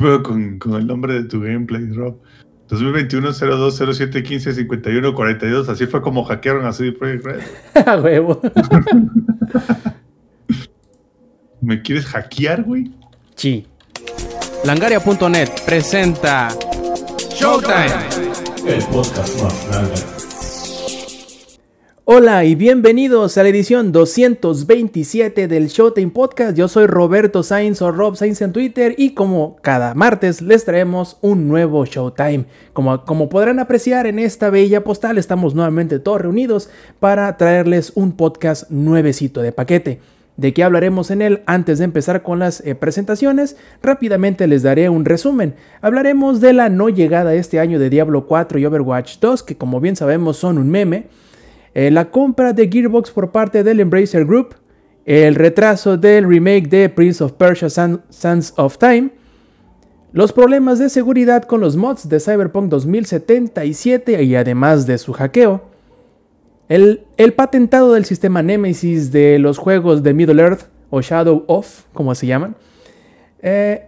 pedo con, con el nombre de tu gameplay, Rob? 2021 02 07 15 51 42. Así fue como hackearon a CD Projekt Red. A huevo. ¿Me quieres hackear, güey? Sí. Langaria.net presenta Showtime. El podcast más grande. Hola y bienvenidos a la edición 227 del Showtime Podcast. Yo soy Roberto Sainz o Rob Sainz en Twitter y como cada martes les traemos un nuevo Showtime. Como, como podrán apreciar en esta bella postal estamos nuevamente todos reunidos para traerles un podcast nuevecito de paquete. ¿De qué hablaremos en él? Antes de empezar con las eh, presentaciones, rápidamente les daré un resumen. Hablaremos de la no llegada este año de Diablo 4 y Overwatch 2, que como bien sabemos son un meme eh, la compra de Gearbox por parte del Embracer Group, el retraso del remake de Prince of Persia Sands of Time, los problemas de seguridad con los mods de Cyberpunk 2077 y además de su hackeo, el, el, patentado del sistema Nemesis de los juegos de Middle Earth o Shadow of, como se llaman, eh,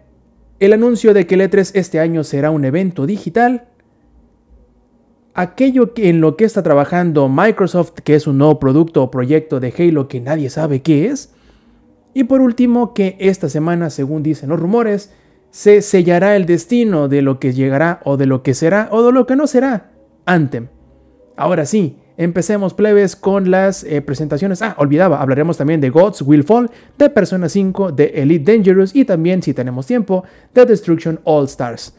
el anuncio de que el E3 este año será un evento digital, aquello en lo que está trabajando Microsoft, que es un nuevo producto o proyecto de Halo que nadie sabe qué es. Y por último, que esta semana, según dicen los rumores, se sellará el destino de lo que llegará o de lo que será o de lo que no será Anthem. Ahora sí, empecemos plebes con las eh, presentaciones. Ah, olvidaba, hablaremos también de Gods Will Fall, de Persona 5, de Elite Dangerous y también, si tenemos tiempo, de Destruction All Stars.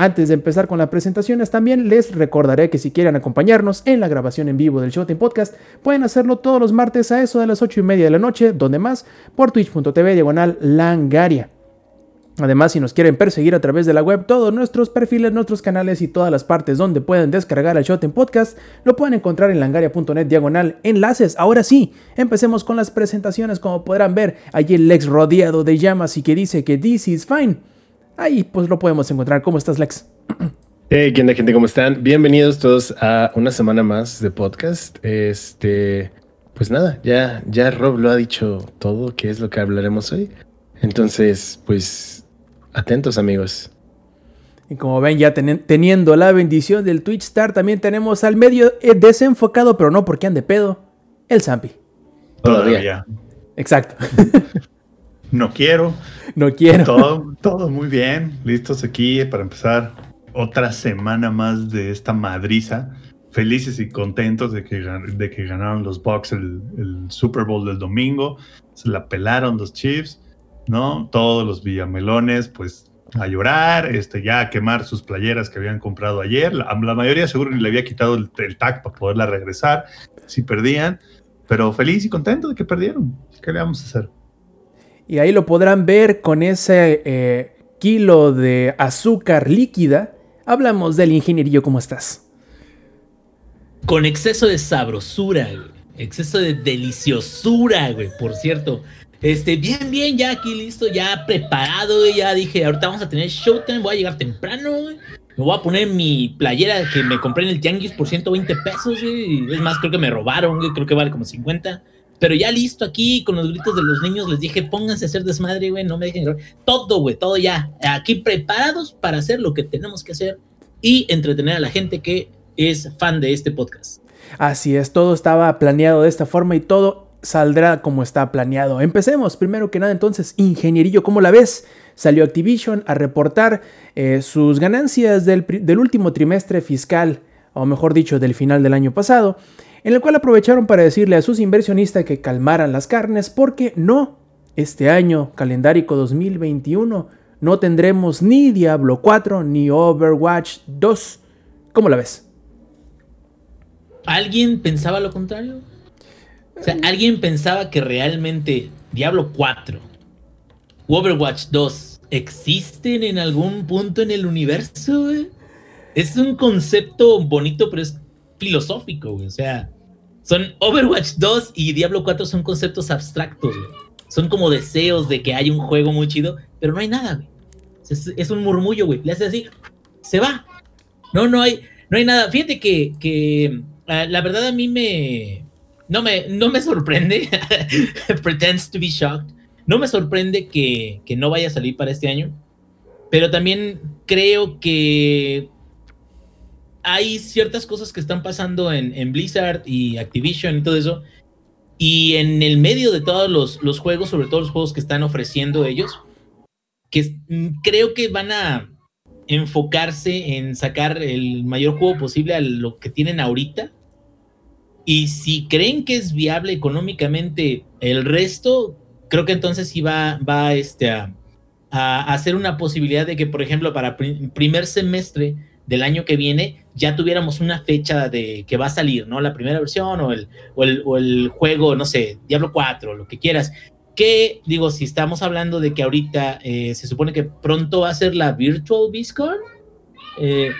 Antes de empezar con las presentaciones, también les recordaré que si quieren acompañarnos en la grabación en vivo del Showtime Podcast, pueden hacerlo todos los martes a eso de las 8 y media de la noche, donde más, por twitch.tv diagonal langaria. Además, si nos quieren perseguir a través de la web, todos nuestros perfiles, nuestros canales y todas las partes donde pueden descargar el Shot Podcast, lo pueden encontrar en langaria.net diagonal enlaces. Ahora sí, empecemos con las presentaciones. Como podrán ver, allí el Lex rodeado de llamas y que dice que this is fine. Ahí pues lo podemos encontrar. ¿Cómo estás, Lex? Hey, ¿qué onda, gente? ¿Cómo están? Bienvenidos todos a una semana más de podcast. Este, pues nada, ya, ya Rob lo ha dicho todo, que es lo que hablaremos hoy. Entonces, pues, atentos, amigos. Y como ven, ya teniendo la bendición del Twitch Star, también tenemos al medio eh, desenfocado, pero no porque ande pedo, el Zampi. Todavía. Exacto. No quiero. No quiero. Todo, todo muy bien. Listos aquí para empezar otra semana más de esta madriza. Felices y contentos de que, de que ganaron los Bucks el, Super Bowl del domingo. Se la pelaron los Chiefs, ¿no? Todos los Villamelones, pues a llorar, este, ya a quemar sus playeras que habían comprado ayer. La, mayoría seguro ni le había quitado el, el tag para poderla regresar si perdían. Pero feliz y contento de que perdieron. ¿Qué le vamos a hacer? Y ahí lo podrán ver con ese eh, kilo de azúcar líquida. Hablamos del ingenierillo, ¿cómo estás? Con exceso de sabrosura, Exceso de deliciosura, güey. Por cierto. Este, bien, bien, ya aquí listo, ya preparado, Ya dije, ahorita vamos a tener showtime, voy a llegar temprano, Me voy a poner mi playera que me compré en el Tianguis por 120 pesos, güey. Es más, creo que me robaron, güey. Creo que vale como 50. Pero ya listo aquí, con los gritos de los niños, les dije, pónganse a hacer desmadre, güey, no me dejen Todo, güey, todo ya. Aquí preparados para hacer lo que tenemos que hacer y entretener a la gente que es fan de este podcast. Así es, todo estaba planeado de esta forma y todo saldrá como está planeado. Empecemos, primero que nada, entonces, ingenierillo, ¿cómo la ves? Salió Activision a reportar eh, sus ganancias del, del último trimestre fiscal, o mejor dicho, del final del año pasado en el cual aprovecharon para decirle a sus inversionistas que calmaran las carnes porque no, este año calendárico 2021 no tendremos ni Diablo 4 ni Overwatch 2. ¿Cómo la ves? ¿Alguien pensaba lo contrario? O sea, ¿alguien pensaba que realmente Diablo 4 u Overwatch 2 existen en algún punto en el universo? Es un concepto bonito, pero es filosófico, O sea, son Overwatch 2 y Diablo 4 son conceptos abstractos, Son como deseos de que haya un juego muy chido, pero no hay nada, güey. Es, un murmullo, güey. Le hace así, se va. No, no hay, no hay nada. Fíjate que, que ah, la verdad a mí me, no me, no me sorprende. Pretends to be shocked. No me sorprende que, que no vaya a salir para este año. pero también creo que hay ciertas cosas que están pasando en, Blizzard y Activision y todo eso. Y en el medio de todos los, juegos, sobre todo los juegos que están ofreciendo ellos, que creo que van a enfocarse en sacar el mayor juego posible a lo que tienen ahorita. Y si creen que es viable económicamente el resto, creo que entonces sí va, va este, a, a hacer una posibilidad de que, por ejemplo, para primer semestre del año que viene ya tuviéramos una fecha de que va a salir, ¿no? La primera versión o el, o el, o el juego, no sé, Diablo 4, lo que quieras. Que, digo, si estamos hablando de que ahorita eh, se supone que pronto va a ser la Virtual BlizzCon, eh,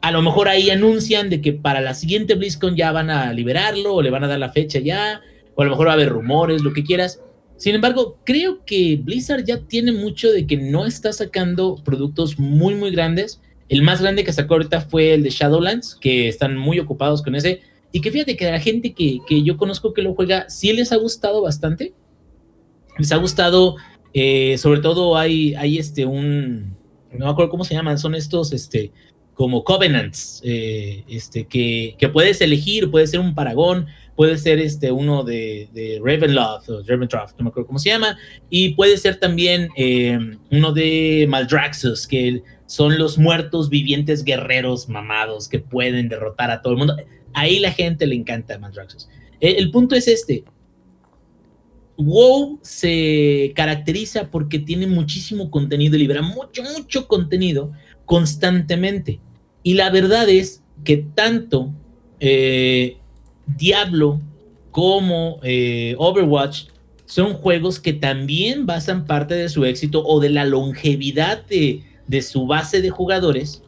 a lo mejor ahí anuncian de que para la siguiente BlizzCon ya van a liberarlo o le van a dar la fecha ya, o a lo mejor va a haber rumores, lo que quieras. Sin embargo, creo que Blizzard ya tiene mucho de que no está sacando productos muy, muy grandes el más grande que sacó ahorita fue el de Shadowlands, que están muy ocupados con ese. Y que fíjate que la gente que, yo conozco que lo juega, sí les ha gustado bastante. Les ha gustado, eh, sobre todo hay, hay este un, no me acuerdo cómo se llaman, son estos, este, como covenants, eh, este, que, que, puedes elegir, puede ser un paragón, puede ser este, uno de, de Ravenloft o Raventroft, no me acuerdo cómo se llama, y puede ser también eh, uno de Maldraxxus, que son los muertos vivientes guerreros mamados que pueden derrotar a todo el mundo. Ahí la gente le encanta Mandraxxus. El, el punto es este. WoW se caracteriza porque tiene muchísimo contenido, libera mucho, mucho contenido constantemente. Y la verdad es que tanto eh, Diablo como eh, Overwatch son juegos que también basan parte de su éxito o de la longevidad de, su base de jugadores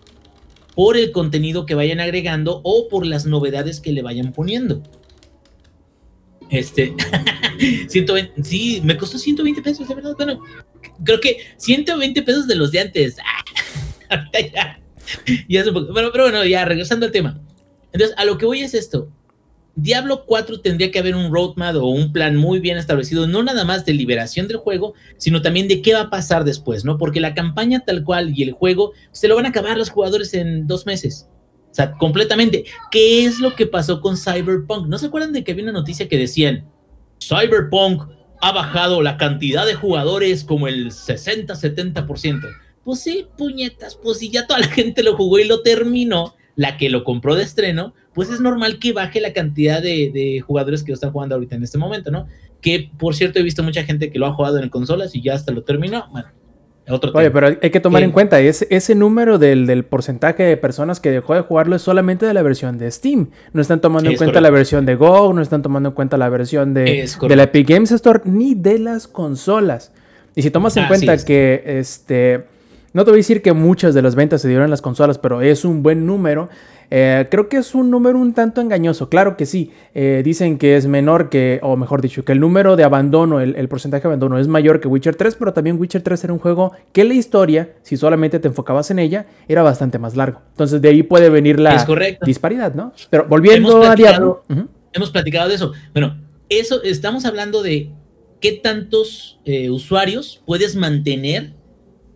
por el contenido que vayan agregando o por las novedades que le vayan poniendo. Este, 120, sí, me costó 120 pesos, de verdad. Bueno, creo que 120 pesos de los de antes. ya, ya pero bueno, ya regresando al tema. Entonces, a lo que voy es esto. Diablo 4 tendría que haber un roadmap o un plan muy bien establecido, no nada más de liberación del juego, sino también de qué va a pasar después, ¿no? Porque la campaña tal cual y el juego se lo van a acabar los jugadores en dos meses. O sea, completamente. ¿Qué es lo que pasó con Cyberpunk? ¿No se acuerdan de que había una noticia que decían, Cyberpunk ha bajado la cantidad de jugadores como el 60-70%? Pues sí, puñetas, pues si ya toda la gente lo jugó y lo terminó, la que lo compró de estreno, pues es normal que baje la cantidad de, jugadores que lo están jugando ahorita en este momento, ¿no? Que por cierto he visto mucha gente que lo ha jugado en consolas y ya hasta lo terminó. Bueno, otro Oye, pero hay que tomar en cuenta, ese, ese número del, porcentaje de personas que dejó de jugarlo es solamente de la versión de Steam. No están tomando en cuenta la versión de Go, no están tomando en cuenta la versión de, de la Epic Games Store, ni de las consolas. Y si tomas en cuenta que este no te voy a decir que muchas de las ventas se dieron en las consolas, pero es un buen número. Eh, creo que es un número un tanto engañoso. Claro que sí. Eh, dicen que es menor que, o mejor dicho, que el número de abandono, el, porcentaje de abandono es mayor que Witcher 3, pero también Witcher 3 era un juego que la historia, si solamente te enfocabas en ella, era bastante más largo. Entonces de ahí puede venir la disparidad, ¿no? Pero volviendo a Diablo. Hemos platicado de eso. Bueno, eso estamos hablando de qué tantos eh, usuarios puedes mantener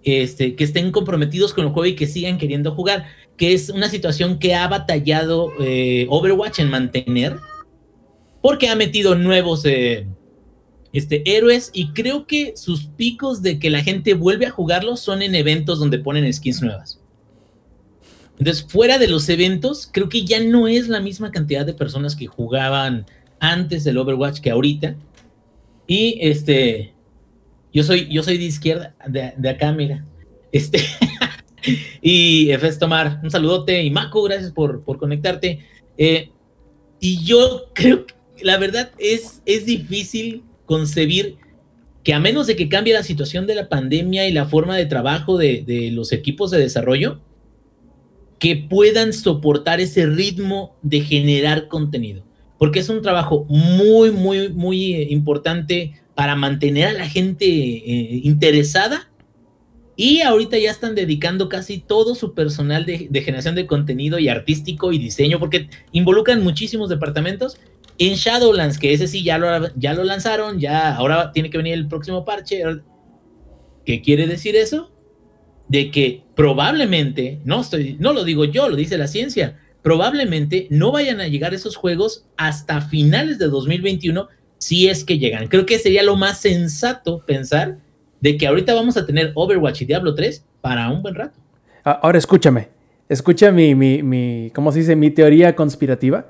este, que estén comprometidos con el juego y que sigan queriendo jugar, que es una situación que ha batallado eh, Overwatch en mantener, porque ha metido nuevos eh, este, héroes y creo que sus picos de que la gente vuelve a jugarlo son en eventos donde ponen skins nuevas. Entonces, fuera de los eventos, creo que ya no es la misma cantidad de personas que jugaban antes del Overwatch que ahorita. Y este, yo soy, yo soy de izquierda, de, acá, mira. Este. y Efes Tomar, un saludote. Y Maco, gracias por, por conectarte. Eh, y yo creo la verdad es, es difícil concebir que a menos de que cambie la situación de la pandemia y la forma de trabajo de, de los equipos de desarrollo, que puedan soportar ese ritmo de generar contenido. Porque es un trabajo muy, muy, muy importante para mantener a la gente eh, interesada. Y ahorita ya están dedicando casi todo su personal de, generación de contenido y artístico y diseño, porque involucran muchísimos departamentos. En Shadowlands, que ese sí ya lo, ya lo lanzaron, ya ahora tiene que venir el próximo parche. ¿Qué quiere decir eso? de que probablemente, no, estoy, no lo digo yo, lo dice la ciencia, probablemente no vayan a llegar esos juegos hasta finales de 2021 si es que llegan. Creo que sería lo más sensato pensar de que ahorita vamos a tener Overwatch y Diablo 3 para un buen rato. Ahora escúchame, escucha mi, mi, mi ¿cómo se dice? Mi teoría conspirativa.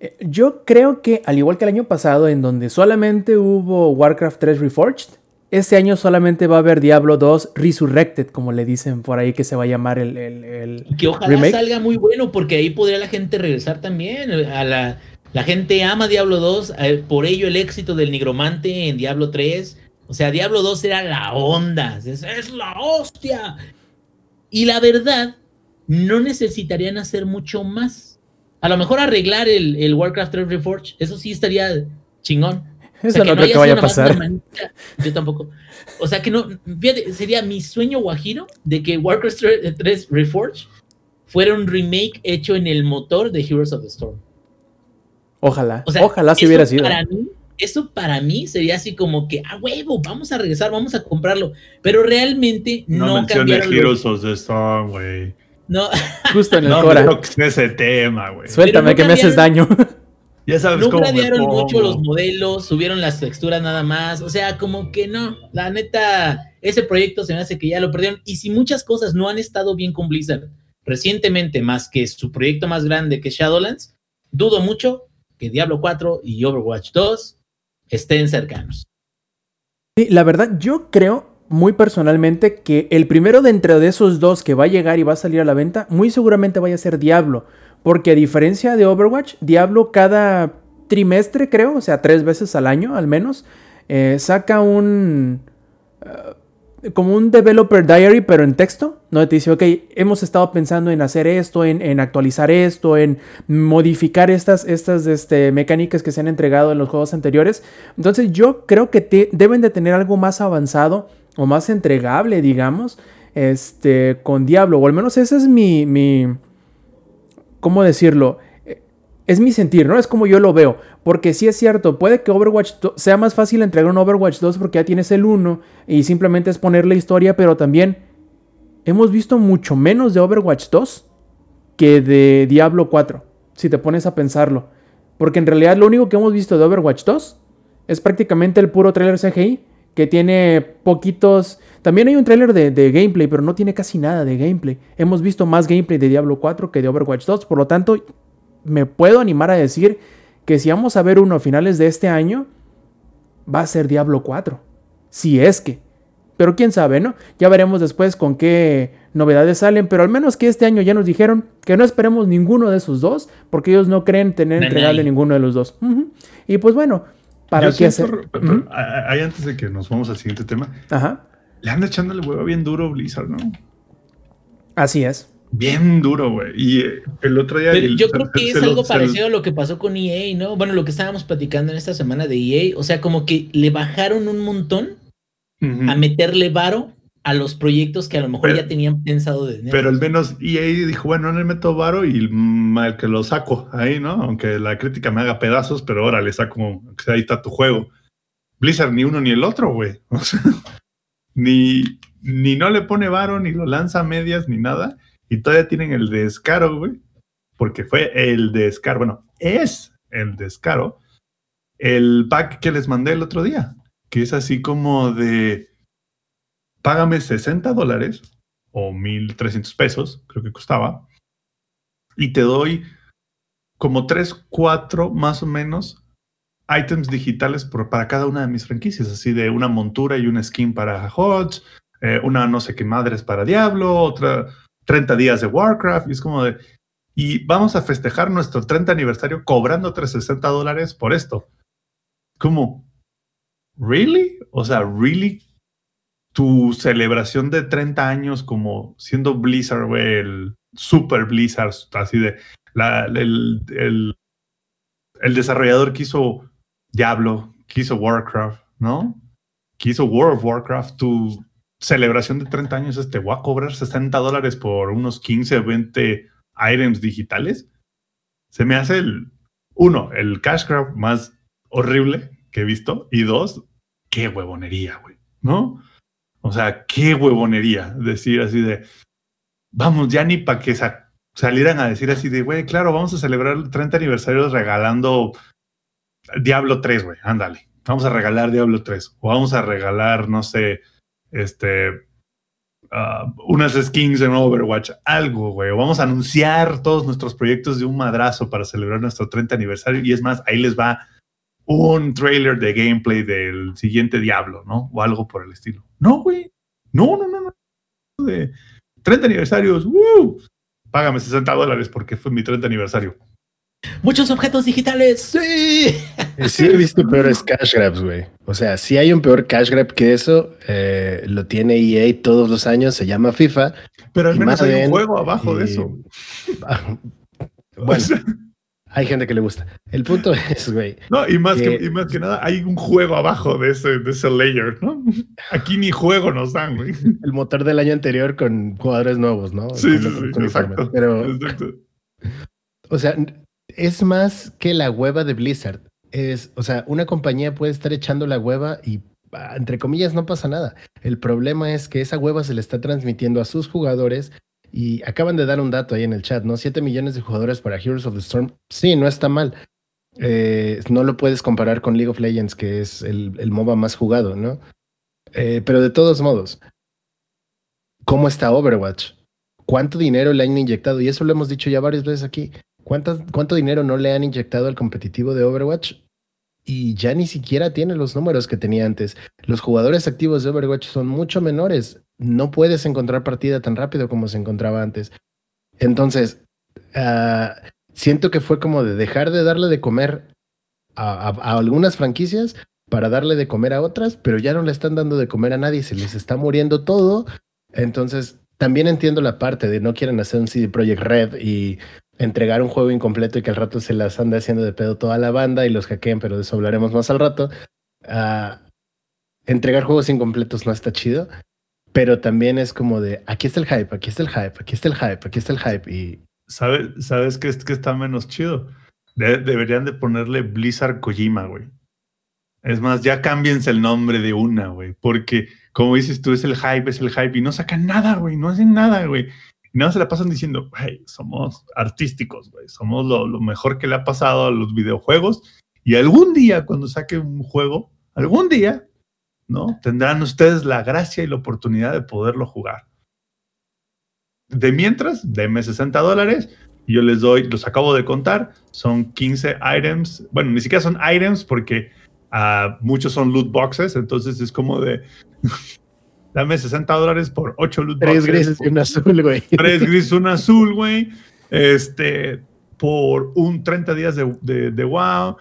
Eh, yo creo que, al igual que el año pasado, en donde solamente hubo Warcraft 3 Reforged, este año solamente va a haber Diablo 2 Resurrected, como le dicen por ahí que se va a llamar el, el, Que ojalá salga muy bueno, porque ahí podría la gente regresar también. A la, la gente ama Diablo 2, eh, por ello el éxito del Nigromante en Diablo 3. O sea, Diablo 2 era la onda, es, es la hostia. Y la verdad, no necesitarían hacer mucho más. A lo mejor arreglar el, el Warcraft 3 Reforged, eso sí estaría chingón. Eso no creo que vaya a pasar. yo tampoco. O sea que no, fíjate, sería mi sueño guajiro de que Warcraft 3 Reforged fuera un remake hecho en el motor de Heroes of the Storm. Ojalá, ojalá si hubiera sido. Para mí, eso para mí sería así como que, a huevo, vamos a regresar, vamos a comprarlo. Pero realmente no, no cambiaron. Heroes of the Storm, güey. No. Justo en el no, Cora. ese tema, güey. Suéltame que me haces daño. Ya sabes no cómo mucho los modelos, subieron las texturas nada más. O sea, como que no. La neta, ese proyecto se me hace que ya lo perdieron. Y si muchas cosas no han estado bien con Blizzard recientemente, más que su proyecto más grande que Shadowlands, dudo mucho que Diablo 4 y Overwatch 2 estén cercanos. Sí, la verdad, yo creo muy personalmente que el primero de entre de esos dos que va a llegar y va a salir a la venta, muy seguramente vaya a ser Diablo. Porque a diferencia de Overwatch, Diablo cada trimestre, creo, o sea, tres veces al año al menos, eh, saca un... como un developer diary, pero en texto, ¿no? Te dice, ok, hemos estado pensando en hacer esto, en, actualizar esto, en modificar estas, estas este, mecánicas que se han entregado en los juegos anteriores. Entonces yo creo que deben de tener algo más avanzado o más entregable, digamos, este, con Diablo, o al menos ese es mi, mi ¿cómo decirlo? Es mi sentir, ¿no? Es como yo lo veo. Porque sí es cierto, puede que Overwatch sea más fácil entregar un Overwatch 2 porque ya tienes el 1 y simplemente es ponerle historia, pero también hemos visto mucho menos de Overwatch 2 que de Diablo 4, si te pones a pensarlo. Porque en realidad lo único que hemos visto de Overwatch 2 es prácticamente el puro trailer CGI, que tiene poquitos... También hay un trailer de, de, gameplay, pero no tiene casi nada de gameplay. Hemos visto más gameplay de Diablo 4 que de Overwatch 2, por lo tanto, me puedo animar a decir que si vamos a ver uno a finales de este año, va a ser Diablo 4. Si es que. Pero quién sabe, ¿no? Ya veremos después con qué novedades salen, pero al menos que este año ya nos dijeron que no esperemos ninguno de esos dos, porque ellos no creen tener entregable ninguno de los dos. Y pues bueno, ¿para qué hacer? Ahí antes de que nos vamos al siguiente tema, Ajá. le anda echándole huevo bien duro Blizzard, ¿no? Así es. Bien duro, güey. Y eh, el otro día. yo creo que es algo parecido a lo que pasó con EA, ¿no? Bueno, lo que estábamos platicando en esta semana de EA. O sea, como que le bajaron un montón a meterle varo a los proyectos que a lo mejor ya tenían pensado de Pero al menos EA dijo, bueno, no le meto varo y mal que lo saco ahí, ¿no? Aunque la crítica me haga pedazos, pero ahora le saco, ahí está tu juego. Blizzard ni uno ni el otro, güey. O sea, ni, ni no le pone varo, ni lo lanza a medias, ni nada. Y todavía tienen el descaro, güey, porque fue el descaro, bueno, es el descaro, el pack que les mandé el otro día, que es así como de, págame 60 dólares o 1.300 pesos, creo que costaba, y te doy como 3, 4 más o menos items digitales por, para cada una de mis franquicias, así de una montura y una skin para HOTS, eh, una no sé qué madres para Diablo, otra 30 días de Warcraft, y es como de, y vamos a festejar nuestro 30 aniversario cobrando 360 dólares por esto. Como, ¿really? O sea, ¿really? Tu celebración de 30 años como siendo Blizzard, güey, el super Blizzard, así de, el, el, el desarrollador que hizo Diablo, que hizo Warcraft, ¿no? Que hizo World of Warcraft, tu celebración de 30 años este, voy a cobrar 60 dólares por unos 15 o 20 items digitales. Se me hace el, uno, el cash grab más horrible que he visto. Y dos, qué huevonería, güey, ¿no? O sea, qué huevonería decir así de, vamos, ya ni para que salieran a decir así de, güey, claro, vamos a celebrar el 30 aniversario regalando Diablo 3, güey, ándale. Vamos a regalar Diablo 3. O vamos a regalar, no sé, este, uh, unas skins en Overwatch, algo, güey. O vamos a anunciar todos nuestros proyectos de un madrazo para celebrar nuestro 30 aniversario. Y es más, ahí les va un trailer de gameplay del siguiente Diablo, ¿no? O algo por el estilo. No, güey. No, no, no, no. De 30 aniversarios. ¡Woo! Págame 60 dólares porque fue mi 30 aniversario. Muchos objetos digitales, sí. Sí, he visto peores cash grabs, güey. O sea, si hay un peor cash grab que eso, eh, lo tiene EA todos los años, se llama FIFA. Pero al menos hay un juego abajo de eso. bueno, hay gente que le gusta. El punto es, güey. No, y más que, y más que nada, hay un juego abajo de ese, de ese layer, ¿no? Aquí ni juego nos dan, güey. El motor del año anterior con jugadores nuevos, ¿no? Sí, sí, sí, exacto. Pero, O sea, es más que la hueva de Blizzard. Es, o sea, una compañía puede estar echando la hueva y ah, entre comillas no pasa nada. El problema es que esa hueva se le está transmitiendo a sus jugadores y acaban de dar un dato ahí en el chat, ¿no? 7 millones de jugadores para Heroes of the Storm. Sí, no está mal. Eh, no lo puedes comparar con League of Legends, que es el, el MOBA más jugado, ¿no? Eh, pero de todos modos, ¿cómo está Overwatch? ¿Cuánto dinero le han inyectado? Y eso lo hemos dicho ya varias veces aquí. ¿Cuánto dinero no le han inyectado al competitivo de Overwatch? Y ya ni siquiera tiene los números que tenía antes. Los jugadores activos de Overwatch son mucho menores no puedes encontrar partida tan rápido como se encontraba antes. Entonces, ah, siento que fue como de dejar de darle de comer a, algunas franquicias para darle de comer a otras, pero ya no le están dando de comer a nadie, se les está muriendo todo. Entonces, también entiendo la parte de no quieren hacer un CD Projekt Red y entregar un juego incompleto y que al rato se las anda haciendo de pedo toda la banda y los hackeen, pero de eso hablaremos más al rato. Ah, entregar juegos incompletos no está chido, pero también es como de, aquí está el hype, aquí está el hype, aquí está el hype, aquí está el hype. Y... ¿Sabes, ¿sabes qué, es, que está menos chido? deberían de ponerle Blizzard Kojima, güey. Es más, ya cámbiense el nombre de una, güey. Porque, como dices tú, es el hype, es el hype. Y no sacan nada, güey. No hacen nada, güey. Y nada se la pasan diciendo, somos artísticos. Somos lo, mejor que le ha pasado a los videojuegos. Y algún día, cuando saque un juego, algún día ¿no? Tendrán ustedes la gracia y la oportunidad de poderlo jugar. De mientras, denme 60 dólares yo les doy, los acabo de contar, son 15 items, bueno, ni siquiera son items porque uh, muchos son loot boxes, entonces es como de, dame 60 dólares por 8 loot boxes. Tres grises y un azul, güey. Tres grises, un azul, güey. Este, por un 30 días de, de, WoW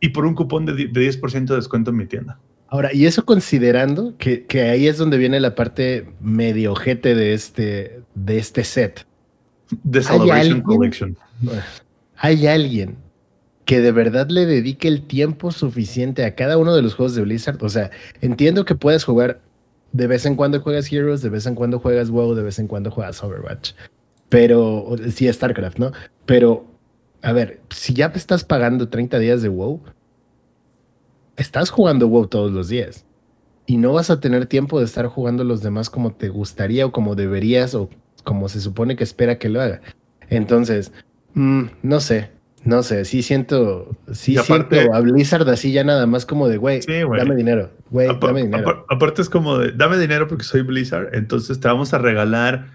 y por un cupón de, de 10% de descuento en mi tienda. Ahora, y eso considerando que, que, ahí es donde viene la parte medio ojete de este, de este set. The Celebration Collection. ¿Hay alguien que de verdad le dedique el tiempo suficiente a cada uno de los juegos de Blizzard? O sea, entiendo que puedes jugar, de vez en cuando juegas Heroes, de vez en cuando juegas WoW, de vez en cuando juegas Overwatch. Pero, sí, StarCraft, ¿no? Pero, a ver, si ya estás pagando 30 días de WoW, estás jugando WoW todos los días y no vas a tener tiempo de estar jugando los demás como te gustaría o como deberías o como se supone que espera que lo haga. Entonces, mm, no sé, no sé, sí siento, sí siento a Blizzard así ya nada más como de, güey, dame dinero, güey, dame dinero. Aparte es como de, dame dinero porque soy Blizzard, entonces te vamos a regalar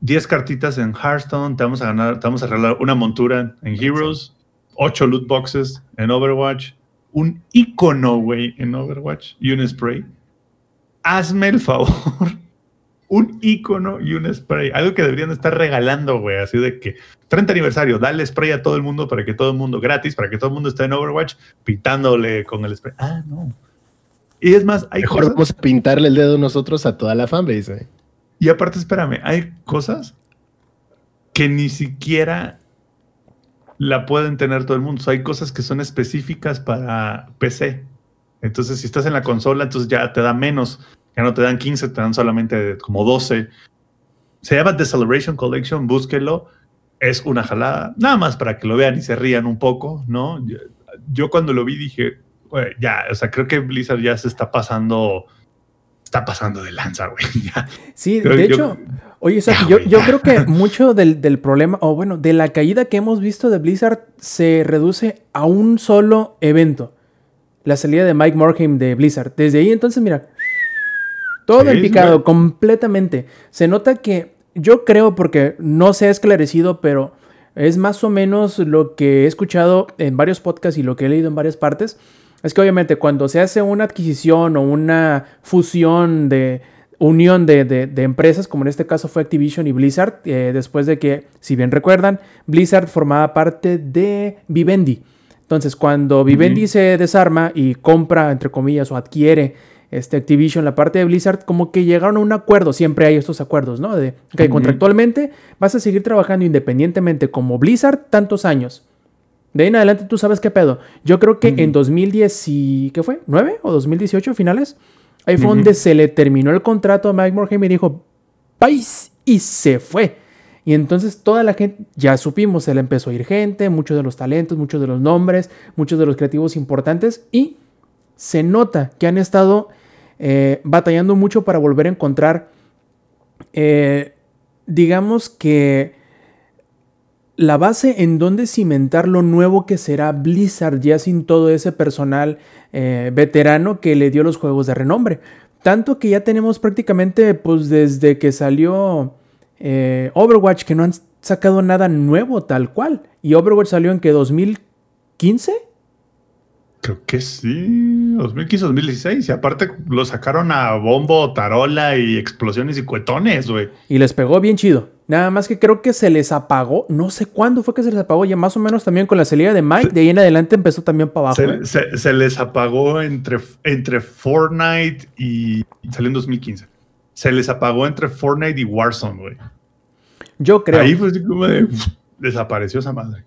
10 cartitas en Hearthstone, te vamos a ganar, te vamos a regalar una montura en Heroes, 8 loot boxes en Overwatch, un icono, güey, en Overwatch y un spray. Hazme el favor. un icono y un spray. Algo que deberían estar regalando, güey. Así de que 30 aniversario, dale spray a todo el mundo para que todo el mundo gratis, para que todo el mundo esté en Overwatch pitándole con el spray. Ah, no. Y es más, hay Mejor vamos a pintarle el dedo nosotros a toda la fanbase. Y aparte, espérame, hay cosas que ni siquiera la pueden tener todo el mundo. hay cosas que son específicas para PC. Entonces, si estás en la consola, entonces ya te da menos. Ya no te dan 15, te dan solamente como 12. Se llama The Celebration Collection, búsquelo. Es una jalada. Nada más para que lo vean y se rían un poco, ¿no? Yo, cuando lo vi dije, ya, o sea, creo que Blizzard ya se está pasando está pasando de lanza, güey. sí, de hecho, oye, yo, yo, creo que mucho del, del, problema, o bueno, de la caída que hemos visto de Blizzard se reduce a un solo evento. La salida de Mike Morhaime de Blizzard. Desde ahí entonces, mira, todo en picado, completamente. Se nota que yo creo, porque no se ha esclarecido, pero es más o menos lo que he escuchado en varios podcasts y lo que he leído en varias partes. Es que obviamente cuando se hace una adquisición o una fusión de unión de, empresas, como en este caso fue Activision y Blizzard, eh, después de que, si bien recuerdan, Blizzard formaba parte de Vivendi. Entonces, cuando Vivendi se desarma y compra, entre comillas, o adquiere este Activision, la parte de Blizzard, como que llegaron a un acuerdo, siempre hay estos acuerdos, ¿no? De que contractualmente vas a seguir trabajando independientemente como Blizzard tantos años. De ahí en adelante tú sabes qué pedo. Yo creo que en 2010 y ¿qué fue? ¿9 o 2018 finales? Ahí fue donde se le terminó el contrato a Mike Morhaime y dijo, país, y se fue. Y entonces toda la gente, ya supimos, se le empezó a ir gente, muchos de los talentos, muchos de los nombres, muchos de los creativos importantes y se nota que han estado eh, batallando mucho para volver a encontrar, eh, digamos que la base en donde cimentar lo nuevo que será Blizzard ya sin todo ese personal eh, veterano que le dio los juegos de renombre. Tanto que ya tenemos prácticamente, pues desde que salió Overwatch, que no han sacado nada nuevo tal cual. Y Overwatch salió en que 2015. Creo que sí, 2015-2016. Y aparte lo sacaron a bombo, tarola y explosiones y cuetones, güey. Y les pegó bien chido. Nada más que creo que se les apagó. No sé cuándo fue que se les apagó. Ya más o menos también con la salida de Mike. de ahí en adelante empezó también para abajo. Se, ¿eh? les apagó entre, entre Fortnite y. Salió en 2015. Se les apagó entre Fortnite y Warzone, güey. Yo creo. Ahí fue así como de. Desapareció esa madre.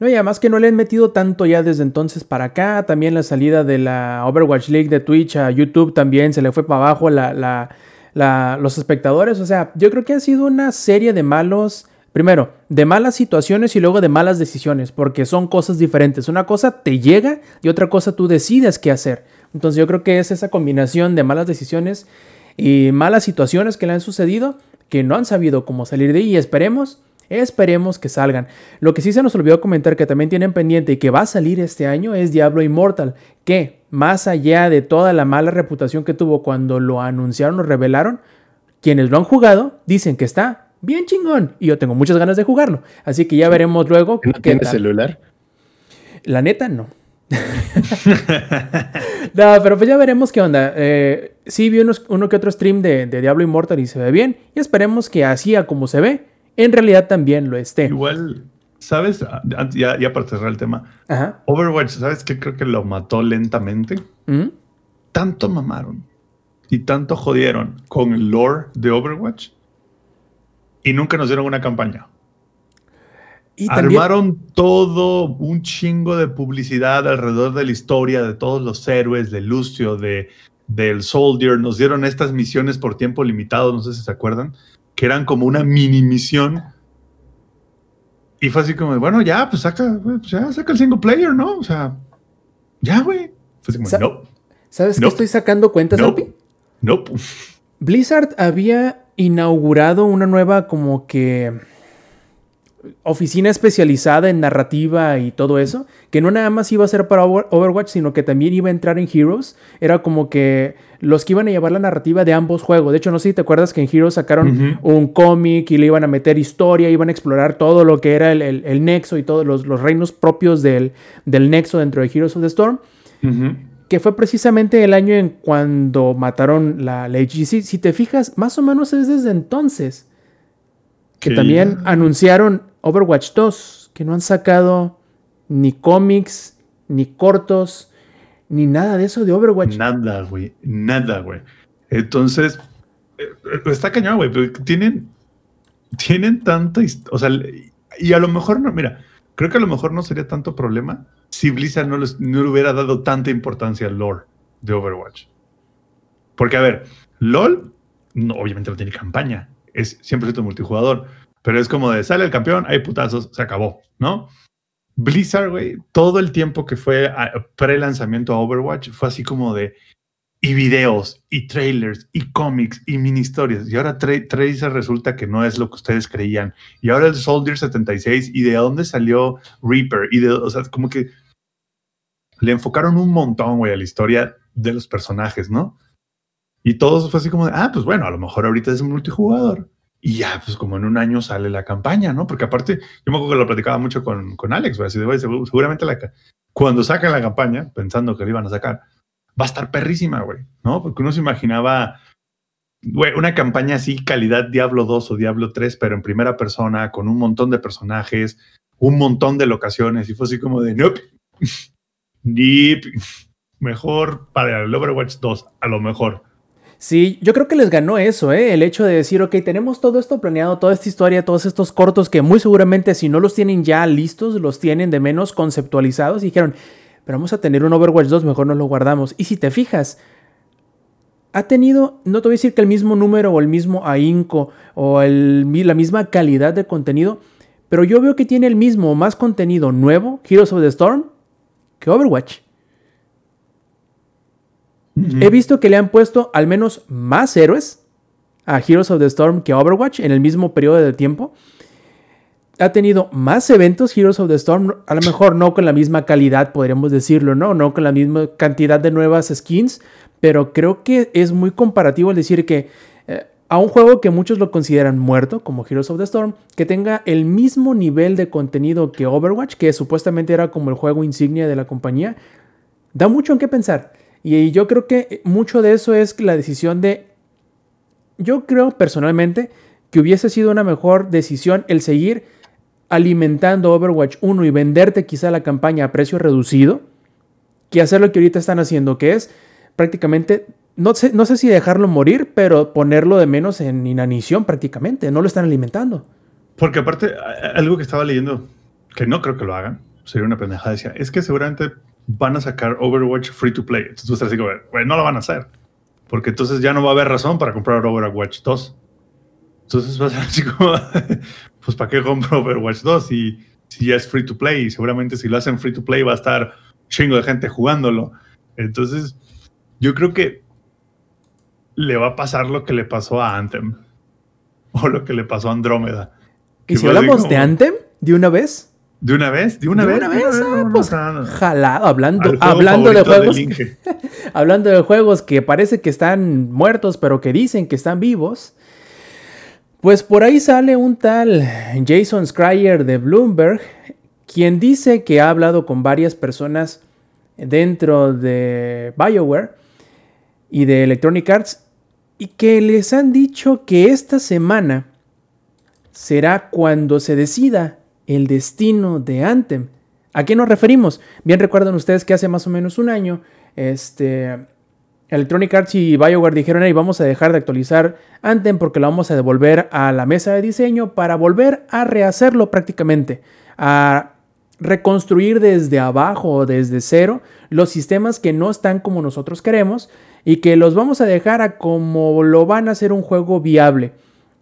No, y además que no le han metido tanto ya desde entonces para acá. También la salida de la Overwatch League de Twitch a YouTube también se le fue para abajo los espectadores. O sea, yo creo que ha sido una serie de malos. Primero, de malas situaciones y luego de malas decisiones, porque son cosas diferentes. Una cosa te llega y otra cosa tú decides qué hacer. Entonces yo creo que es esa combinación de malas decisiones y malas situaciones que le han sucedido que no han sabido cómo salir de ahí y esperemos Esperemos que salgan. Lo que sí se nos olvidó comentar que también tienen pendiente y que va a salir este año es Diablo Immortal, que más allá de toda la mala reputación que tuvo cuando lo anunciaron o revelaron, quienes lo han jugado dicen que está bien chingón y yo tengo muchas ganas de jugarlo. Así que ya veremos luego. ¿No tiene celular? La neta, no. no, pero pues ya veremos qué onda. Eh, sí vi uno que otro stream de, de, Diablo Immortal y se ve bien. Y esperemos que así a como se ve, en realidad también lo esté. Igual, ¿sabes? Ya, ya para cerrar el tema. Overwatch, ¿sabes qué? Creo que lo mató lentamente. ¿Mm? Tanto mamaron y tanto jodieron con el lore de Overwatch y nunca nos dieron una campaña. Y Armaron todo un chingo de publicidad alrededor de la historia de todos los héroes, de Lucio, de del Soldier. Nos dieron estas misiones por tiempo limitado, no sé si se acuerdan que eran como una mini misión. Y fue así como, bueno, ya, pues saca, pues ya saca el single player, ¿no? O sea, ya, güey. Fue así como, no. ¿Sabes qué estoy sacando cuentas, no. No. Blizzard había inaugurado una nueva como que oficina especializada en narrativa y todo eso, que no nada más iba a ser para Overwatch, sino que también iba a entrar en Heroes. Era como que los que iban a llevar la narrativa de ambos juegos. De hecho, no sé si te acuerdas que en Heroes sacaron un cómic y le iban a meter historia, iban a explorar todo lo que era el, nexo y todos los, reinos propios del, del, nexo dentro de Heroes of the Storm. Que fue precisamente el año en cuando mataron la, la HGC. Si te fijas, más o menos es desde entonces que también anunciaron Overwatch 2, que no han sacado ni cómics, ni cortos, ni nada de eso de Overwatch. Nada, güey, nada, güey. Entonces, eh, eh, está cañón, güey, tienen, tienen tanta, o sea, y a lo mejor no, mira, creo que a lo mejor no sería tanto problema si Blizzard no, les, no le hubiera dado tanta importancia al lore de Overwatch. Porque, a ver, LOL, no, obviamente no tiene campaña, es 100% multijugador. Pero es como de sale el campeón, hay putazos, se acabó, ¿no? Blizzard, güey, todo el tiempo que fue pre-lanzamiento a Overwatch fue así como de y videos, y trailers, y cómics, y mini historias. Y ahora Tra Tracer resulta que no es lo que ustedes creían. Y ahora el Soldier 76, y de dónde salió Reaper, y de, o sea, como que le enfocaron un montón, güey, a la historia de los personajes, ¿no? Y todo fue así como de, ah, pues bueno, a lo mejor ahorita es multijugador. Y ya, pues como en un año sale la campaña, ¿no? Porque aparte, yo me acuerdo que lo platicaba mucho con, con Alex, güey, así de, güey, seguramente la, cuando sacan la campaña, pensando que la iban a sacar, va a estar perrísima, güey, ¿no? Porque uno se imaginaba, güey, una campaña así, calidad Diablo 2 o Diablo 3, pero en primera persona, con un montón de personajes, un montón de locaciones, y fue así como de, nope, Deep, mejor para el Overwatch 2, a lo mejor. Sí, yo creo que les ganó eso, ¿eh? El hecho de decir, ok, tenemos todo esto planeado, toda esta historia, todos estos cortos que muy seguramente si no los tienen ya listos, los tienen de menos conceptualizados y dijeron, pero vamos a tener un Overwatch 2, mejor nos lo guardamos. Y si te fijas, ha tenido, no te voy a decir que el mismo número o el mismo ahínco o la misma calidad de contenido, pero yo veo que tiene el mismo, más contenido nuevo, Heroes of the Storm, que Overwatch. He visto que le han puesto al menos más héroes a Heroes of the Storm que Overwatch en el mismo periodo de tiempo. Ha tenido más eventos Heroes of the Storm, a lo mejor no con la misma calidad, podríamos decirlo, ¿no? No con la misma cantidad de nuevas skins, pero creo que es muy comparativo el decir que eh, a un juego que muchos lo consideran muerto, como Heroes of the Storm, que tenga el mismo nivel de contenido que Overwatch, que supuestamente era como el juego insignia de la compañía, da mucho en qué pensar. Y yo creo que mucho de eso es la decisión de... Yo creo personalmente que hubiese sido una mejor decisión el seguir alimentando Overwatch 1 y venderte quizá la campaña a precio reducido, que hacer lo que ahorita están haciendo, que es prácticamente, no sé, no sé si dejarlo morir, pero ponerlo de menos en inanición prácticamente, no lo están alimentando. Porque aparte, algo que estaba leyendo, que no creo que lo hagan, sería una pendejada, decía, es que seguramente van a sacar Overwatch free to play. Entonces tú estás así como, no lo van a hacer. Porque entonces ya no va a haber razón para comprar Overwatch 2. Entonces va a ser así como, pues ¿para qué compro Overwatch 2 si, si ya es free to play? Y seguramente si lo hacen free to play va a estar chingo de gente jugándolo. Entonces, yo creo que le va a pasar lo que le pasó a Anthem. O lo que le pasó a Andrómeda. ¿Y si hablamos de Anthem de una vez? ¿De una vez? ¿De una vez? Una vez? Ah, pues, jalado, hablando, hablando de juegos. hablando de juegos que parece que están muertos, pero que dicen que están vivos. Pues por ahí sale un tal Jason Schreier de Bloomberg, quien dice que ha hablado con varias personas dentro de BioWare y de Electronic Arts y que les han dicho que esta semana será cuando se decida el destino de Anthem. ¿A qué nos referimos? Bien recuerdan ustedes que hace más o menos un año, este, Electronic Arts y BioWare dijeron, ahí vamos a dejar de actualizar Anthem porque lo vamos a devolver a la mesa de diseño para volver a rehacerlo prácticamente, a reconstruir desde abajo o desde cero los sistemas que no están como nosotros queremos y que los vamos a dejar a como lo van a hacer un juego viable.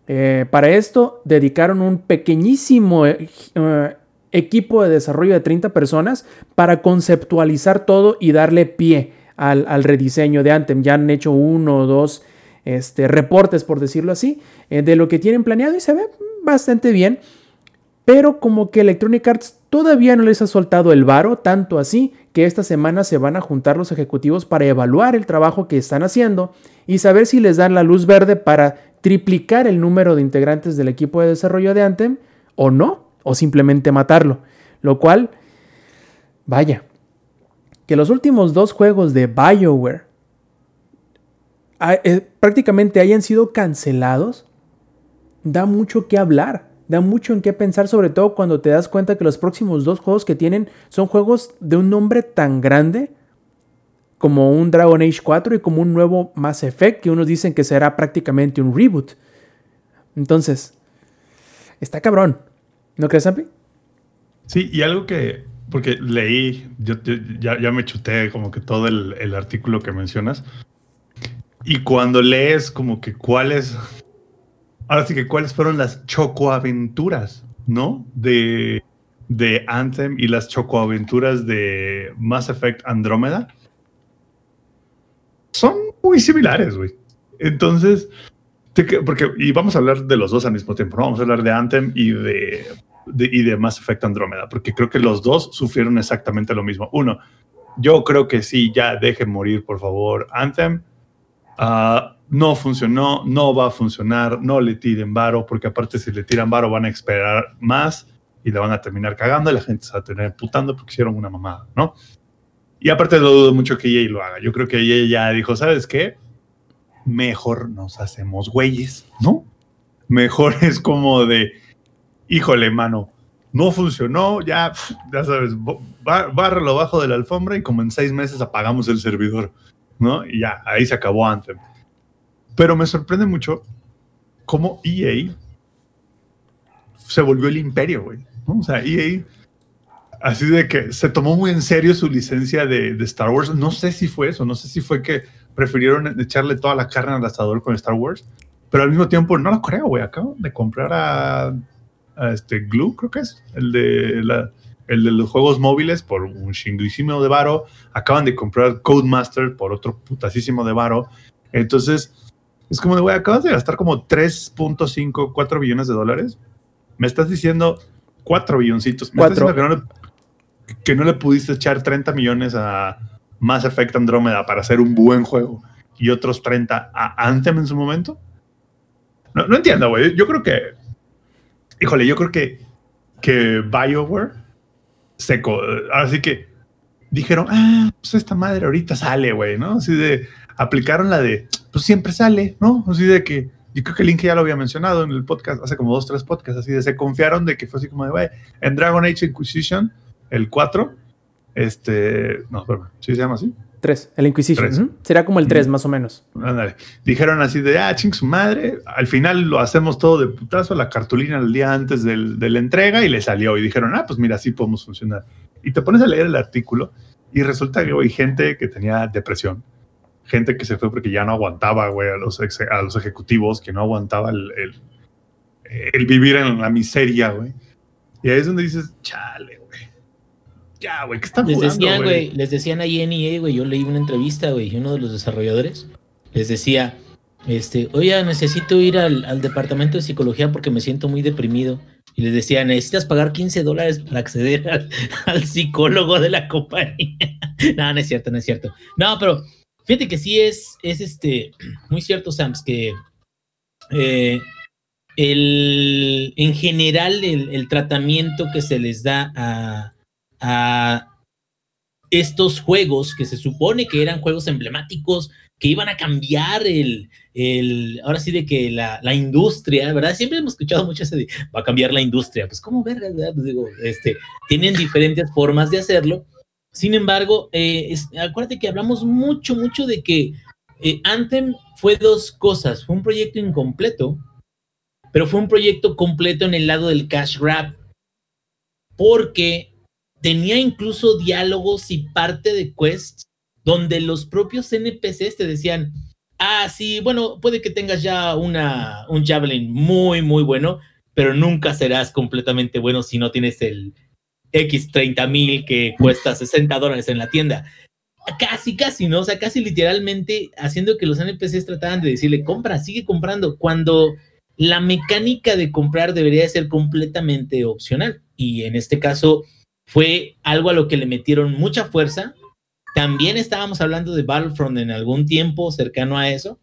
Eh, para esto dedicaron un pequeñísimo eh, eh, equipo de desarrollo de 30 personas para conceptualizar todo y darle pie al, rediseño de Anthem. Ya han hecho uno o dos este, reportes, por decirlo así, de lo que tienen planeado y se ve bastante bien. Pero como que Electronic Arts todavía no les ha soltado el varo, tanto así que esta semana se van a juntar los ejecutivos para evaluar el trabajo que están haciendo y saber si les dan la luz verde para triplicar el número de integrantes del equipo de desarrollo de Anthem o no, o simplemente matarlo. Lo cual, vaya, que los últimos dos juegos de BioWare eh, prácticamente hayan sido cancelados, da mucho que hablar, da mucho en qué pensar, sobre todo cuando te das cuenta que los próximos dos juegos que tienen son juegos de un nombre tan grande como un Dragon Age 4 y como un nuevo Mass Effect que unos dicen que será prácticamente un reboot. Entonces, está cabrón. ¿No crees, Ampi? Sí, y algo que, porque leí, yo, ya, me chuté como que todo el, el, artículo que mencionas. Y cuando lees como que cuáles, ahora sí que cuáles fueron las chocoaventuras, ¿no? De, de Anthem y las chocoaventuras de Mass Effect Andrómeda son muy similares, güey. Entonces, porque, y vamos a hablar de los dos al mismo tiempo, ¿no? Vamos a hablar de Anthem y de, y de Mass Effect Andrómeda, porque creo que los dos sufrieron exactamente lo mismo. Uno, yo creo que sí, ya dejen morir, por favor, Anthem. Ah, no funcionó, no va a funcionar, no le tiren varo, porque aparte si le tiran varo van a esperar más y le van a terminar cagando y la gente se va a tener putando porque hicieron una mamada, ¿no? Y aparte lo dudo mucho que EA lo haga. Yo creo que EA ya dijo, ¿sabes qué? Mejor nos hacemos güeyes, ¿no? Mejor es como de, híjole, mano, no funcionó, ya, ya sabes, bárrelo bajo de la alfombra y como en seis meses apagamos el servidor, ¿no? Y ya, ahí se acabó Anthem. Pero me sorprende mucho cómo EA se volvió el imperio, güey. O sea, EA, así de que se tomó muy en serio su licencia de, Star Wars. No sé si fue eso, no sé si fue que prefirieron echarle toda la carne al asador con Star Wars, pero al mismo tiempo no lo creo, güey. Acabo de comprar a, este Glue, creo que es, el de, el de los juegos móviles por un chinguísimo de varo. Acaban de comprar Codemaster por otro putasísimo de varo. Entonces, es como de, güey, acabas de gastar como 3.5, 4 billones de dólares me estás diciendo cuatro billoncitos. Me estás diciendo que no, le, pudiste echar 30 millones a Mass Effect Andrómeda para hacer un buen juego y otros 30 a Anthem en su momento. No, no entiendo, güey. Yo creo que. Híjole, yo creo que, que BioWare seco. Así que dijeron, ah, pues esta madre ahorita sale, güey, ¿no? Así de. Aplicaron la de, pues siempre sale, ¿no? Así de que y creo que Link ya lo había mencionado en el podcast, hace como dos, tres podcasts, así de se confiaron de que fue así como de, güey, en Dragon Age Inquisition, el 4, este, no, perdón, ¿sí se llama así? 3, el Inquisition. Será como el 3, más o menos. Dijeron así de, ah, ching su madre. Al final lo hacemos todo de putazo, la cartulina el día antes del, de la entrega y le salió. Y dijeron, ah, pues mira, así podemos funcionar. Y te pones a leer el artículo y resulta que hay gente que tenía depresión, gente que se fue porque ya no aguantaba, güey, a los, a los ejecutivos, que no aguantaba el, el, vivir en la miseria, güey. Y ahí es donde dices, chale, güey. Ya, güey, ¿qué están les decían, güey? Les decían ahí en EA, güey, yo leí una entrevista, güey, y uno de los desarrolladores les decía, este, oye, necesito ir al, al, departamento de psicología porque me siento muy deprimido. Y les decía, necesitas pagar 15 dólares para acceder al, al psicólogo de la compañía. no, no es cierto, no es cierto. No, pero Fíjate que sí es, es este, muy cierto, Sams, que eh, el, en general el, tratamiento que se les da a, a, estos juegos que se supone que eran juegos emblemáticos, que iban a cambiar el, el ahora sí de que la, la, industria, ¿verdad? Siempre hemos escuchado mucho ese de, va a cambiar la industria, pues cómo verga, ¿verdad? Pues digo, este, tienen diferentes formas de hacerlo sin embargo, eh, acuérdate que hablamos mucho, mucho de que eh, Anthem fue dos cosas. Fue un proyecto incompleto, pero fue un proyecto completo en el lado del cash grab. Porque tenía incluso diálogos y parte de quests donde los propios NPCs te decían, ah, sí, bueno, puede que tengas ya una, un Javelin muy, muy bueno, pero nunca serás completamente bueno si no tienes el, X 30 mil que cuesta 60 dólares en la tienda. Casi, casi, ¿no? O sea, casi literalmente haciendo que los NPCs trataran de decirle, compra, sigue comprando, cuando la mecánica de comprar debería ser completamente opcional. Y en este caso fue algo a lo que le metieron mucha fuerza. También estábamos hablando de Battlefront en algún tiempo cercano a eso.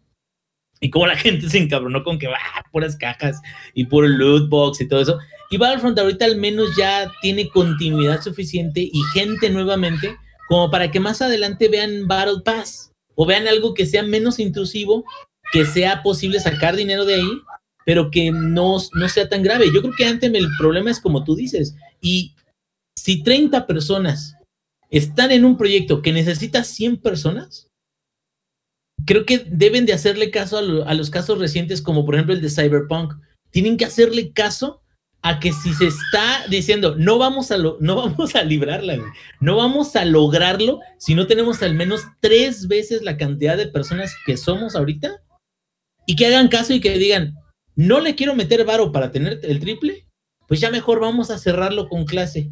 Y como la gente se encabronó con que va, puras cajas y puro loot box y todo eso. Y Battlefront ahorita al menos ya tiene continuidad suficiente y gente nuevamente como para que más adelante vean Battle Pass o vean algo que sea menos intrusivo, que sea posible sacar dinero de ahí, pero que no, no sea tan grave. Yo creo que antes el problema es como tú dices. Y si 30 personas están en un proyecto que necesita 100 personas, creo que deben de hacerle caso a, los casos recientes como por ejemplo el de Cyberpunk. Tienen que hacerle caso a que si se está diciendo no vamos a lo, no vamos a librarla, no vamos a lograrlo si no tenemos al menos tres veces la cantidad de personas que somos ahorita y que hagan caso y que digan no le quiero meter varo para tener el triple, pues ya mejor vamos a cerrarlo con clase.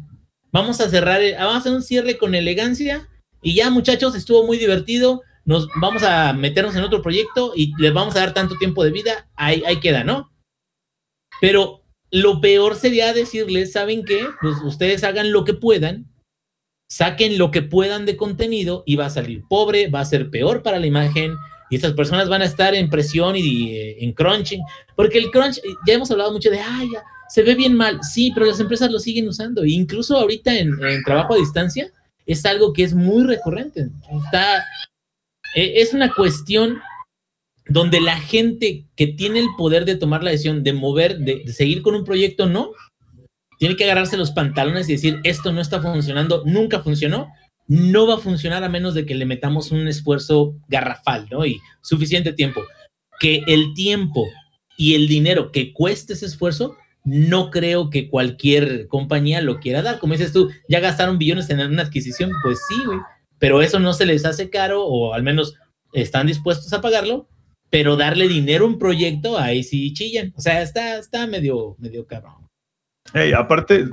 Vamos a cerrar, vamos a hacer un cierre con elegancia y ya muchachos, estuvo muy divertido. nos vamos a meternos en otro proyecto y les vamos a dar tanto tiempo de vida, ahí queda, ¿no? Pero lo peor sería decirles, ¿saben qué? Pues ustedes hagan lo que puedan, saquen lo que puedan de contenido y va a salir pobre, va a ser peor para la imagen y estas personas van a estar en presión y eh, en crunching, porque el crunch, ya hemos hablado mucho de, ay, ya, se ve bien mal, sí, pero las empresas lo siguen usando, e incluso ahorita en, en trabajo a distancia es algo que es muy recurrente, está, e, es una cuestión donde la gente que tiene el poder de tomar la decisión de mover, de, de, seguir con un proyecto, no, tiene que agarrarse los pantalones y decir, esto no está funcionando, nunca funcionó, no va a funcionar a menos de que le metamos un esfuerzo garrafal, ¿no? Y suficiente tiempo. Que el tiempo y el dinero que cueste ese esfuerzo, no creo que cualquier compañía lo quiera dar. Como dices tú, ya gastaron billones en una adquisición, pues sí, pero eso no se les hace caro o al menos están dispuestos a pagarlo, pero darle dinero a un proyecto, ahí sí chillan. O sea, está, está medio, medio cabrón. Hey, aparte,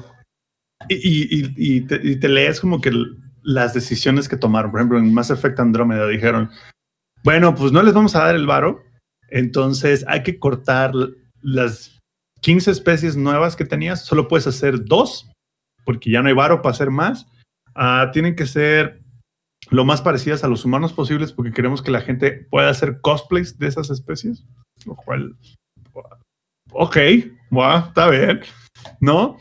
y, y, te, lees como que las decisiones que tomaron. Por ejemplo, en Mass Effect Andromeda dijeron, bueno, pues no les vamos a dar el varo, entonces hay que cortar las 15 especies nuevas que tenías, solo puedes hacer dos, porque ya no hay varo para hacer más. Uh, tienen que ser lo más parecidas a los humanos posibles porque queremos que la gente pueda hacer cosplays de esas especies. Lo cual, ok, wow, está bien, ¿no?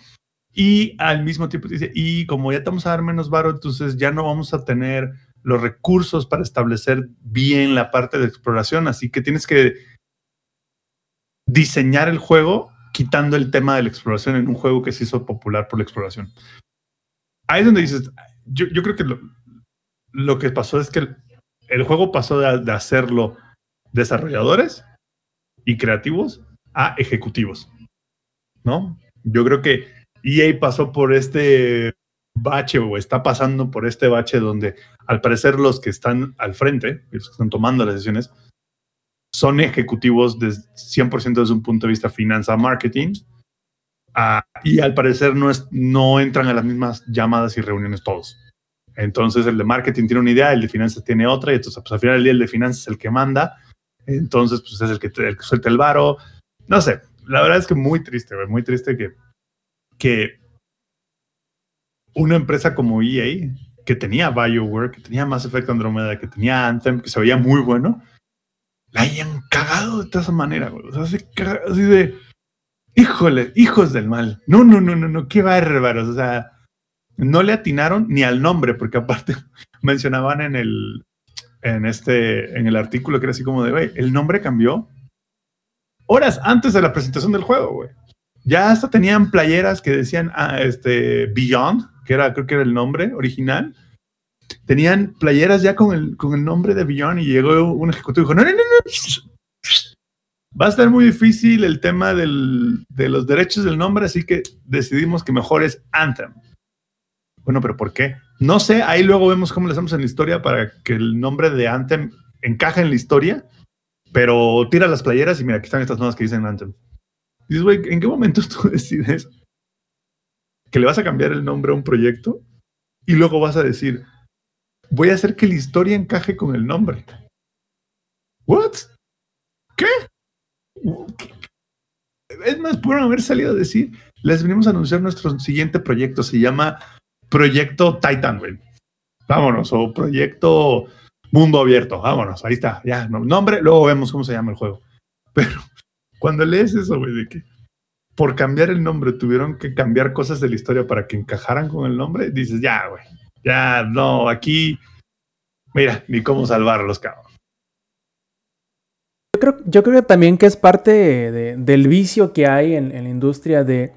Y al mismo tiempo dice, y como ya te vamos a dar menos varo, entonces ya no vamos a tener los recursos para establecer bien la parte de exploración, así que tienes que diseñar el juego quitando el tema de la exploración en un juego que se hizo popular por la exploración. Ahí es donde dices, yo, yo creo que lo, lo, que pasó es que el, el juego pasó de, de hacerlo desarrolladores y creativos a ejecutivos, ¿no? Yo creo que EA pasó por este bache o está pasando por este bache donde al parecer los que están al frente, los que están tomando las decisiones, son ejecutivos de 100% desde un punto de vista finanza marketing uh, y al parecer no, es, no entran a las mismas llamadas y reuniones todos. Entonces el de marketing tiene una idea, el de finanzas tiene otra y entonces pues, al final el de finanzas es el que manda, entonces pues es el que, el que suelta el varo. No sé, la verdad es que muy triste, muy triste que que una empresa como EA, que tenía BioWare, que tenía Mass Effect Andromeda, que tenía Anthem, que se veía muy bueno, la hayan cagado de esa manera, güey. O sea, se así de, híjole, hijos del mal. No, no, no, no, no, qué bárbaros. O sea, no le atinaron ni al nombre, porque aparte mencionaban en el, en este, en el artículo que era así como de, güey, el nombre cambió horas antes de la presentación del juego, güey. Ya hasta tenían playeras que decían ah, este, Beyond, que era, creo que era el nombre original. Tenían playeras ya con el, con el nombre de Beyond y llegó un ejecutivo y dijo, no, no, no, no. Va a estar muy difícil el tema del, de los derechos del nombre, así que decidimos que mejor es Anthem. Bueno, pero ¿por qué? No sé, ahí luego vemos cómo le hacemos en la historia para que el nombre de Anthem encaje en la historia, pero tira las playeras y mira, aquí están estas nuevas que dicen Anthem. Dices, güey, ¿en qué momento tú decides que le vas a cambiar el nombre a un proyecto y luego vas a decir, voy a hacer que la historia encaje con el nombre? ¿What? ¿Qué? Es más, pudieron haber salido a decir, les venimos a anunciar nuestro siguiente proyecto, se llama Proyecto Titan, güey. Vámonos, o Proyecto Mundo Abierto, vámonos, ahí está, ya, nombre, luego vemos cómo se llama el juego. Pero cuando lees eso, güey, de que por cambiar el nombre tuvieron que cambiar cosas de la historia para que encajaran con el nombre, dices, ya, güey, ya, no, aquí, mira, ni cómo salvarlos, cabrón. Yo creo, yo creo también que es parte de, del vicio que hay en la industria de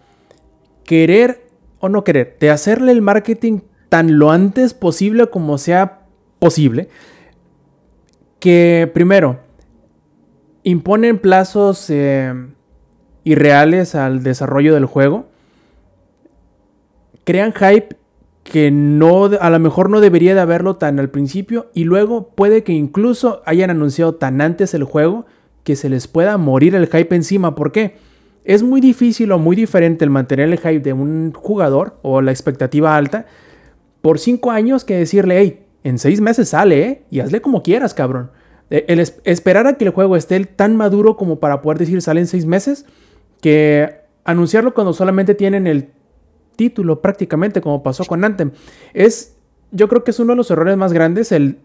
querer o no querer, de hacerle el marketing tan lo antes posible como sea posible, que primero, imponen plazos eh, irreales al desarrollo del juego. Crean hype que no, a lo mejor no debería de haberlo tan al principio y luego puede que incluso hayan anunciado tan antes el juego que se les pueda morir el hype encima. ¿Por qué? Es muy difícil o muy diferente el mantener el hype de un jugador o la expectativa alta por cinco años que decirle, hey, En seis meses sale, ¿eh? Y hazle como quieras, cabrón. Eh, el esperar a que el juego esté tan maduro como para poder decir sale en seis meses, que anunciarlo cuando solamente tienen el título prácticamente, como pasó con Anthem, es, yo creo que es uno de los errores más grandes el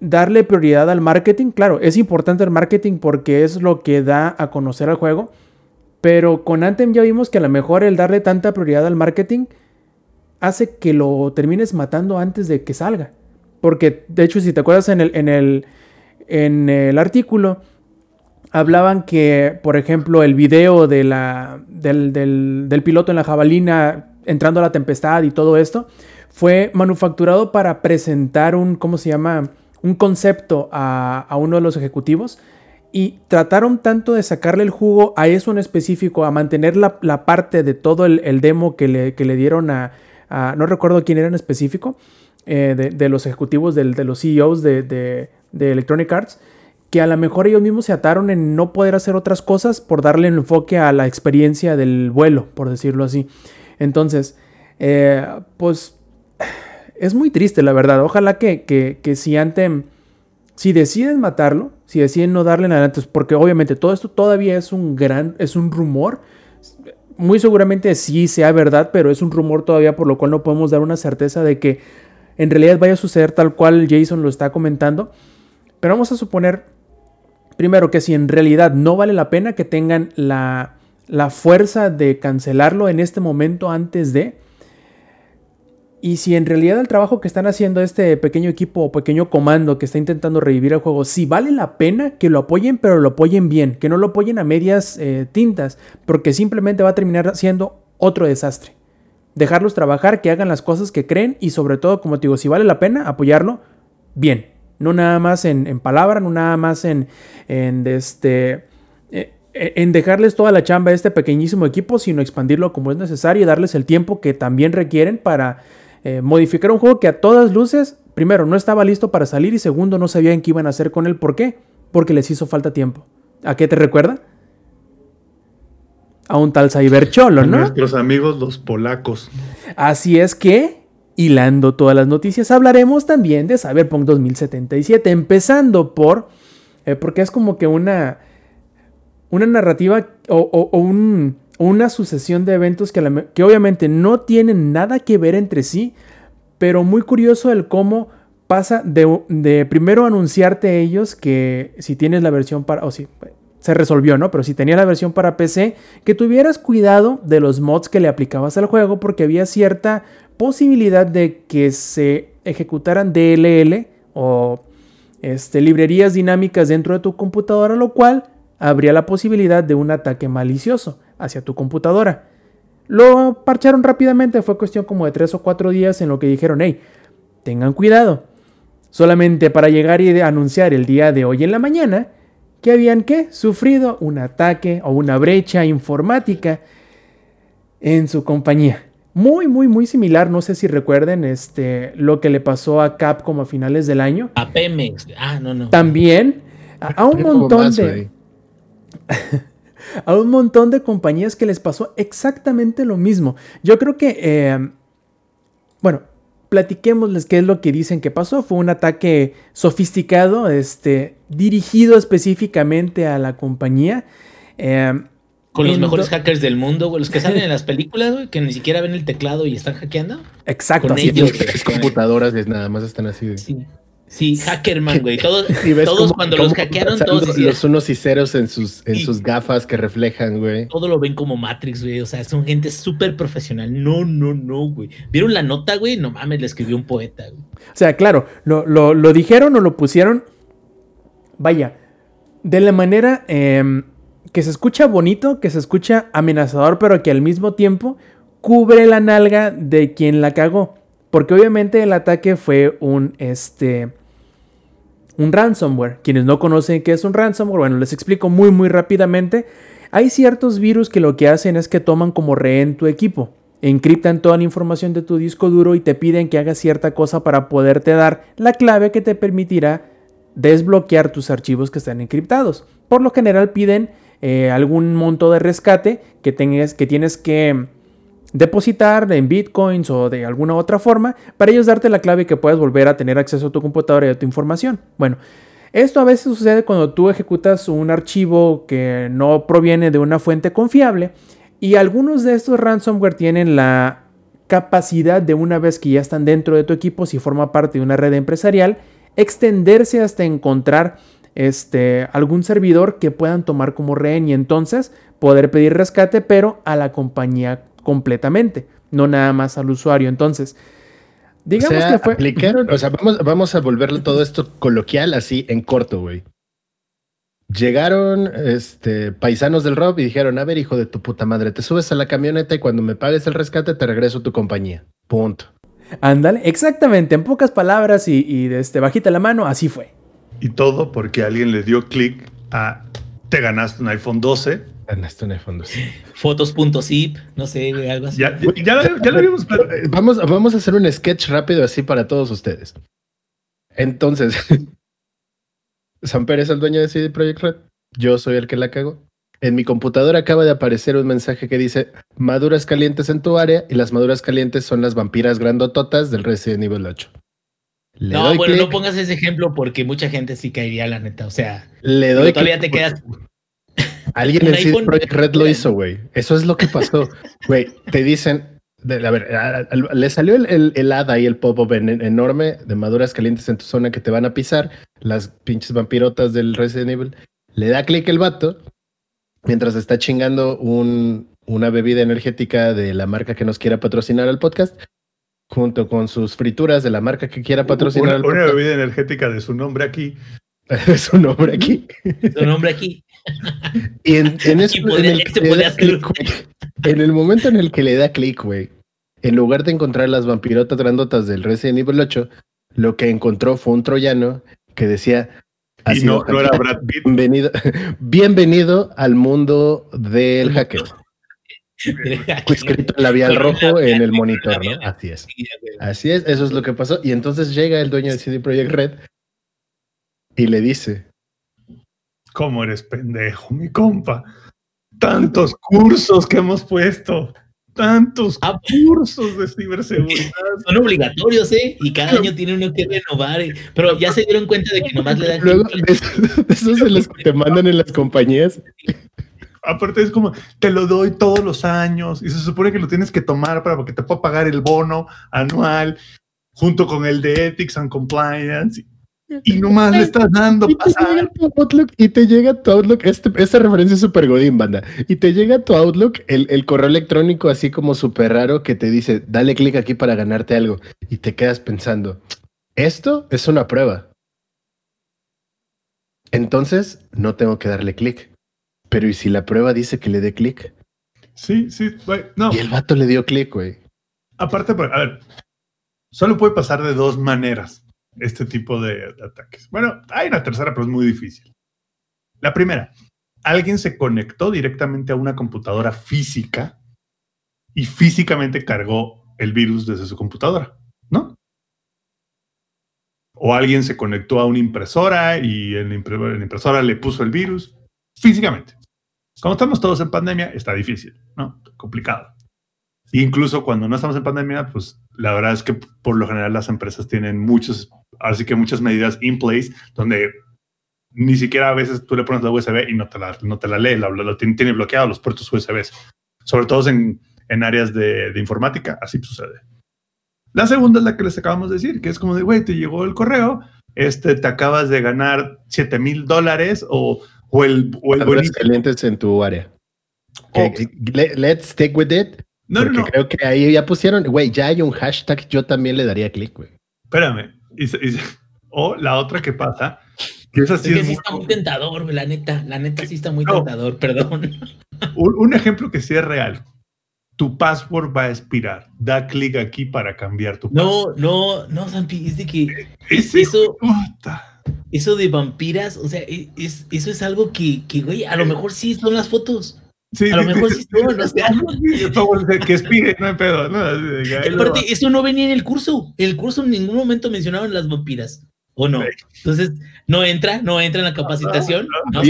darle prioridad al marketing. Claro, es importante el marketing porque es lo que da a conocer al juego, pero con Anthem ya vimos que a lo mejor el darle tanta prioridad al marketing hace que lo termines matando antes de que salga. Porque, de hecho, si te acuerdas en el, en el artículo, hablaban que, por ejemplo, el video de la, del, del, piloto en la jabalina entrando a la tempestad y todo esto, fue manufacturado para presentar un, ¿cómo se llama? Un concepto a, a uno de los ejecutivos y trataron tanto de sacarle el jugo a eso en específico, a mantener la, la parte de todo el, demo que le, que le dieron a, no recuerdo quién era en específico, eh, de, los ejecutivos, de, de los CEOs de Electronic Arts, que a lo mejor ellos mismos se ataron en no poder hacer otras cosas por darle el enfoque a la experiencia del vuelo, por decirlo así. Entonces, eh, pues es muy triste, la verdad. Ojalá que, que, si Anthem, si deciden matarlo, si deciden no darle nada antes, porque obviamente todo esto todavía es un gran, es un rumor. Muy seguramente sí sea verdad, pero es un rumor todavía por lo cual no podemos dar una certeza de que en realidad vaya a suceder tal cual Jason lo está comentando. Pero vamos a suponer primero que si en realidad no vale la pena que tengan la, fuerza de cancelarlo en este momento antes de... Y si en realidad el trabajo que están haciendo este pequeño equipo o pequeño comando que está intentando revivir el juego, si vale la pena que lo apoyen, pero lo apoyen bien, que no lo apoyen a medias eh, tintas, porque simplemente va a terminar siendo otro desastre. Dejarlos trabajar, que hagan las cosas que creen y sobre todo, como te digo, si vale la pena apoyarlo, bien. No nada más en, palabra, no nada más en, en, este, eh, en dejarles toda la chamba a este pequeñísimo equipo, sino expandirlo como es necesario y darles el tiempo que también requieren para eh, modificar un juego que a todas luces, primero, no estaba listo para salir y segundo, no sabían qué iban a hacer con él. ¿Por qué? Porque les hizo falta tiempo. ¿A qué te recuerda? A un tal Cybercholo, ¿no? nuestros amigos los polacos. Así es que hilando todas las noticias, hablaremos también de Cyberpunk 2077, empezando por, eh, porque es como que una, una narrativa o, una sucesión de eventos que, que, obviamente no tienen nada que ver entre sí, pero muy curioso el cómo pasa de, de primero anunciarte ellos que si tienes la versión para, o si se resolvió, ¿no? Pero si tenías la versión para PC, que tuvieras cuidado de los mods que le aplicabas al juego porque había cierta posibilidad de que se ejecutaran DLL o este, librerías dinámicas dentro de tu computadora, lo cual habría la posibilidad de un ataque malicioso hacia tu computadora. Lo parcharon rápidamente, fue cuestión como de 3 o 4 días en lo que dijeron, hey, tengan cuidado. Solamente para llegar y anunciar el día de hoy en la mañana que habían ¿qué? sufrido un ataque o una brecha informática en su compañía. Muy, muy, muy similar, no sé si recuerden este, lo que le pasó a Capcom a finales del año. A Pemex, ah, no, no. También a, un montón de... a un montón de compañías que les pasó exactamente lo mismo. Yo creo que, eh, bueno, platiquémosles qué es lo que dicen que pasó. Fue un ataque sofisticado, este, dirigido específicamente a la compañía. Eh, con los mejores hackers del mundo, güey. Los que salen en las películas, güey, que ni siquiera ven el teclado y están hackeando. Exacto. Con ellos, computadoras nada más están así. Sí. Sí, Hackerman, güey. Todos, todos cuando los hackearon, todos. Los, unos y ceros en sus, en sus gafas que reflejan, güey. Todo lo ven como Matrix, güey. O sea, son gente súper profesional. No, no, no, güey. ¿Vieron la nota, güey? No mames, le escribió un poeta, güey. O sea, claro, lo, lo, lo dijeron o lo pusieron. Vaya, de la manera em, que se escucha bonito, que se escucha amenazador, pero que al mismo tiempo cubre la nalga de quien la cagó. Porque obviamente el ataque fue un, este, un ransomware. Quienes no conocen qué es un ransomware, bueno, les explico muy, muy rápidamente. Hay ciertos virus que lo que hacen es que toman como rehén tu equipo. Encriptan toda la información de tu disco duro y te piden que hagas cierta cosa para poderte dar la clave que te permitirá desbloquear tus archivos que están encriptados. Por lo general piden eh, algún monto de rescate que, tengas, que tienes que depositar en bitcoins o de alguna otra forma para ellos darte la clave que puedas volver a tener acceso a tu computadora y a tu información. Bueno, esto a veces sucede cuando tú ejecutas un archivo que no proviene de una fuente confiable y algunos de estos ransomware tienen la capacidad de una vez que ya están dentro de tu equipo, si forma parte de una red empresarial, extenderse hasta encontrar este, algún servidor que puedan tomar como rehén y entonces poder pedir rescate, pero a la compañía completamente, no nada más al usuario. Entonces, digamos que fue. o sea, vamos, vamos a volverlo todo esto coloquial así en corto, güey. Llegaron este, paisanos del Rob y dijeron: A ver, hijo de tu puta madre, te subes a la camioneta y cuando me pagues el rescate te regreso a tu compañía. Punto. Ándale, exactamente, en pocas palabras y, y de este, bajita la mano, así fue. Y todo porque alguien le dio clic a te ganaste un iPhone 12. Ganaste un iPhone 12. Fotos.zip, no sé, algo así. Ya, ya, ya, lo habíamos vamos, vamos a hacer un sketch rápido así para todos ustedes. Entonces, Samper es el dueño de CD Projekt Red. Yo soy el que la cago. En mi computadora acaba de aparecer un mensaje que dice maduras calientes en tu área y las maduras calientes son las vampiras grandototas del Resident Evil 8 no, bueno, no pongas ese ejemplo porque mucha gente sí caería, la neta. O sea, le doy. Todavía te quedas. Alguien en CD Projekt Red lo hizo, güey. Eso es lo que pasó. Güey, te dicen. a ver, le salió el, el, hada y el pop-up enorme de maduras calientes en tu zona que te van a pisar. Las pinches vampirotas del Resident Evil. Le da clic el vato mientras está chingando un, una bebida energética de la marca que nos quiera patrocinar al podcast junto con sus frituras de la marca que quiera patrocinar. Una, una bebida energética de su nombre aquí. de su nombre aquí. su nombre aquí. y en, en, eso, en, el en el momento en el que le da clic, güey, en lugar de encontrar las vampirotas grandotas del Resident Evil 8, lo que encontró fue un troyano que decía... Y no, no era Brad Pitt. Bienvenido, bienvenido al mundo del hacker. escrito en labial rojo en el monitor, ¿no? Así es. Así es, eso es lo que pasó. Y entonces llega el dueño de CD Projekt Red y le dice: ¿Cómo eres pendejo, mi compa? Tantos cursos que hemos puesto. Tantos ah, cursos de ciberseguridad. Son obligatorios, ¿eh? Y cada año tiene uno que renovar. ¿eh? Pero ya se dieron cuenta de que nomás le dan. Luego, esos de los que te mandan en las compañías aparte es como, te lo doy todos los años y se supone que lo tienes que tomar para que te pueda pagar el bono anual junto con el de Ethics and Compliance. Y nomás le estás dando y pasar. y te llega tu Outlook, este, esta referencia es súper godín, banda. Y te llega tu Outlook, el, el correo electrónico así como súper raro que te dice, dale clic aquí para ganarte algo. Y te quedas pensando, esto es una prueba. Entonces, no tengo que darle clic. Pero ¿y si la prueba dice que le dé clic? Sí, sí, güey. No. Y el vato le dio clic, güey. Aparte, a ver, solo puede pasar de dos maneras este tipo de, ataques. Bueno, hay una tercera, pero es muy difícil. La primera, alguien se conectó directamente a una computadora física y físicamente cargó el virus desde su computadora, ¿no? O alguien se conectó a una impresora y en la impresora le puso el virus físicamente. Como estamos todos en pandemia, está difícil, ¿no? Complicado. Incluso cuando no estamos en pandemia, pues la verdad es que por lo general las empresas tienen muchos, así que muchas medidas in place donde ni siquiera a veces tú le pones la USB y no te la, no te la lee, lo, tiene, tiene bloqueado los puertos USB, sobre todo en, en áreas de, de, informática, así sucede. La segunda es la que les acabamos de decir, que es como de, güey, te llegó el correo, este, te acabas de ganar 7 mil dólares o o el, o el calientes en tu área. let's stick with it. No, porque no, creo que ahí ya pusieron, güey, ya hay un hashtag, yo también le daría clic, güey. Espérame. o la otra que pasa, que es así. Es que sí está muy tentador, güey, la neta, la neta sí está muy tentador, perdón. Un, un, ejemplo que sí es real. Tu password va a expirar. Da clic aquí para cambiar tu password. No, no, no, Zampi, es de que eso eso de vampiras, o sea, e, es, eso es algo que, que, güey, a lo mejor sí son las fotos. Sí, a lo mejor sí, son, no sé. que expire, no hay pedo. No, Aparte, eso no venía en el curso. En el curso en ningún momento mencionaban las vampiras. ¿O no? Entonces, no entra, no entra en la capacitación. No,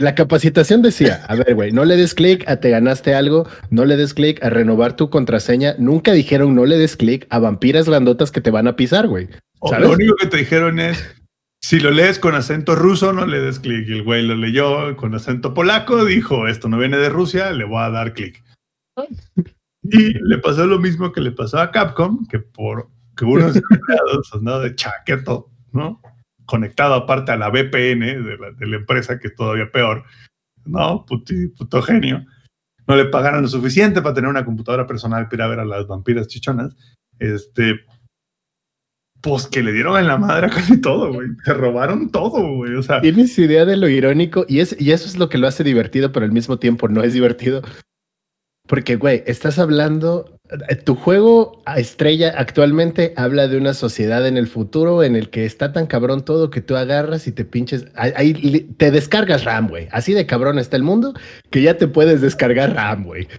la capacitación decía, a ver, güey, no le des clic a te ganaste algo, no le des clic a renovar tu contraseña. Nunca dijeron no le des clic a vampiras grandotas que te van a pisar, güey. Lo único que te dijeron es, si lo lees con acento ruso, no le des clic. El güey lo leyó con acento polaco, dijo, esto no viene de Rusia, le voy a dar clic. Y le pasó lo mismo que le pasó a Capcom, que por que unos empleados andaba de chaqueto ¿no? Conectado aparte a la VPN de la, empresa, que es todavía peor, ¿no? puto genio. No le pagaron lo suficiente para tener una computadora personal para ir a ver a las vampiras chichonas. Este, pues que le dieron en la madre a casi todo, güey. Se robaron todo, güey. O sea. Tienes idea de lo irónico y, es, y eso es lo que lo hace divertido, pero al mismo tiempo no es divertido. Porque, güey, estás hablando, tu juego estrella actualmente habla de una sociedad en el futuro en el que está tan cabrón todo que tú agarras y te pinches, ahí te descargas RAM, güey. Así de cabrón está el mundo que ya te puedes descargar RAM, güey.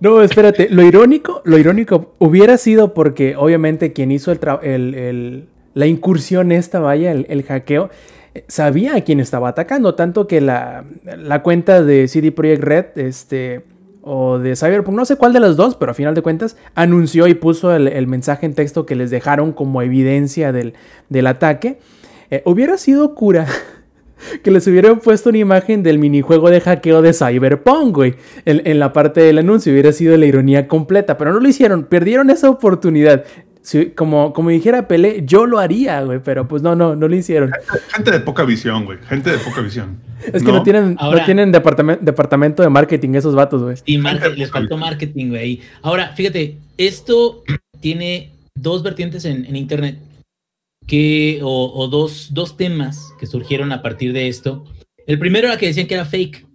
No, espérate, lo irónico, lo irónico hubiera sido porque obviamente quien hizo el, la incursión esta, vaya, el, hackeo, eh, sabía a quién estaba atacando, tanto que la, la cuenta de CD Projekt Red, este o de Cyberpunk, no sé cuál de las dos, pero a final de cuentas anunció y puso el, mensaje en texto que les dejaron como evidencia del, ataque. Eh, hubiera sido cura que les hubieran puesto una imagen del minijuego de hackeo de Cyberpunk, güey. En, la parte del anuncio hubiera sido la ironía completa, pero no lo hicieron, perdieron esa oportunidad como, como dijera Pelé, yo lo haría, güey, pero pues no, no, no lo hicieron. Gente de poca visión, güey. Gente de poca visión. Es que no, tienen, no tienen departamento, departamento de marketing esos vatos, güey. Y les faltó marketing, güey. Ahora, fíjate, esto tiene dos vertientes en, internet que, o, dos, dos temas que surgieron a partir de esto. El primero era que decían que era fake,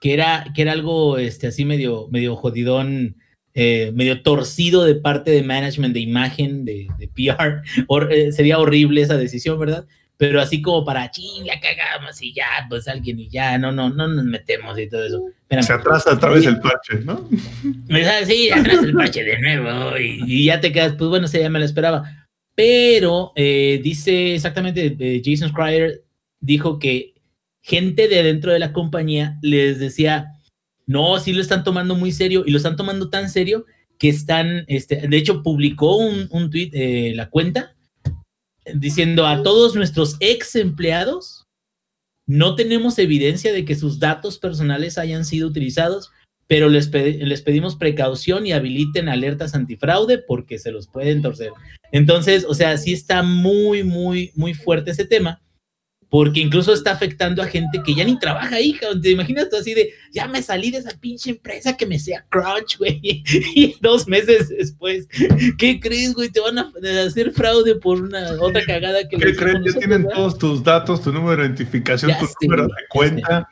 que era, que era algo este, así medio, medio jodidón eh, medio torcido de parte de management de imagen, de, PR. Eh, sería horrible esa decisión, ¿verdad? Pero así como para, ching, la cagamos y ya, pues alguien y ya, no, no, no nos metemos y todo eso. Se atrasa otra vez el parche, ¿no? Sí, atrasa el parche de nuevo y, ya te quedas, pues bueno, se ya me lo esperaba. Pero eh, dice exactamente, Jason Schreier dijo que gente de dentro de la compañía les decía, no, sí lo están tomando muy serio y lo están tomando tan serio que están, este, de hecho, publicó un, un tweet, eh, la cuenta, diciendo a todos nuestros ex empleados, no tenemos evidencia de que sus datos personales hayan sido utilizados, pero les, les pedimos precaución y habiliten alertas antifraude porque se los pueden torcer. Entonces, o sea, sí está muy, muy, muy fuerte ese tema porque incluso está afectando a gente que ya ni trabaja ahí, ¿te imaginas tú así de, ya me salí de esa pinche empresa que me sea crunch, güey, y dos meses después, ¿qué crees, güey? Te van a hacer fraude por una otra cagada que... ¿Qué crees? Ya tienen todos tus datos, tu número de identificación, tu número de cuenta,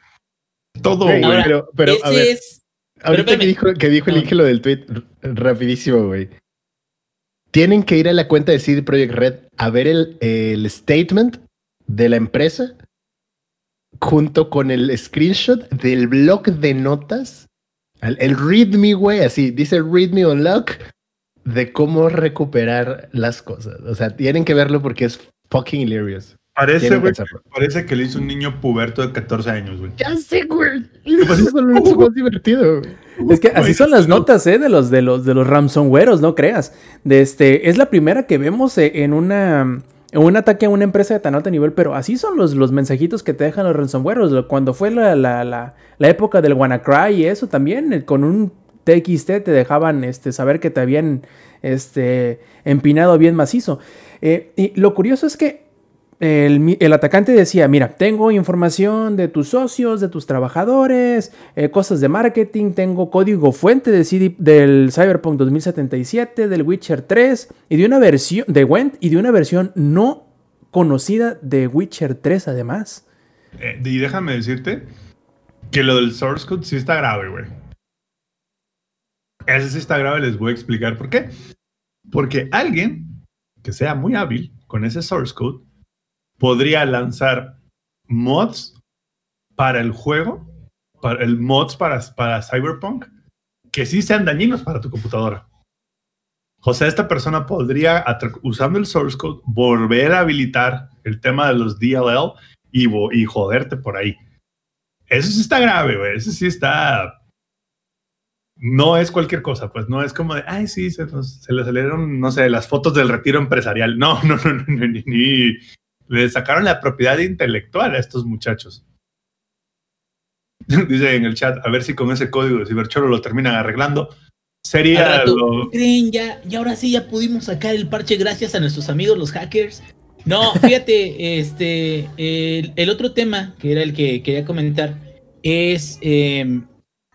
todo, güey. Pero, pero a ver, es... ahorita que dijo, que dijo el Ingelo del tweet, rapidísimo, güey. Tienen que ir a la cuenta de CD Projekt Red a ver el, el statement de la empresa junto con el screenshot del blog de notas, el, readme, güey, así dice readme unlock de cómo recuperar las cosas. O sea, tienen que verlo porque es fucking hilarious. Parece, güey, parece que le hizo un niño puberto de 14 años, güey. Ya sé, güey. es lo más divertido, Es que así son las notas, ¿eh? De los, de los, de los ransomwareos, no creas. De este, es la primera que vemos eh, en una un ataque a una empresa de tan alto nivel, pero así son los, los mensajitos que te dejan los ransomware. Cuando fue la, la, la, época del WannaCry y eso también, eh, con un TXT te dejaban este, saber que te habían este, empinado bien macizo. Eh, y lo curioso es que el, atacante decía, mira, tengo información de tus socios, de tus trabajadores, eh, cosas de marketing, tengo código fuente de CD, del Cyberpunk 2077, del Witcher 3 y de una versión de Went y de una versión no conocida de Witcher 3 además. Eh, y déjame decirte que lo del source code sí está grave, güey. Ese sí está grave, les voy a explicar por qué. Porque alguien que sea muy hábil con ese source code podría lanzar mods para el juego, para el mods para, para Cyberpunk, que sí sean dañinos para tu computadora. O sea, esta persona podría, usando el source code, volver a habilitar el tema de los DLL y, joderte por ahí. Eso sí está grave, güey. Eso sí está. No es cualquier cosa, pues no es como de, ay, sí, se, le salieron, no sé, las fotos del retiro empresarial. No, no, no, no, ni, ni, le sacaron la propiedad intelectual a estos muchachos. Dice en el chat, a ver si con ese código de Ciberchoro lo terminan arreglando. Sería lo... ¿Creen ya? Y ahora sí ya pudimos sacar el parche gracias a nuestros amigos los hackers. No, fíjate, este, el, otro tema que era el que quería comentar es em,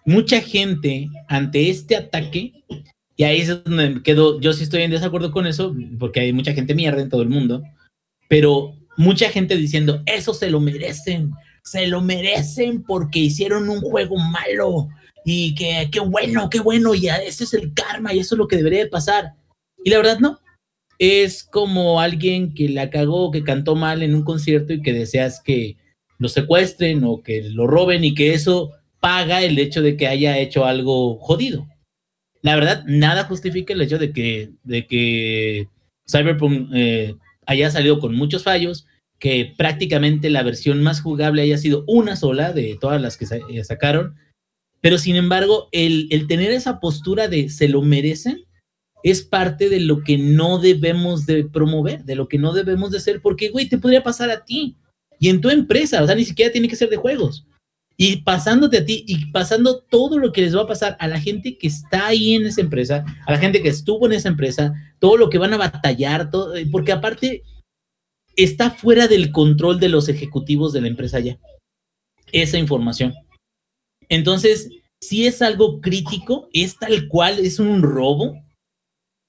mucha gente ante este ataque, y ahí es donde quedo, yo sí estoy en desacuerdo con eso, porque hay mucha gente mierda en todo el mundo, pero mucha gente diciendo, eso se lo merecen, se lo merecen porque hicieron un juego malo, y que qué bueno, qué bueno, y ese es el karma y eso es lo que debería de pasar. Y la verdad no. Es como alguien que la cagó, que cantó mal en un concierto y que deseas que lo secuestren o que lo roben y que eso paga el hecho de que haya hecho algo jodido. La verdad, nada justifica el hecho de que, de que Cyberpunk eh, haya salido con muchos fallos, que prácticamente la versión más jugable haya sido una sola de todas las que eh, sacaron pero sin embargo, el, tener esa postura de se lo merecen es parte de lo que no debemos de promover, de lo que no debemos de hacer, porque, güey, te podría pasar a ti y en tu empresa, o sea, ni siquiera tiene que ser de juegos. Y pasándote a ti y pasando todo lo que les va a pasar a la gente que está ahí en esa empresa, a la gente que estuvo en esa empresa, todo lo que van a batallar, todo, porque aparte está fuera del control de los ejecutivos de la empresa ya, esa información. Entonces, si es algo crítico, es tal cual, es un robo,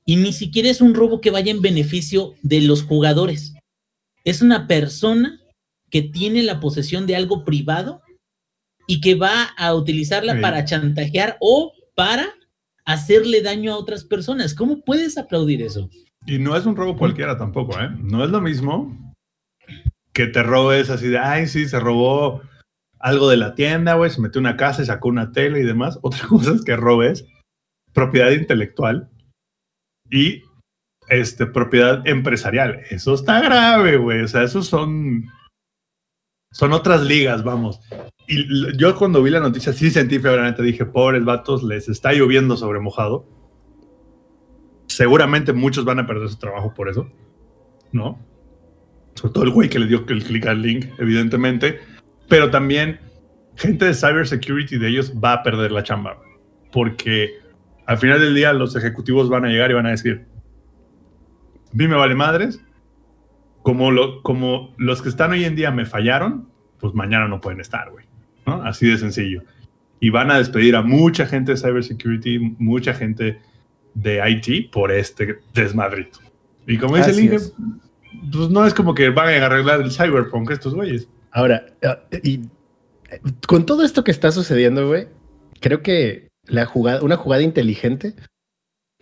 y ni siquiera es un robo que vaya en beneficio de los jugadores. Es una persona que tiene la posesión de algo privado y que va a utilizarla para chantajear o para hacerle daño a otras personas. ¿Cómo puedes aplaudir eso? Y no es un robo cualquiera tampoco, ¿eh? No es lo mismo que te robes así de, ay, sí, se robó algo de la tienda, güey, se metió una casa y sacó una tele y demás. Otra cosa es que robes propiedad intelectual y este, propiedad empresarial. Eso está grave, güey. O sea, esos son, son otras ligas, vamos. Y yo cuando vi la noticia sí sentí febramente, dije, pobres vatos, les está lloviendo sobre mojado. Seguramente muchos van a perder su trabajo por eso, ¿no? Sobre todo el güey que le dio el clic al link, evidentemente pero también gente de cybersecurity de ellos va a perder la chamba, porque al final del día los ejecutivos van a llegar y van a decir, a mí me vale madres, como, lo, como los que están hoy en día me fallaron, pues mañana no pueden estar, güey. Así de sencillo. Y van a despedir a mucha gente de cybersecurity, mucha gente de IT por este desmadrito. Y como dice el Inge, pues no es como que van a arreglar el cyberpunk estos güeyes. Ahora, eh, y con todo esto que está sucediendo, güey, creo que la jugada, una jugada inteligente,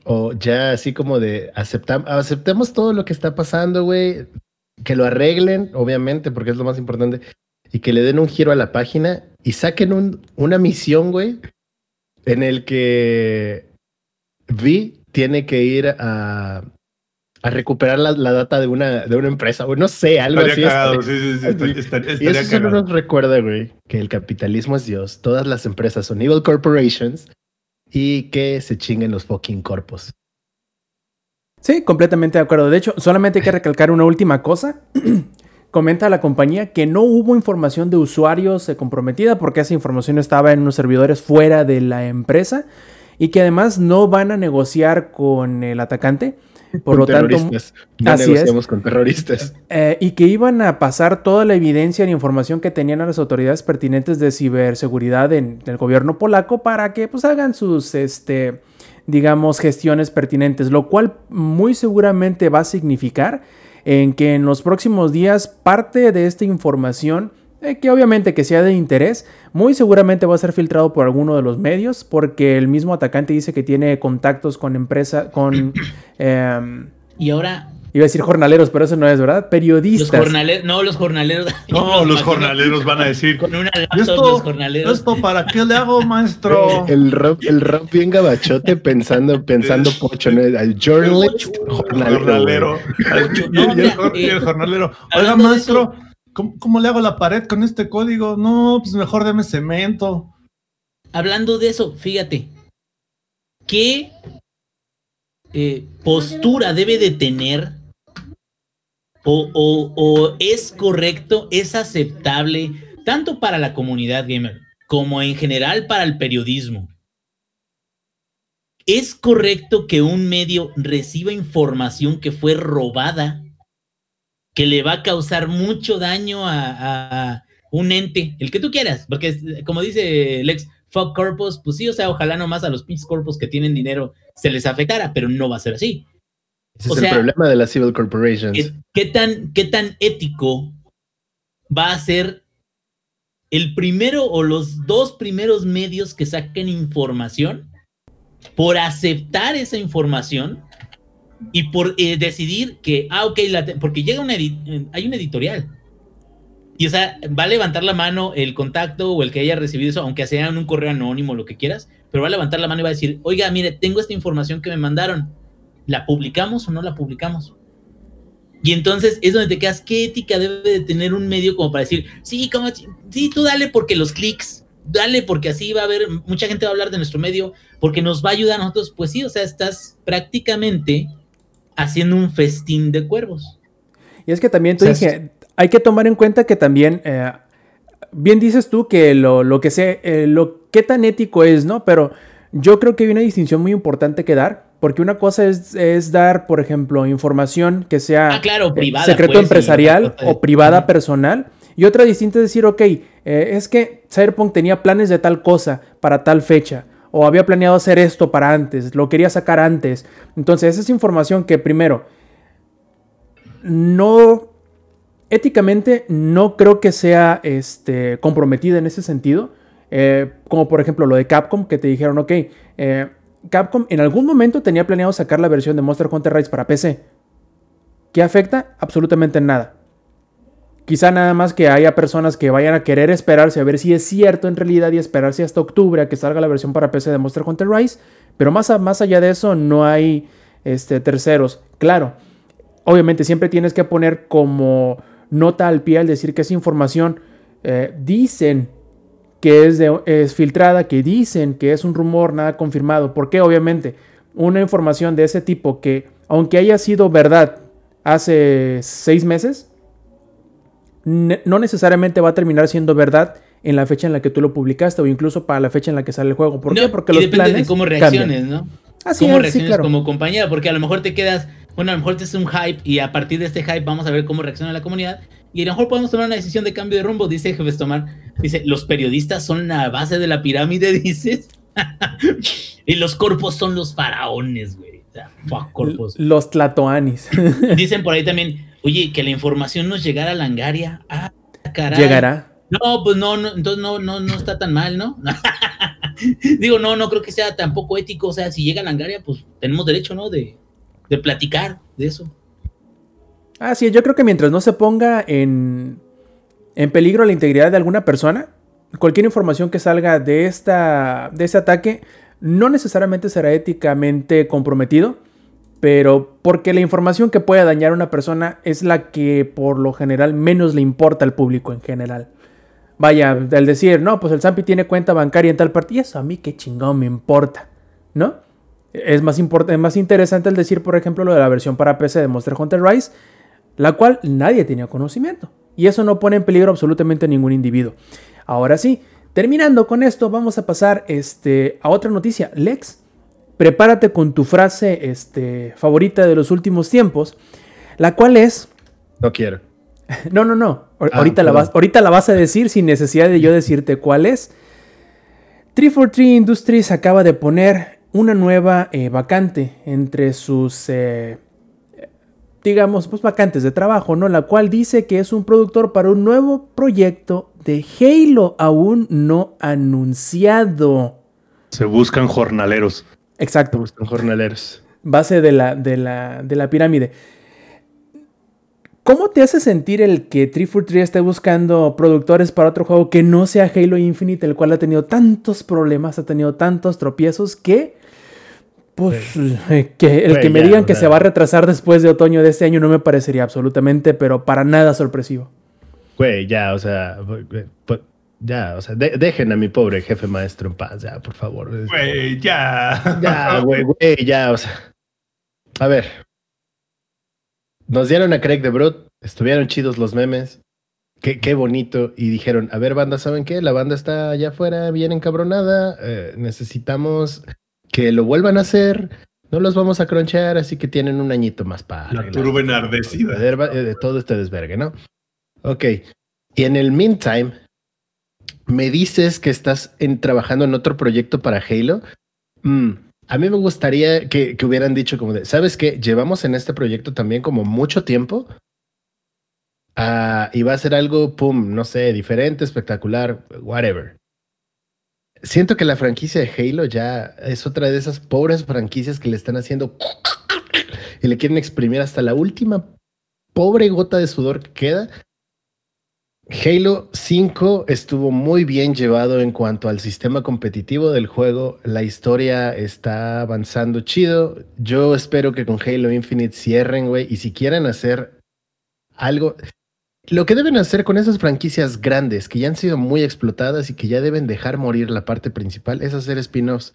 o ya así como de aceptar, aceptemos todo lo que está pasando, güey, que lo arreglen, obviamente, porque es lo más importante, y que le den un giro a la página y saquen un, una misión, güey, en el que Vi tiene que ir a, a recuperar la, data de una, de una empresa, güey. No sé, algo así. Cagado, sí, sí, sí, y eso solo nos recuerda, güey, que el capitalismo es Dios. Todas las empresas son evil corporations y que se chinguen los fucking corpos. Sí, completamente de acuerdo. De hecho, solamente hay que recalcar una última cosa. Comenta la compañía que no hubo información de usuarios eh, comprometida porque esa información estaba en unos servidores fuera de la empresa y que además no van a negociar con el atacante. Por lo tanto, no negociamos con terroristas. Eh, y que iban a pasar toda la evidencia e información que tenían a las autoridades pertinentes de ciberseguridad en, el gobierno polaco para que pues hagan sus, este, digamos, gestiones pertinentes, lo cual muy seguramente va a significar en que en los próximos días parte de esta información eh, que obviamente que sea de interés, muy seguramente va a ser filtrado por alguno de los medios, porque el mismo atacante dice que tiene contactos con empresa, con... Em, y ahora, Iba a decir jornaleros, pero eso no es, ¿verdad? Periodistas. Los jornaleros, no, los jornaleros. No, los jornaleros van a decir. Con una laptop, ¿Y esto, los jornaleros. ¿Esto para qué le hago, maestro? El rap, el rap bien gabachote pensando, pensando pocho, ¿no? Al journalist, jornalero. jornalero. No, y, el, jornalero. Oiga, maestro, ¿cómo, cómo le hago la pared con este código? No, pues mejor deme cemento. Hablando de eso, fíjate. ¿Qué eh, postura debe de tener? O, o- o es correcto, es aceptable, tanto para la comunidad gamer como en general para el periodismo. ¿Es correcto que un medio reciba información que fue robada, que le va a causar mucho daño a, a un ente, el que tú quieras? Porque como dice Lex, fuck corpus, pues sí, o sea, ojalá nomás a los pinches corpus que tienen dinero se les afectara, pero no va a ser así. Ese O es sea, el problema de las civil corporations. ¿Qué, qué tan, ¿Qué tan ético va a ser el primero o los dos primeros medios que saquen información por aceptar esa información y por eh, decidir que, ah, ok, la porque llega una, eh, hay un editorial. Y o sea, va a levantar la mano el contacto o el que haya recibido eso, aunque sea en un correo anónimo lo que quieras, pero va a levantar la mano y va a decir, oiga, mire, tengo esta información que me mandaron, ¿la publicamos o no la publicamos? Y entonces es donde te quedas, ¿qué ética debe de tener un medio como para decir, sí, como, sí, tú dale porque los clics, dale porque así va a haber, mucha gente va a hablar de nuestro medio, porque nos va a ayudar a nosotros? Pues sí, o sea, estás prácticamente haciendo un festín de cuervos. Y es que también tú O sea, dije, hay que tomar en cuenta que también, eh, bien dices tú que lo, lo que sé, eh, lo qué tan ético es, ¿no? Pero yo creo que hay una distinción muy importante que dar, porque una cosa es, es dar, por ejemplo, información que sea Ah, claro, eh, privada. secreto pues, empresarial o privada personal. Y otra distinta es decir, ok, eh, es que Cyberpunk tenía planes de tal cosa para tal fecha. O había planeado hacer esto para antes, lo quería sacar antes. Entonces, esa es información que primero, no, éticamente no creo que sea este, comprometida en ese sentido. Eh, como por ejemplo lo de Capcom, que te dijeron, ok, eh, Capcom en algún momento tenía planeado sacar la versión de Monster Hunter Rise para PC. ¿Qué afecta? Absolutamente nada. Quizá nada más que haya personas que vayan a querer esperarse a ver si es cierto en realidad y esperarse hasta octubre a que salga la versión para PC de Monster Hunter Rise. Pero más, más allá de eso no hay este, terceros. Claro, obviamente siempre tienes que poner como nota al pie al decir que esa información eh, dicen que es, de- es filtrada, que dicen que es un rumor, nada confirmado. Porque obviamente una información de ese tipo que, aunque haya sido verdad hace seis meses, ne- no necesariamente va a terminar siendo verdad en la fecha en la que tú lo publicaste o incluso para la fecha en la que sale el juego. ¿Por qué? Porque y los depende planes de cómo cambian. reacciones, ¿no? Así cómo es, sí, reacciones claro. como compañía, porque a lo mejor te quedas, bueno, a lo mejor te es un hype y a partir de este hype vamos a ver cómo reacciona la comunidad y a lo mejor podemos tomar una decisión de cambio de rumbo, dice Jefes Tomar, dice, los periodistas son la base de la pirámide, dices, y los corpos son los faraones, güey, o sea, fuck corpos. Los tlatoanis. Dicen por ahí también, oye, que la información nos llegara a Langaria, ah, caray. Llegará. No, pues no, no, entonces no, no, no está tan mal, ¿no? Digo, no, no creo que sea tampoco ético. O sea, si llega a Langaria, pues tenemos derecho, ¿no? De, de platicar de eso. Así es, yo creo que mientras no se ponga en, en peligro la integridad de alguna persona, cualquier información que salga de, esta, de este ataque no necesariamente será éticamente comprometido, pero porque la información que pueda dañar a una persona es la que por lo general menos le importa al público en general. Vaya, al decir, no, pues el Zampi tiene cuenta bancaria en tal parte, y eso a mí qué chingón me importa, ¿no? Es más, es más interesante el decir, por ejemplo, lo de la versión para PC de Monster Hunter Rise, la cual nadie tenía conocimiento. Y eso no pone en peligro absolutamente a ningún individuo. Ahora sí, terminando con esto, vamos a pasar este, a otra noticia. Lex, prepárate con tu frase este, favorita de los últimos tiempos, la cual es... No quiero. No, no, no. Ah, ahorita, la vas, ahorita la vas a decir sin necesidad de yo decirte cuál es. 343 Industries acaba de poner una nueva eh, vacante entre sus, eh, digamos, pues vacantes de trabajo, ¿no? La cual dice que es un productor para un nuevo proyecto de Halo aún no anunciado. Se buscan jornaleros. Exacto, gustan jornaleros. base de la, de la, de la pirámide. ¿Cómo te hace sentir el que 343 esté buscando productores para otro juego que no sea Halo Infinite, el cual ha tenido tantos problemas, ha tenido tantos tropiezos que pues eh, que el que me digan que se va a retrasar después de otoño de este año no me parecería absolutamente, pero para nada sorpresivo. Güey, ya, o sea, pues, ya, o sea, dejen a mi pobre jefe maestro en paz, ya, por favor. Güey, ya. Ya, güey, güey, ya, o sea. A ver. Nos dieron a Craig de Brut, estuvieron chidos los memes. Qué, qué, bonito. Y dijeron, a ver, banda, ¿saben qué? La banda está allá afuera, bien encabronada. Eh, necesitamos que lo vuelvan a hacer. No los vamos a cronchear, así que tienen un añito más para. La turba enardecida. De todo este desvergue, ¿no? Ok. Y en el meantime, me dices que estás en, trabajando en otro proyecto para Halo. Mm, a mí me gustaría que, que, hubieran dicho como de, ¿sabes qué? Llevamos en este proyecto también como mucho tiempo. Uh, y va a ser algo, pum, no sé, diferente, espectacular, whatever siento que la franquicia de Halo ya es otra de esas pobres franquicias que le están haciendo y le quieren exprimir hasta la última pobre gota de sudor que queda. Halo 5 estuvo muy bien llevado en cuanto al sistema competitivo del juego. La historia está avanzando chido. Yo espero que con Halo Infinite cierren, güey. Y si quieren hacer algo, lo que deben hacer con esas franquicias grandes que ya han sido muy explotadas y que ya deben dejar morir la parte principal es hacer spin-offs.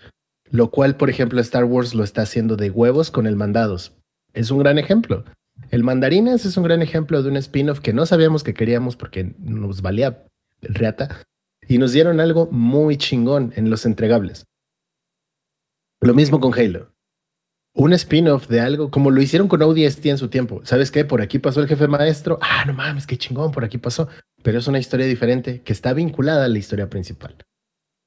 Lo cual, por ejemplo, Star Wars lo está haciendo de huevos con el Mandados. Es un gran ejemplo. El Mandarines es un gran ejemplo de un spin-off que no sabíamos que queríamos porque nos valía reata y nos dieron algo muy chingón en los entregables. Lo mismo con Halo un spin-off de algo, como lo hicieron con ODST en su tiempo. ¿Sabes qué? Por aquí pasó el jefe maestro. Ah, no mames, qué chingón, por aquí pasó. Pero es una historia diferente que está vinculada a la historia principal.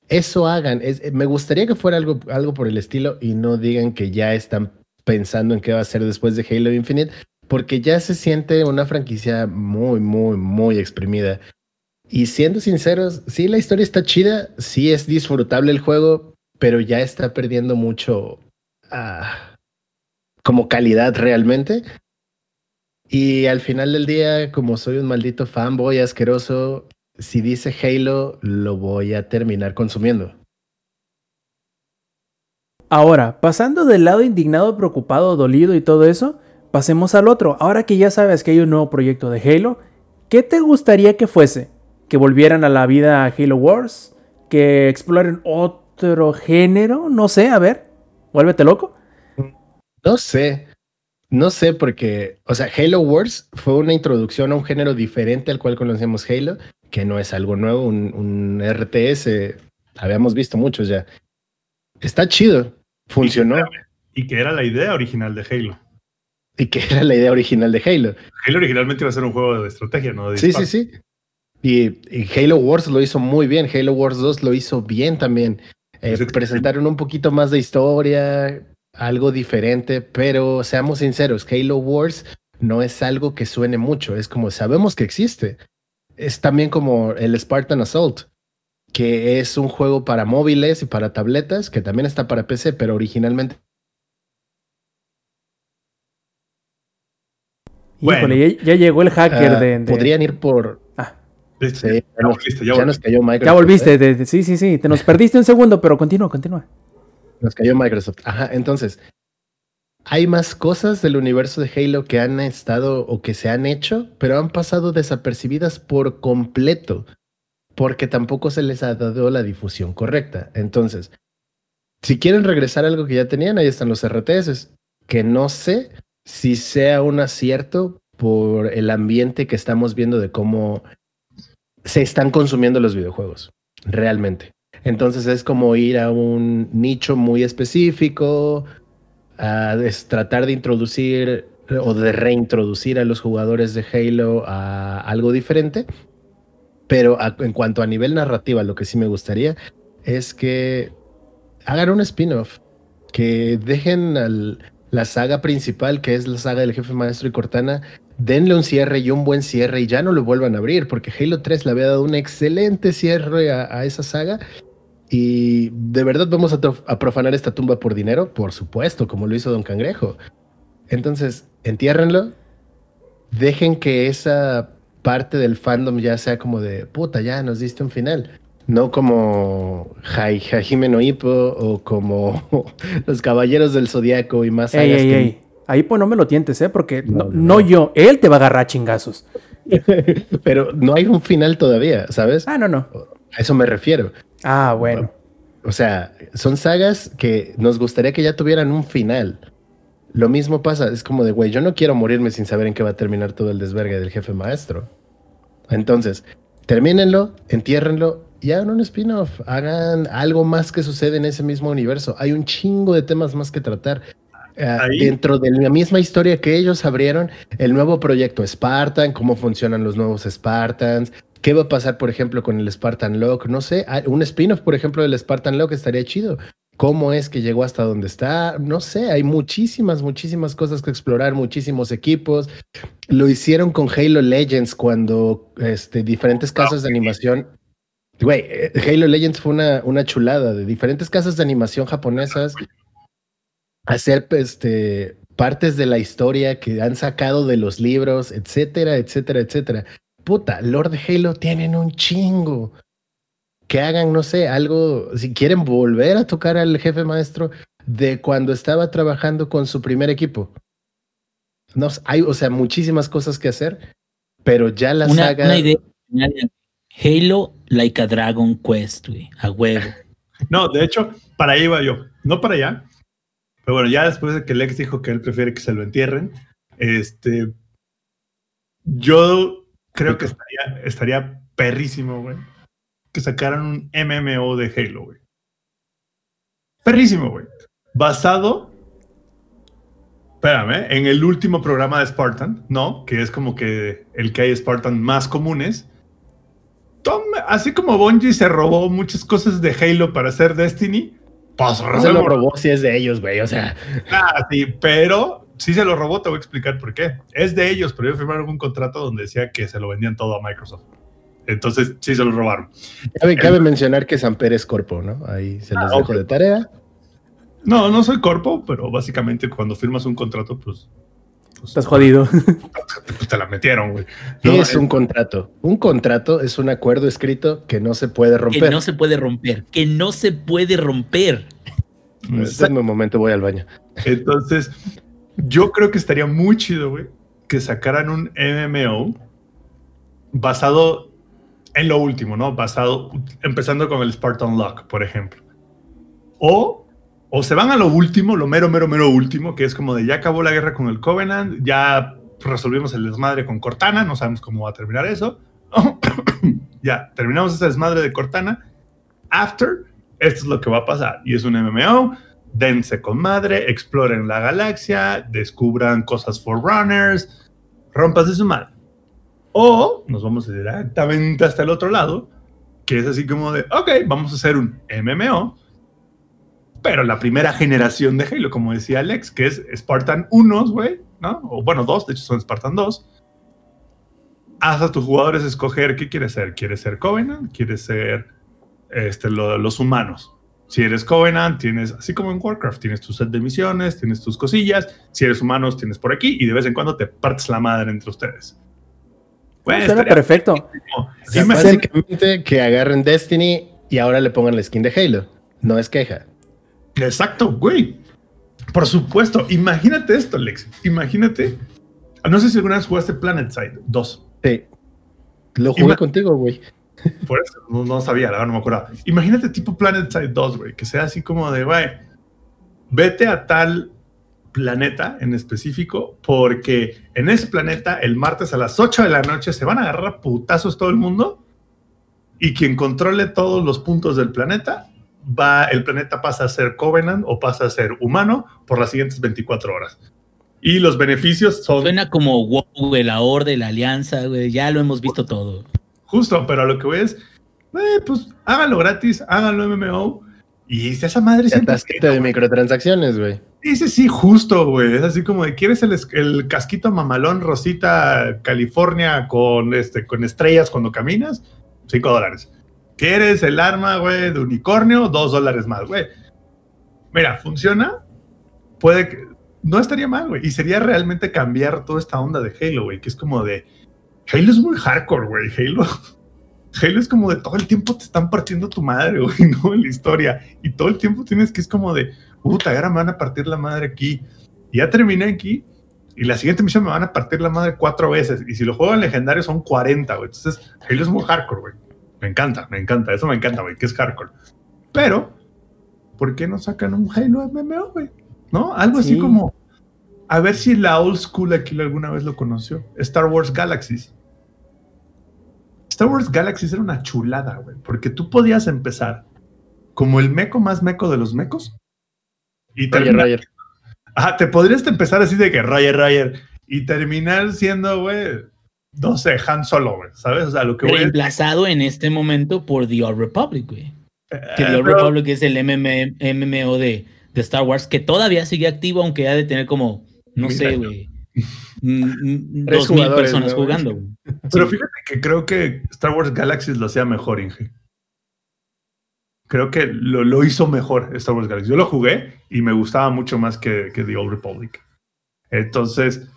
Eso hagan. me gustaría que fuera algo, algo por el estilo y no digan que ya están pensando en qué va a ser después de Halo Infinite, porque ya se siente una franquicia muy, muy, muy exprimida. Y siendo sinceros, sí, la historia está chida, sí es disfrutable el juego, pero ya está perdiendo mucho. Ah, como calidad realmente. Y al final del día, como soy un maldito fanboy asqueroso, si dice Halo, lo voy a terminar consumiendo. Ahora, pasando del lado indignado, preocupado, dolido y todo eso, pasemos al otro. Ahora que ya sabes que hay un nuevo proyecto de Halo, ¿qué te gustaría que fuese? ¿Que volvieran a la vida Halo Wars? ¿Que exploren otro género? No sé, a ver, vuélvete loco. No sé. No sé porque, o sea, Halo Wars fue una introducción a un género diferente al cual conocemos Halo, que no es algo nuevo, un, RTS, habíamos visto muchos ya. Está chido, funcionó. Y que, era, la idea original de Halo. Y que era la idea original de Halo. Halo originalmente iba a ser un juego de estrategia, ¿no? sí, sí, sí. Y, Halo Wars lo hizo muy bien, Halo Wars 2 lo hizo bien también. Eh, presentaron un poquito más de historia, algo diferente, pero seamos sinceros, Halo Wars no es algo que suene mucho, es como sabemos que existe. Es también como el Spartan Assault, que es un juego para móviles y para tabletas, que también está para PC, pero originalmente... Híjole, ya, llegó el hacker ah, de, Podrían ir por... Ah. Sí, ya, volviste, ya, nos cayó Microsoft. Ya volviste, ¿eh? sí, sí, sí, te nos perdiste un segundo, pero continúa, continúa. Nos cayó Microsoft. Ajá, entonces, hay más cosas del universo de Halo que han estado o que se han hecho, pero han pasado desapercibidas por completo, porque tampoco se les ha dado la difusión correcta. Entonces, si quieren regresar a algo que ya tenían, ahí están los RTS, que no sé si sea un acierto por el ambiente que estamos viendo de cómo se están consumiendo los videojuegos, realmente. Entonces es como ir a un nicho muy específico, a tratar de introducir o de reintroducir a los jugadores de Halo a algo diferente. Pero en cuanto a nivel narrativa, lo que sí me gustaría es que hagan un spin-off, que dejen la saga principal, que es la saga del jefe maestro y Cortana, denle un cierre y un buen cierre y ya no lo vuelvan a abrir, porque Halo 3 le había dado un excelente cierre a esa saga y de verdad vamos a, profanar esta tumba por dinero, por supuesto, como lo hizo Don Cangrejo. Entonces, entiérrenlo dejen que esa parte del fandom ya sea como de puta, ya nos diste un final. No como Hai- Hajime no o como los Caballeros del Zodiaco y más Ey, ey, que- ey. Ahí pues no me lo tientes, ¿eh? Porque no, No, no, no no. yo, él te va a agarrar a chingazos. Pero no hay un final todavía, ¿sabes? Ah, no, no. A eso me refiero. Ah, bueno. O sea, son sagas que nos gustaría que ya tuvieran un final. Lo mismo pasa, es como de, güey, yo no quiero morirme sin saber en qué va a terminar todo el desvergue del jefe maestro. Entonces, termínenlo, entiérrenlo y hagan un spin-off. Hagan algo más que sucede en ese mismo universo. Hay un chingo de temas más que tratar. Eh, dentro de la misma historia que ellos abrieron, el nuevo proyecto Spartan, cómo funcionan los nuevos Spartans, qué va a pasar, por ejemplo, con el Spartan Lock, no sé, ah, un spin-off, por ejemplo, del Spartan Lock estaría chido. ¿Cómo es que llegó hasta donde está? No sé, hay muchísimas, muchísimas cosas que explorar, muchísimos equipos. Lo hicieron con Halo Legends cuando este, diferentes casas de animación. Güey, eh, Halo Legends fue una, una chulada de diferentes casas de animación japonesas hacer este, partes de la historia que han sacado de los libros, etcétera, etcétera, etcétera. Puta, Lord Halo tienen un chingo. Que hagan, no sé, algo, si quieren volver a tocar al jefe maestro de cuando estaba trabajando con su primer equipo. No, hay, o sea, muchísimas cosas que hacer, pero ya la Una, saga... una idea. Halo like a Dragon Quest, güey. A huevo. No, de hecho, para ahí iba yo. No para allá. Pero bueno, ya después de que Lex dijo que él prefiere que se lo entierren, este. Yo creo que estaría, estaría perrísimo, güey. Que sacaran un MMO de Halo, güey. Perrísimo, güey. Basado. Espérame, en el último programa de Spartan, ¿no? Que es como que el que hay Spartan más comunes. Tom, así como Bungie se robó muchas cosas de Halo para hacer Destiny, pues No se lo robó si es de ellos, güey. O sea, Ah, sí, pero sí se lo robó, te voy a explicar por qué. Es de ellos, pero ellos firmaron un contrato donde decía que se lo vendían todo a Microsoft. Entonces, sí se lo robaron. cabe, cabe mencionar que San Pérez Corpo, ¿no? Ahí se los Ah, dejo ok. de tarea. No, no soy corpo, pero básicamente cuando firmas un contrato, pues, pues, Estás jodido. pues te la metieron, güey. ¿Qué No, es eh, un contrato? Un contrato es un acuerdo escrito que no se puede Que romper. no se puede romper. Que no se puede romper. Denme un momento, voy al baño. Entonces, yo creo que estaría muy chido, güey, que sacaran un MMO basado en lo último, ¿no? Basado, empezando con el Spartan Lock, por ejemplo. O, o se van a lo último, lo mero, mero, mero último, que es como de ya acabó la guerra con el Covenant, ya resolvimos el desmadre con Cortana, no sabemos cómo va a terminar eso. ya, terminamos ese desmadre de Cortana. After, esto es lo que va a pasar. Y es un MMO, dense con madre, exploren la galaxia, descubran cosas Forerunners, rompas de su madre. O nos vamos directamente hasta el otro lado, que es así como de, ok, vamos a hacer un MMO, pero la primera generación de Halo, como decía Alex, que es Spartan 1, güey, ¿no? O bueno, 2, de hecho son Spartan 2. Haz a tus jugadores escoger qué quieres ser. ¿Quieres ser Covenant? ¿Quieres ser este, lo- los humanos? Si eres Covenant, tienes, así como en Warcraft, tienes tu set de misiones, tienes tus cosillas. Si eres humanos, tienes por aquí y de vez en cuando te partes la madre entre ustedes. Güey, Suena perfecto. buenísimo. O sea, Dime- básicamente que agarren Destiny y ahora le pongan la skin de Halo. No es queja. Exacto, güey. Por supuesto. Imagínate esto, Lex. Imagínate. No sé si alguna vez jugaste Planet Side 2. Sí. Lo jugué Ima- contigo, güey. Por eso no, sabía, la verdad no me acordaba. Imagínate tipo Planet Side 2, güey, que sea así como de, vete a tal planeta en específico, porque en ese planeta el martes a las 8 de la noche se van a agarrar putazos todo el mundo y quien controle todos los puntos del planeta, va, el planeta pasa a ser Covenant o pasa a ser humano por las siguientes 24 horas. Y los beneficios son... Suena como wow, güey, la la Alianza. Ya lo hemos visto todo. Justo, pero a lo que voy es, eh, pues háganlo gratis, háganlo MMO. Y esa madre siempre atasquete de microtransacciones, güey. Dice sí, justo, güey. Es así como de, ¿quieres el, casquito mamalón Rosita California con, este, con estrellas cuando caminas? 5 dólares. ¿Quieres el arma, güey, de unicornio? 2 dólares más, güey. Mira, funciona. Puede que... no estaría mal, güey. Y sería realmente cambiar toda esta onda de Halo, güey, que es como de. Halo es muy hardcore, güey. Halo. Halo es como de todo el tiempo te están partiendo tu madre, güey, ¿no? En la historia. Y todo el tiempo tienes que es como de, puta, ahora me van a partir la madre aquí. Y ya terminé aquí. Y la siguiente misión me van a partir la madre cuatro veces. Y si lo juego en legendario son 40, güey. Entonces, Halo es muy hardcore, güey. Me encanta, me encanta. Eso me encanta, güey, que es hardcore. Pero, ¿por qué no sacan un Halo MMO, güey? ¿No? Algo así como, a ver si la old school aquí alguna vez lo conoció. Star Wars Galaxies. Star Wars Galaxies era una chulada, güey, porque tú podías empezar como el meco más meco de los mecos. Y Roger, Ajá, te podrías empezar así de que Roger, Roger, y terminar siendo, güey, no sé, Han Solo, güey, ¿sabes? O sea, lo que Reemplazado en este momento por The Old Republic, güey. Que The Old Republic es el MMO de, de Star Wars, que todavía sigue activo, aunque ha de tener como, no sé, güey. Dos mil personas jugando. Pero fíjate que creo que Star Wars Galaxies lo hacía mejor, Inge. Creo que lo, lo, hizo mejor Star Wars Galaxies. Yo lo jugué y me gustaba mucho más que, que The Old Republic. Entonces,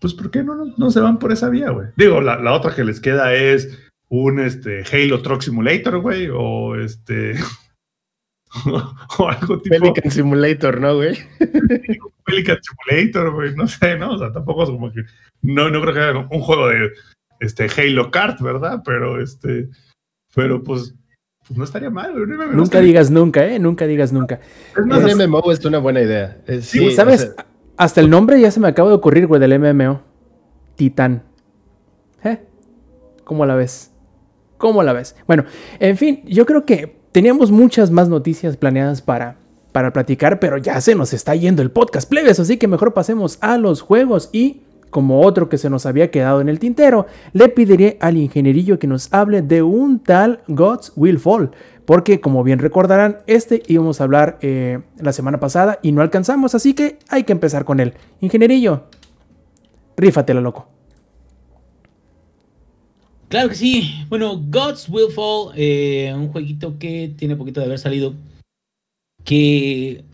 pues, ¿por qué no, no, se van por esa vía, güey? Digo, la, la, otra que les queda es un este, Halo Truck Simulator, güey, o este. o algo tipo. Pelican Simulator, ¿no, güey? Pelican Simulator, güey, no sé, ¿no? O sea, tampoco es como que. No, no creo que haga un juego de este, Halo Kart, ¿verdad? Pero este. Pero pues. Pues no estaría mal, güey. Nunca digas nunca, ¿eh? Nunca digas nunca. Es más, MMO es una buena idea. sí, ¿sabes? O sea, hasta el nombre ya se me acaba de ocurrir, güey, del MMO. Titán. ¿Eh? ¿Cómo la ves? ¿Cómo la ves? Bueno, en fin, yo creo que teníamos muchas más noticias planeadas para, para platicar, pero ya se nos está yendo el podcast plebes, así que mejor pasemos a los juegos y como otro que se nos había quedado en el tintero, le pediré al ingenierillo que nos hable de un tal Gods Will Fall, porque como bien recordarán, este íbamos a hablar eh, la semana pasada y no alcanzamos, así que hay que empezar con él. Ingenierillo, rífatela, loco. Claro que sí. Bueno, Gods Will Fall, eh, un jueguito que tiene poquito de haber salido, que,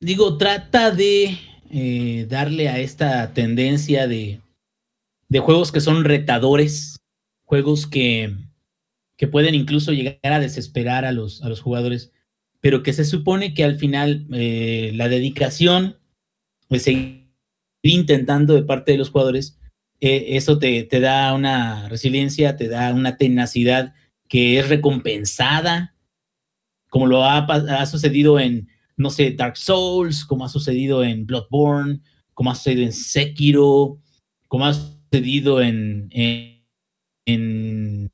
digo, trata de eh, darle a esta tendencia de, de juegos que son retadores, juegos que que pueden incluso llegar a desesperar a los, a los jugadores, pero que se supone que al final eh, la dedicación, de seguir intentando de parte de los jugadores, eh, eso te, te, da una resiliencia, te da una tenacidad que es recompensada, como lo ha, ha sucedido en, no sé, Dark Souls, como ha sucedido en Bloodborne, como ha sucedido en Sekiro, como ha sucedido en, en, en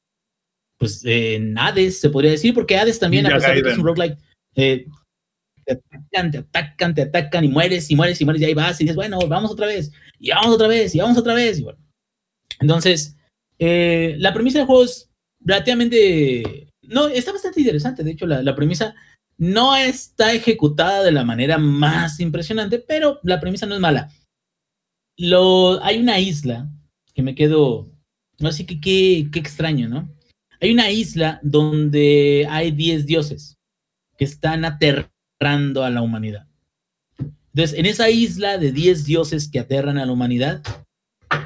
pues en Hades, se podría decir, porque Hades también, a pesar de que es un roguelike, eh, te atacan, te atacan, te atacan y mueres y mueres y mueres y ahí vas y dices, bueno, vamos otra vez, y vamos otra vez, y vamos otra vez. Y bueno. Entonces, eh, la premisa del juego es relativamente, no, está bastante interesante, de hecho, la, premisa no está ejecutada de la manera más impresionante, pero la premisa no es mala. Lo, hay una isla que me quedo, así que qué, qué extraño, ¿no? Hay una isla donde hay 10 dioses que están aterrando a la humanidad. Entonces, en esa isla de 10 dioses que aterran a la humanidad,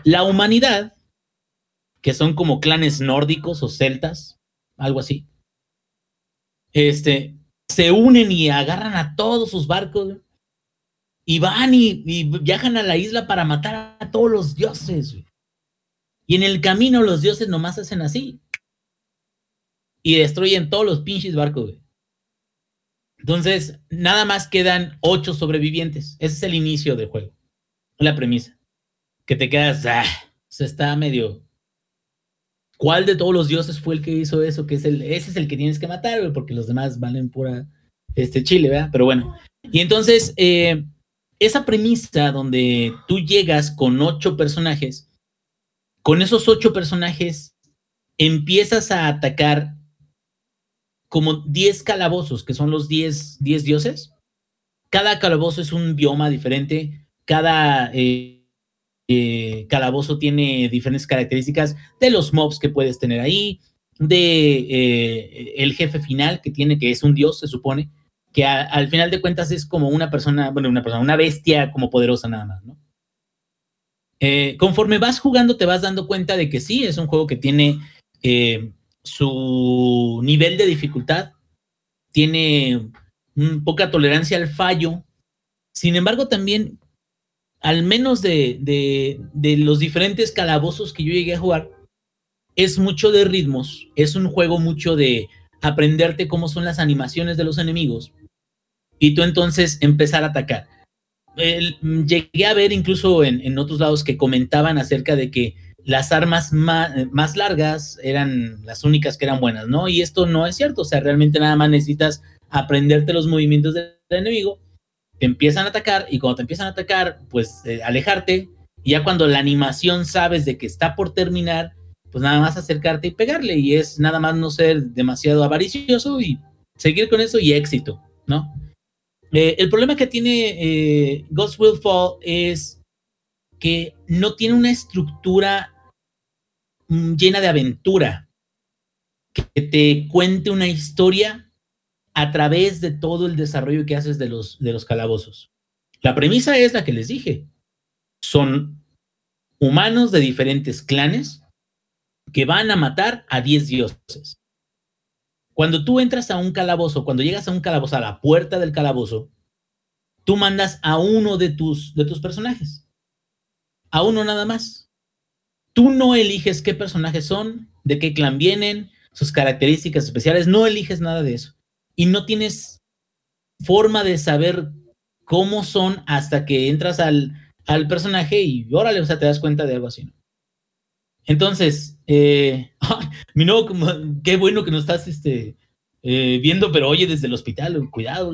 la humanidad, que son como clanes nórdicos o celtas, algo así, este, se unen y agarran a todos sus barcos y van y, viajan a la isla para matar a todos los dioses. Y en el camino los dioses nomás hacen así y destruyen todos los pinches barcos, güey. Entonces, nada más quedan ocho sobrevivientes. Ese es el inicio del juego. La premisa. Que te quedas, ah, se está medio. ¿Cuál de todos los dioses fue el que hizo eso? Que es el, ese es el que tienes que matar, porque los demás valen pura este chile, ¿verdad? Pero bueno. Y entonces, eh, esa premisa donde tú llegas con ocho personajes, con esos ocho personajes empiezas a atacar como 10 calabozos, que son los 10, 10 dioses. Cada calabozo es un bioma diferente, cada eh, eh, calabozo tiene diferentes características de los mobs que puedes tener ahí, de eh, el jefe final que tiene, que es un dios, se supone, que al final de cuentas es como una persona, bueno, una persona, una bestia como poderosa nada más, ¿no? Conforme vas jugando te vas dando cuenta de que sí, es un juego que tiene su nivel de dificultad, tiene poca tolerancia al fallo, sin embargo también, al menos de, de los diferentes calabozos que yo llegué a jugar, es mucho de ritmos, es un juego mucho de aprenderte cómo son las animaciones de los enemigos y tú entonces empezar a atacar. llegué a ver incluso en, otros lados que comentaban acerca de que las armas más, largas eran las únicas que eran buenas, ¿no? Y esto no es cierto, o sea, realmente nada más necesitas aprenderte los movimientos del, enemigo, te empiezan a atacar y cuando te empiezan a atacar, pues eh, alejarte, y ya cuando la animación sabes de que está por terminar, pues nada más acercarte y pegarle y es nada más no ser demasiado avaricioso y seguir con eso y éxito, ¿no? Eh, el problema que tiene eh, Ghost Will Fall es que no tiene una estructura llena de aventura, que te cuente una historia a través de todo el desarrollo que haces de los, de los calabozos. La premisa es la que les dije. Son humanos de diferentes clanes que van a matar a 10 dioses. Cuando tú entras a un calabozo, cuando llegas a un calabozo, a la puerta del calabozo, tú mandas a uno de tus, de tus personajes. A uno nada más. Tú no eliges qué personajes son, de qué clan vienen, sus características especiales, no eliges nada de eso. Y no tienes forma de saber cómo son hasta que entras al, al personaje y órale, o sea, te das cuenta de algo así. ¿no? Entonces, eh, mi no, qué bueno que nos estás este, eh, viendo, pero oye, desde el hospital, cuidado,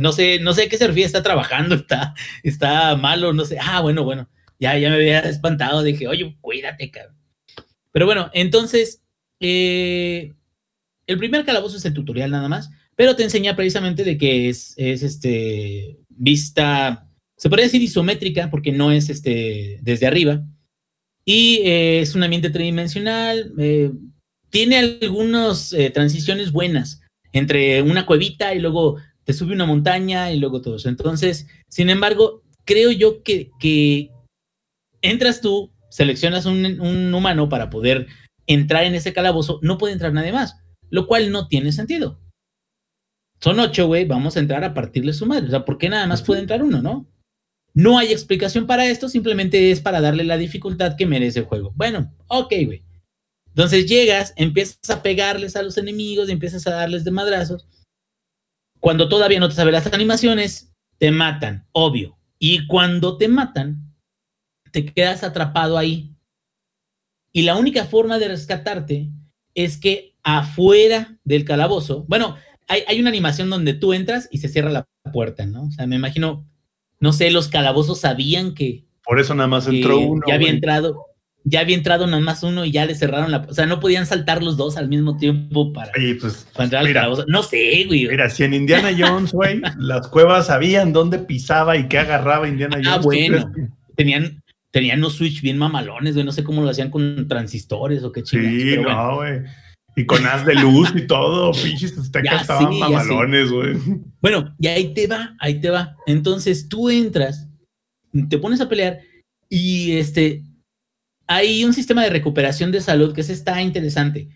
no sé, no sé a qué se está trabajando, está, está malo, no sé. Ah, bueno, bueno, ya, ya me había espantado, dije, oye, cuídate, cabrón. Pero bueno, entonces, eh, el primer calabozo es el tutorial nada más, pero te enseña precisamente de que es, es este, vista, se podría decir isométrica, porque no es este, desde arriba y eh, es un ambiente tridimensional. Eh, tiene algunas eh, transiciones buenas entre una cuevita y luego te sube una montaña y luego todo eso. Entonces, sin embargo, creo yo que, que entras tú, seleccionas un, un, humano para poder entrar en ese calabozo, no puede entrar nadie más, lo cual no tiene sentido. Son ocho, güey, vamos a entrar a partirle su madre. O sea, ¿por qué nada más puede entrar uno, no? No hay explicación para esto, simplemente es para darle la dificultad que merece el juego. Bueno, ok, güey. Entonces llegas, empiezas a pegarles a los enemigos, empiezas a darles de madrazos. Cuando todavía no te sabes las animaciones, te matan, obvio. Y cuando te matan, te quedas atrapado ahí. Y la única forma de rescatarte es que afuera del calabozo, bueno, hay, hay una animación donde tú entras y se cierra la puerta, ¿no? O sea, me imagino no sé, los calabozos sabían que. Por eso nada más entró uno. Ya había entrado, ya había entrado nada más uno y ya le cerraron la. O sea, no podían saltar los dos al mismo tiempo para, pues, entrar al calabozo. No sé, güey. Mira, si en Indiana Jones, güey, las cuevas sabían dónde pisaba y qué agarraba Indiana ah, Jones. Ah, bueno. Tenían, tenían unos switch bien mamalones, güey. No sé cómo lo hacían con transistores o qué chingados. Sí, no, güey. Y con haz de luz y todo, pinches aztecas estaban mamalones, güey. Bueno, y ahí te va, ahí te va. Entonces tú entras, te pones a pelear y este, hay un sistema de recuperación de salud que se está interesante.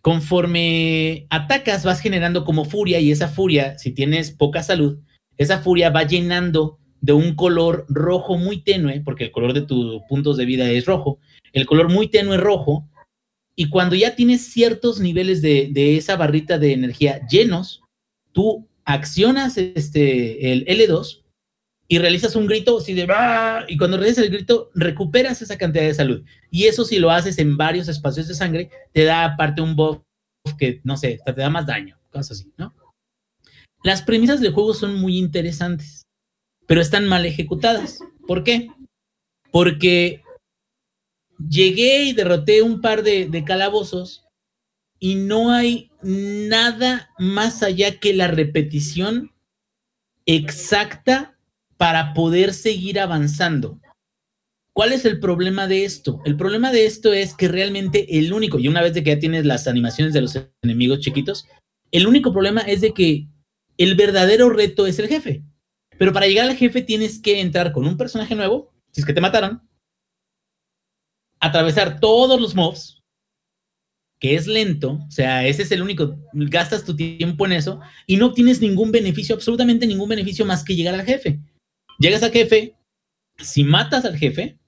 Conforme atacas, vas generando como furia y esa furia, si tienes poca salud, esa furia va llenando de un color rojo muy tenue, porque el color de tus puntos de vida es rojo, el color muy tenue rojo y cuando ya tienes ciertos niveles de, esa barrita de energía llenos, tú accionas este, el L2 y realizas un grito así de ¡Ah! y cuando realizas el grito recuperas esa cantidad de salud. Y eso si lo haces en varios espacios de sangre, te da aparte un buff que, no sé, te da más daño, cosas así, ¿no? Las premisas del juego son muy interesantes, pero están mal ejecutadas. ¿Por qué? Porque llegué y derroté un par de, calabozos y no hay nada más allá que la repetición exacta para poder seguir avanzando. ¿Cuál es el problema de esto? El problema de esto es que realmente el único, y una vez que ya tienes las animaciones de los enemigos chiquitos, el único problema es de que el verdadero reto es el jefe. Pero para llegar al jefe tienes que entrar con un personaje nuevo, si es que te mataron, atravesar todos los mobs, que es lento, o sea, ese es el único, gastas tu tiempo en eso y no tienes ningún beneficio, absolutamente ningún beneficio más que llegar al jefe. Llegas al jefe, si matas al jefe,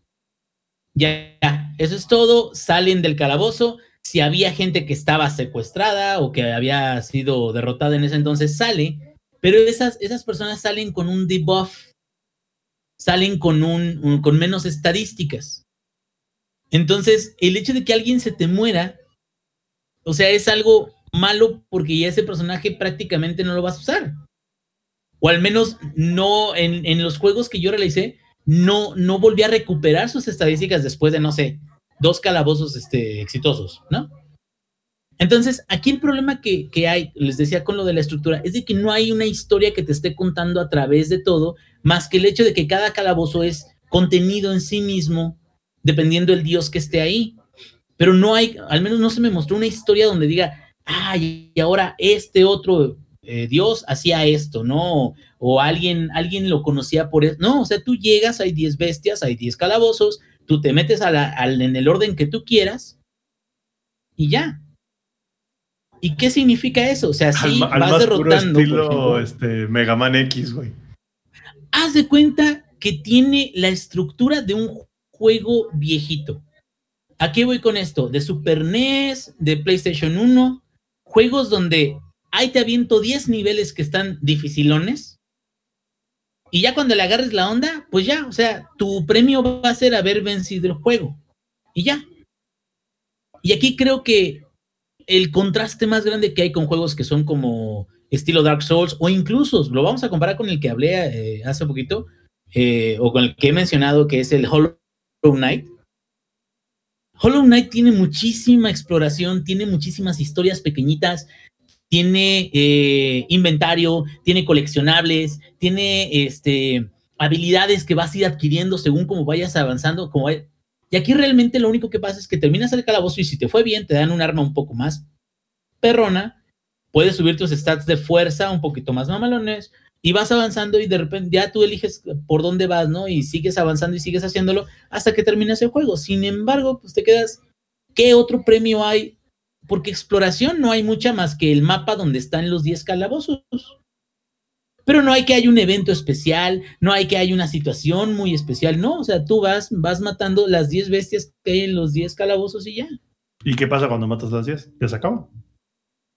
ya, eso es todo, salen del calabozo, si había gente que estaba secuestrada o que había sido derrotada en ese entonces, sale pero esas, esas personas salen con un debuff, salen con, un, con menos estadísticas. Entonces, el hecho de que alguien se te muera, o sea, es algo malo porque ya ese personaje prácticamente no lo vas a usar. O al menos no en, en los juegos que yo realicé, no, no volví a recuperar sus estadísticas después de, no sé, dos calabozos este, exitosos, ¿no? Entonces, aquí el problema que, hay, les decía con lo de la estructura, es de que no hay una historia que te esté contando a través de todo, más que el hecho de que cada calabozo es contenido en sí mismo, dependiendo del dios que esté ahí. Pero no hay, al menos no se me mostró una historia donde diga, ay, y ahora este otro eh, dios hacía esto, ¿no? O alguien, alguien lo conocía por eso. No, o sea, tú llegas, hay 10 bestias, hay 10 calabozos, tú te metes en el orden que tú quieras y ya. ¿Y qué significa eso? O sea, sí vas derrotando. estilo este, Mega Man X, güey. Haz de cuenta que tiene la estructura de un juego viejito. ¿A qué voy con esto? De Super NES, de PlayStation 1, juegos donde ahí te aviento 10 niveles que están dificilones. Y ya cuando le agarres la onda, pues ya, o sea, tu premio va a ser haber vencido el juego. Y ya. Y aquí creo que el contraste más grande que hay con juegos que son como estilo Dark Souls o incluso lo vamos a comparar con el que hablé eh, hace poquito eh, o con el que he mencionado que es el Hollow Knight. Hollow Knight tiene muchísima exploración, tiene muchísimas historias pequeñitas, tiene eh, inventario, tiene coleccionables, tiene este, habilidades que vas a ir adquiriendo según como vayas avanzando, como y aquí realmente lo único que pasa es que terminas el calabozo y si te fue bien, te dan un arma un poco más perrona, puedes subir tus stats de fuerza un poquito más mamalones y vas avanzando y de repente ya tú eliges por dónde vas, ¿no? Y sigues avanzando y sigues haciéndolo hasta que terminas el juego. Sin embargo, pues te quedas, ¿qué otro premio hay? Porque exploración no hay mucha más que el mapa donde están los 10 calabozos. Pero no hay que haya un evento especial, no hay que haya una situación muy especial, no, o sea, tú vas, vas matando las 10 bestias que hay en los 10 calabozos y ya. ¿Y qué pasa cuando matas las 10? Ya se acaba.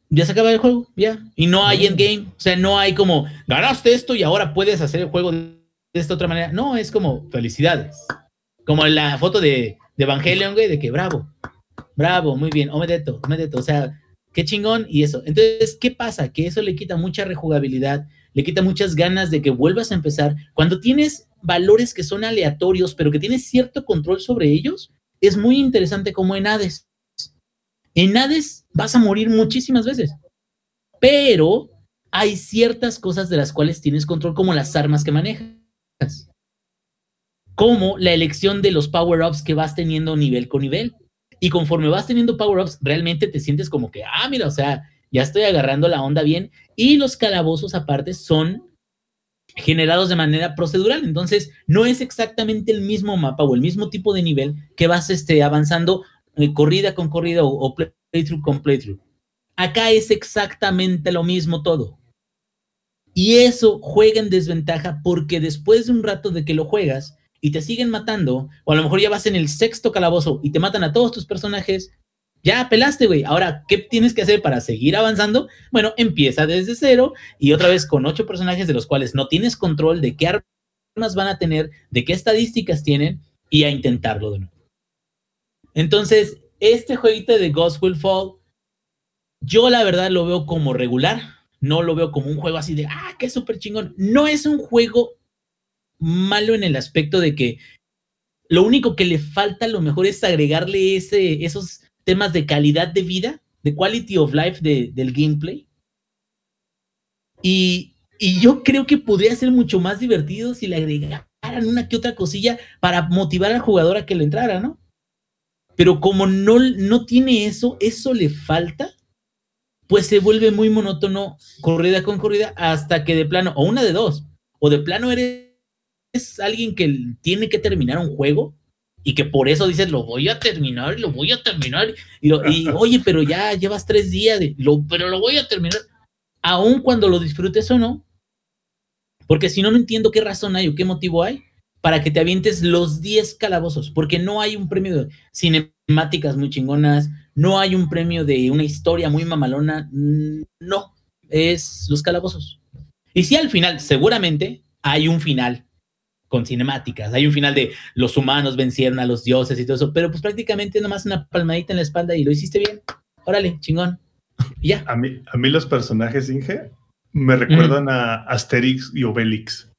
Ya se acaba el juego, ya. Y no hay endgame, o sea, no hay como, ganaste esto y ahora puedes hacer el juego de esta otra manera. No, es como, felicidades. Como la foto de, de Evangelion, güey, de que bravo, bravo, muy bien, omedeto, omedeto, o sea, qué chingón y eso. Entonces, ¿qué pasa? Que eso le quita mucha rejugabilidad le quita muchas ganas de que vuelvas a empezar. Cuando tienes valores que son aleatorios, pero que tienes cierto control sobre ellos, es muy interesante como en Hades. En Hades vas a morir muchísimas veces, pero hay ciertas cosas de las cuales tienes control, como las armas que manejas, como la elección de los power-ups que vas teniendo nivel con nivel. Y conforme vas teniendo power-ups, realmente te sientes como que, ah, mira, o sea, ya estoy agarrando la onda bien. Y los calabozos aparte son generados de manera procedural. Entonces, no es exactamente el mismo mapa o el mismo tipo de nivel que vas este, avanzando eh, corrida con corrida o, playthrough con playthrough. Acá es exactamente lo mismo todo. Y eso juega en desventaja porque después de un rato de que lo juegas y te siguen matando, o a lo mejor ya vas en el sexto calabozo y te matan a todos tus personajes, ya pelaste, güey. Ahora, ¿qué tienes que hacer para seguir avanzando? Bueno, empieza desde cero y otra vez con ocho personajes de los cuales no tienes control de qué armas van a tener, de qué estadísticas tienen y a intentarlo de nuevo. Entonces, este jueguito de Ghost Will Fall, yo la verdad lo veo como regular. No lo veo como un juego así de, ah, qué súper chingón. No es un juego malo en el aspecto de que lo único que le falta a lo mejor es agregarle ese, esos temas de calidad de vida, de quality of life del gameplay. Y, yo creo que podría ser mucho más divertido si le agregaran una que otra cosilla para motivar al jugador a que le entrara, ¿no? Pero como no, no tiene eso, eso le falta, pues se vuelve muy monótono corrida con corrida hasta que de plano, o una de dos, o de plano eres alguien que tiene que terminar un juego y que por eso dices, lo voy a terminar, lo voy a terminar, y, oye, pero ya llevas tres días, pero lo voy a terminar, aun cuando lo disfrutes o no, porque si no, no entiendo qué razón hay o qué motivo hay para que te avientes los 10 calabozos, porque no hay un premio de cinemáticas muy chingonas, no hay un premio de una historia muy mamalona, no, es los calabozos. Y si al final, seguramente hay un final con cinemáticas, hay un final de los humanos vencieron a los dioses y todo eso, pero pues prácticamente nomás una palmadita en la espalda y lo hiciste bien. Órale, chingón. Y ya. A mí, a mí los personajes Inge me recuerdan a Asterix y Obelix.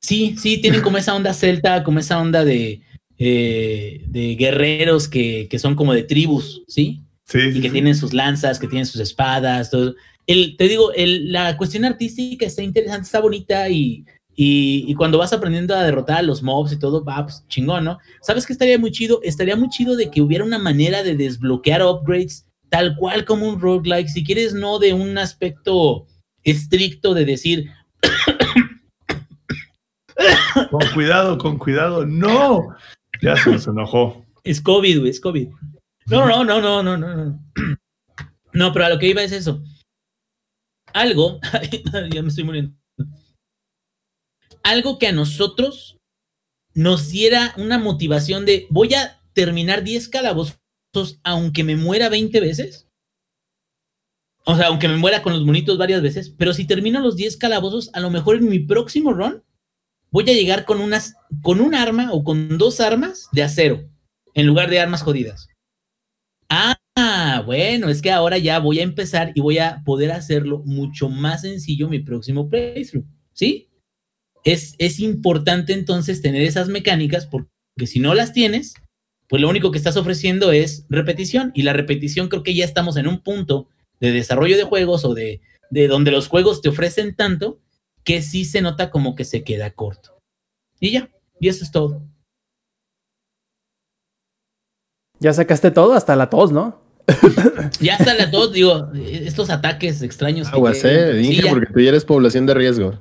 Sí, sí, tienen como esa onda celta, como esa onda de, eh, de guerreros que, que, son como de tribus, ¿sí? Sí. Y que tienen sus lanzas, que tienen sus espadas, todo. El, te digo, el, la cuestión artística está interesante, está bonita y, y, y, cuando vas aprendiendo a derrotar a los mobs y todo, va, pues chingón, ¿no? ¿Sabes qué estaría muy chido? Estaría muy chido de que hubiera una manera de desbloquear upgrades tal cual como un roguelike, si quieres, no de un aspecto estricto de decir, con cuidado, con cuidado. No. Ya se nos enojó. Es COVID, güey, es COVID. No, no, no, no, no, no, no. No, pero a lo que iba es eso. Algo, ya me estoy muriendo. Algo que a nosotros nos diera una motivación de voy a terminar 10 calabozos aunque me muera 20 veces. O sea, aunque me muera con los monitos varias veces, pero si termino los 10 calabozos, a lo mejor en mi próximo run voy a llegar con unas, con un arma o con dos armas de acero, en lugar de armas jodidas. Ah, bueno, es que ahora ya voy a empezar y voy a poder hacerlo mucho más sencillo mi próximo playthrough, ¿sí? Es, es importante entonces tener esas mecánicas porque si no las tienes, pues lo único que estás ofreciendo es repetición y la repetición creo que ya estamos en un punto de desarrollo de juegos o de, de donde los juegos te ofrecen tanto que sí se nota como que se queda corto. Y ya, y eso es todo. Ya sacaste todo, hasta la tos, ¿no? ya hasta la tos, digo, estos ataques extraños. Aguas, eh, dije, porque tú ya eres población de riesgo.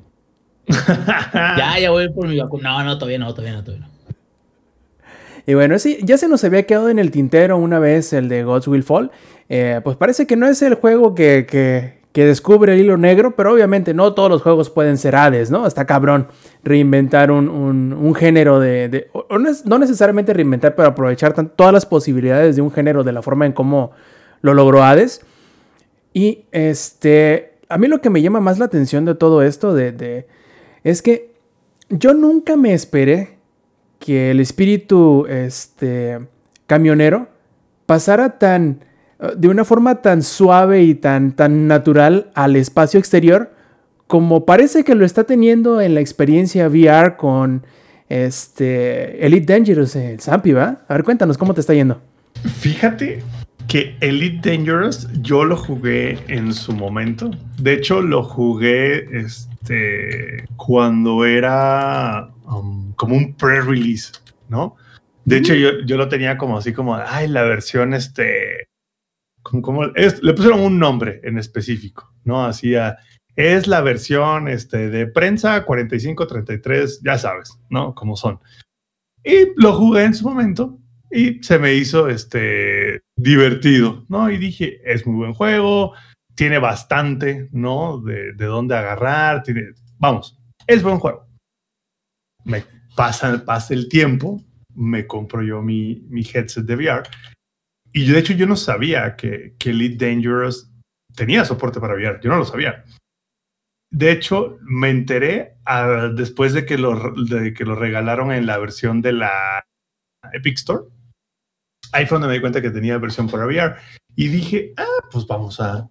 ya, ya voy por mi vacuna. No, no, todavía no, todavía no, todavía no. Y bueno, sí, ya se nos había quedado en el tintero una vez el de Gods Will Fall. Eh, pues parece que no es el juego que, que, que descubre el hilo negro, pero obviamente no todos los juegos pueden ser Hades, ¿no? Está cabrón reinventar un, un, género de... no, necesariamente reinventar, pero aprovechar todas las posibilidades de un género de la forma en cómo lo logró Hades. Y este, a mí lo que me llama más la atención de todo esto de, de, es que yo nunca me esperé que el espíritu este, camionero pasara tan de una forma tan suave y tan, tan natural al espacio exterior como parece que lo está teniendo en la experiencia VR con este Elite Dangerous, el Zampi, ¿va? A ver, cuéntanos cómo te está yendo. Fíjate que Elite Dangerous yo lo jugué en su momento. De hecho, lo jugué este, cuando era um, como un pre-release, ¿no? De hecho, yo, yo, lo tenía como así como, ay, la versión este, como, le pusieron un nombre en específico, ¿no? Hacía, es la versión este, de prensa 4533, ya sabes, ¿no? Como son. Y lo jugué en su momento y se me hizo este, divertido, ¿no? Y dije, es muy buen juego, tiene bastante, ¿no? De, de dónde agarrar, tiene, vamos, es buen juego. Me pasa, pasa el tiempo, me compro yo mi, mi headset de VR y de hecho yo no sabía que, que Elite Dangerous tenía soporte para VR, yo no lo sabía. De hecho, me enteré después de que, lo, de que lo regalaron en la versión de la Epic Store. Ahí fue donde me di cuenta que tenía versión para VR. Y dije, ah, pues vamos a,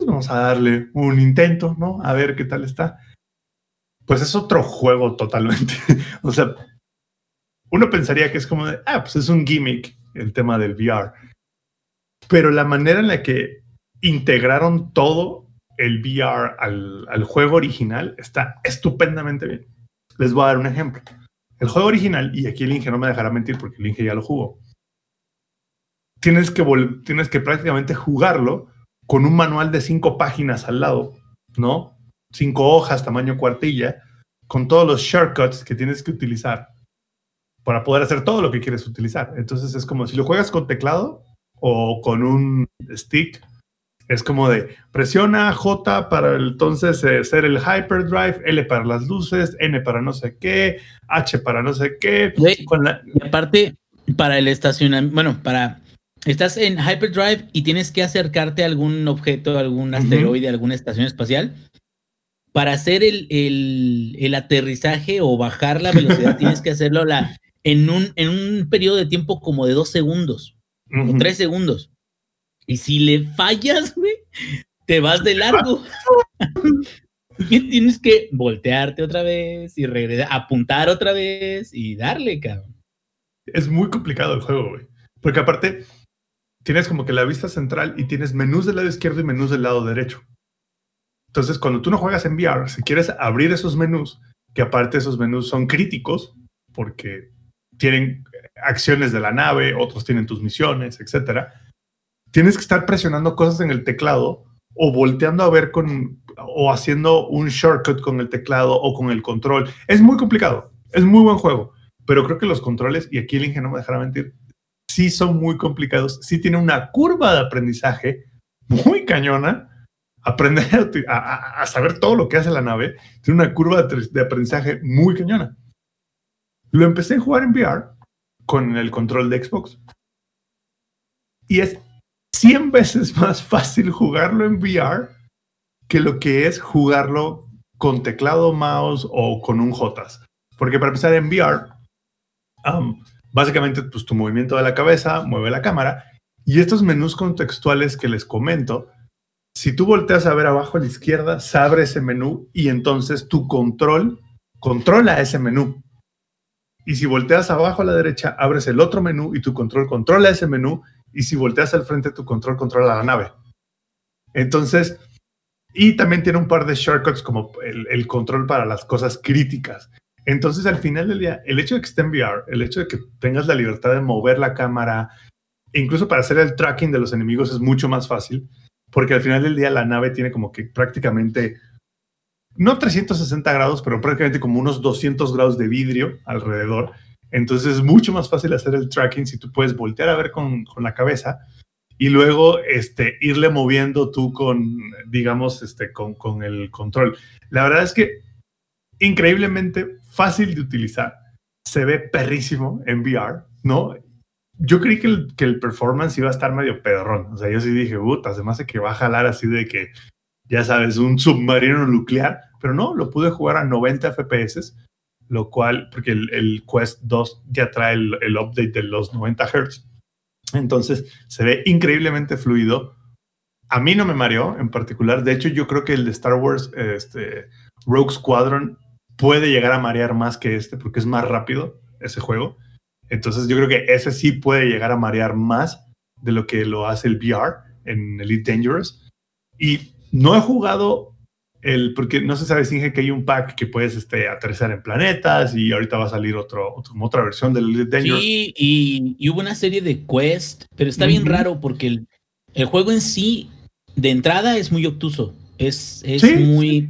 pues vamos a darle un intento, ¿no? A ver qué tal está. Pues es otro juego totalmente. o sea, uno pensaría que es como de, ah, pues es un gimmick el tema del VR. Pero la manera en la que integraron todo el VR al, al, juego original está estupendamente bien. Les voy a dar un ejemplo. El juego original, y aquí el Inge no me dejará mentir porque el Inge ya lo jugó, tienes que, tienes que prácticamente jugarlo con un manual de cinco páginas al lado, ¿no? Cinco hojas, tamaño cuartilla, con todos los shortcuts que tienes que utilizar para poder hacer todo lo que quieres utilizar. Entonces es como si lo juegas con teclado o con un stick, es como de presiona J para entonces eh, ser el hyperdrive, L para las luces, N para no sé qué, H para no sé qué. Y aparte, para el estacionamiento, bueno, para estás en hyperdrive y tienes que acercarte a algún objeto, algún asteroide, alguna estación espacial. Para hacer el, el, aterrizaje o bajar la velocidad, tienes que hacerlo la, en, un, en un periodo de tiempo como de dos segundos o tres segundos. Y si le fallas, güey, te vas de largo. y tienes que voltearte otra vez y regresar, apuntar otra vez y darle, cabrón. Es muy complicado el juego, güey. Porque aparte, tienes como que la vista central y tienes menús del lado izquierdo y menús del lado derecho. Entonces, cuando tú no juegas en VR, si quieres abrir esos menús, que aparte esos menús son críticos, porque tienen acciones de la nave, otros tienen tus misiones, etcétera, tienes que estar presionando cosas en el teclado o volteando a ver con o haciendo un shortcut con el teclado o con el control. Es muy complicado, es muy buen juego, pero creo que los controles, y aquí el ingenio no me dejará mentir, sí son muy complicados, sí tiene una curva de aprendizaje muy cañona. Aprender a, saber todo lo que hace la nave tiene una curva de, aprendizaje muy cañona. Lo empecé a jugar en VR con el control de Xbox. Y es 100 veces más fácil jugarlo en VR que lo que es jugarlo con teclado, mouse o con un JOTAS. Porque para empezar en VR, Básicamente, pues tu movimiento de la cabeza mueve la cámara y estos menús contextuales que les comento, si tú volteas a ver abajo a la izquierda, se abre ese menú y entonces tu control controla ese menú. Y si volteas abajo a la derecha, abres el otro menú y tu control controla ese menú. Y si volteas al frente, tu control controla la nave. Entonces, y también tiene un par de shortcuts como el, el control para las cosas críticas. Entonces, al final del día, el hecho de que esté en VR, el hecho de que tengas la libertad de mover la cámara, incluso para hacer el tracking de los enemigos es mucho más fácil, porque al final del día la nave tiene como que prácticamente, no 360 grados, pero prácticamente como unos 200 grados de vidrio alrededor. Entonces es mucho más fácil hacer el tracking si tú puedes voltear a ver con, la cabeza y luego este, irle moviendo tú con, digamos, este, con, con el control. La verdad es que increíblemente fácil de utilizar, se ve perrísimo en VR, ¿no? Yo creí que el, que el performance iba a estar medio pedrón. O sea, yo sí dije, puta, se me hace que va a jalar así de que, ya sabes, un submarino nuclear. Pero no, lo pude jugar a 90 FPS, lo cual, porque el, Quest 2 ya trae el, el, update de los 90 Hz. Entonces, se ve increíblemente fluido. A mí no me mareó en particular. De hecho, yo creo que el de Star Wars, este, Rogue Squadron, puede llegar a marear más que este porque es más rápido ese juego. Entonces yo creo que ese sí puede llegar a marear más de lo que lo hace el VR en Elite Dangerous. Y no he jugado el, porque no se sabe si que hay un pack que puedes este, aterrizar en planetas y ahorita va a salir otro, otra versión del Elite Dangerous. Sí, y, hubo una serie de quest, pero está bien raro porque el, el, juego en sí, de entrada, es muy obtuso. Es, es muy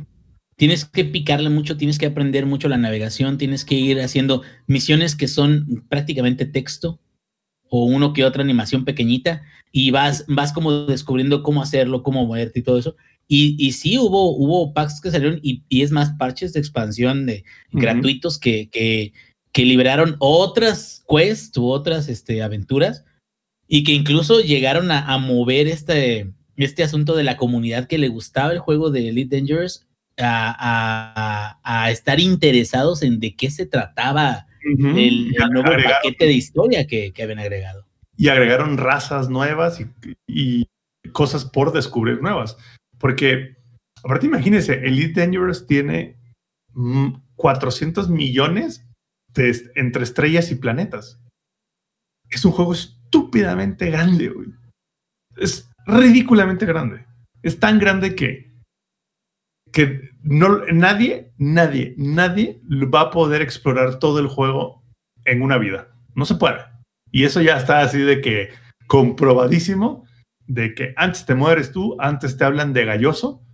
tienes que picarle mucho, tienes que aprender mucho la navegación, tienes que ir haciendo misiones que son prácticamente texto o uno que otra animación pequeñita y vas, vas como descubriendo cómo hacerlo, cómo moverte y todo eso. Y, y sí, hubo, hubo packs que salieron y, es más parches de expansión de gratuitos que, que, que, liberaron otras quests u otras este, aventuras y que incluso llegaron a, a mover este, este asunto de la comunidad que le gustaba el juego de Elite Dangerous a, estar interesados en de qué se trataba el, nuevo paquete de historia que, habían agregado. Y agregaron razas nuevas y, cosas por descubrir nuevas. Porque, aparte, imagínense, Elite Dangerous tiene 400 millones de, entre estrellas y planetas. Es un juego estúpidamente grande, Es ridículamente grande. Es tan grande que que no, nadie, nadie, nadie va a poder explorar todo el juego en una vida. No se puede. Y eso ya está así de que comprobadísimo de que antes te mueres tú, antes te hablan de galloso,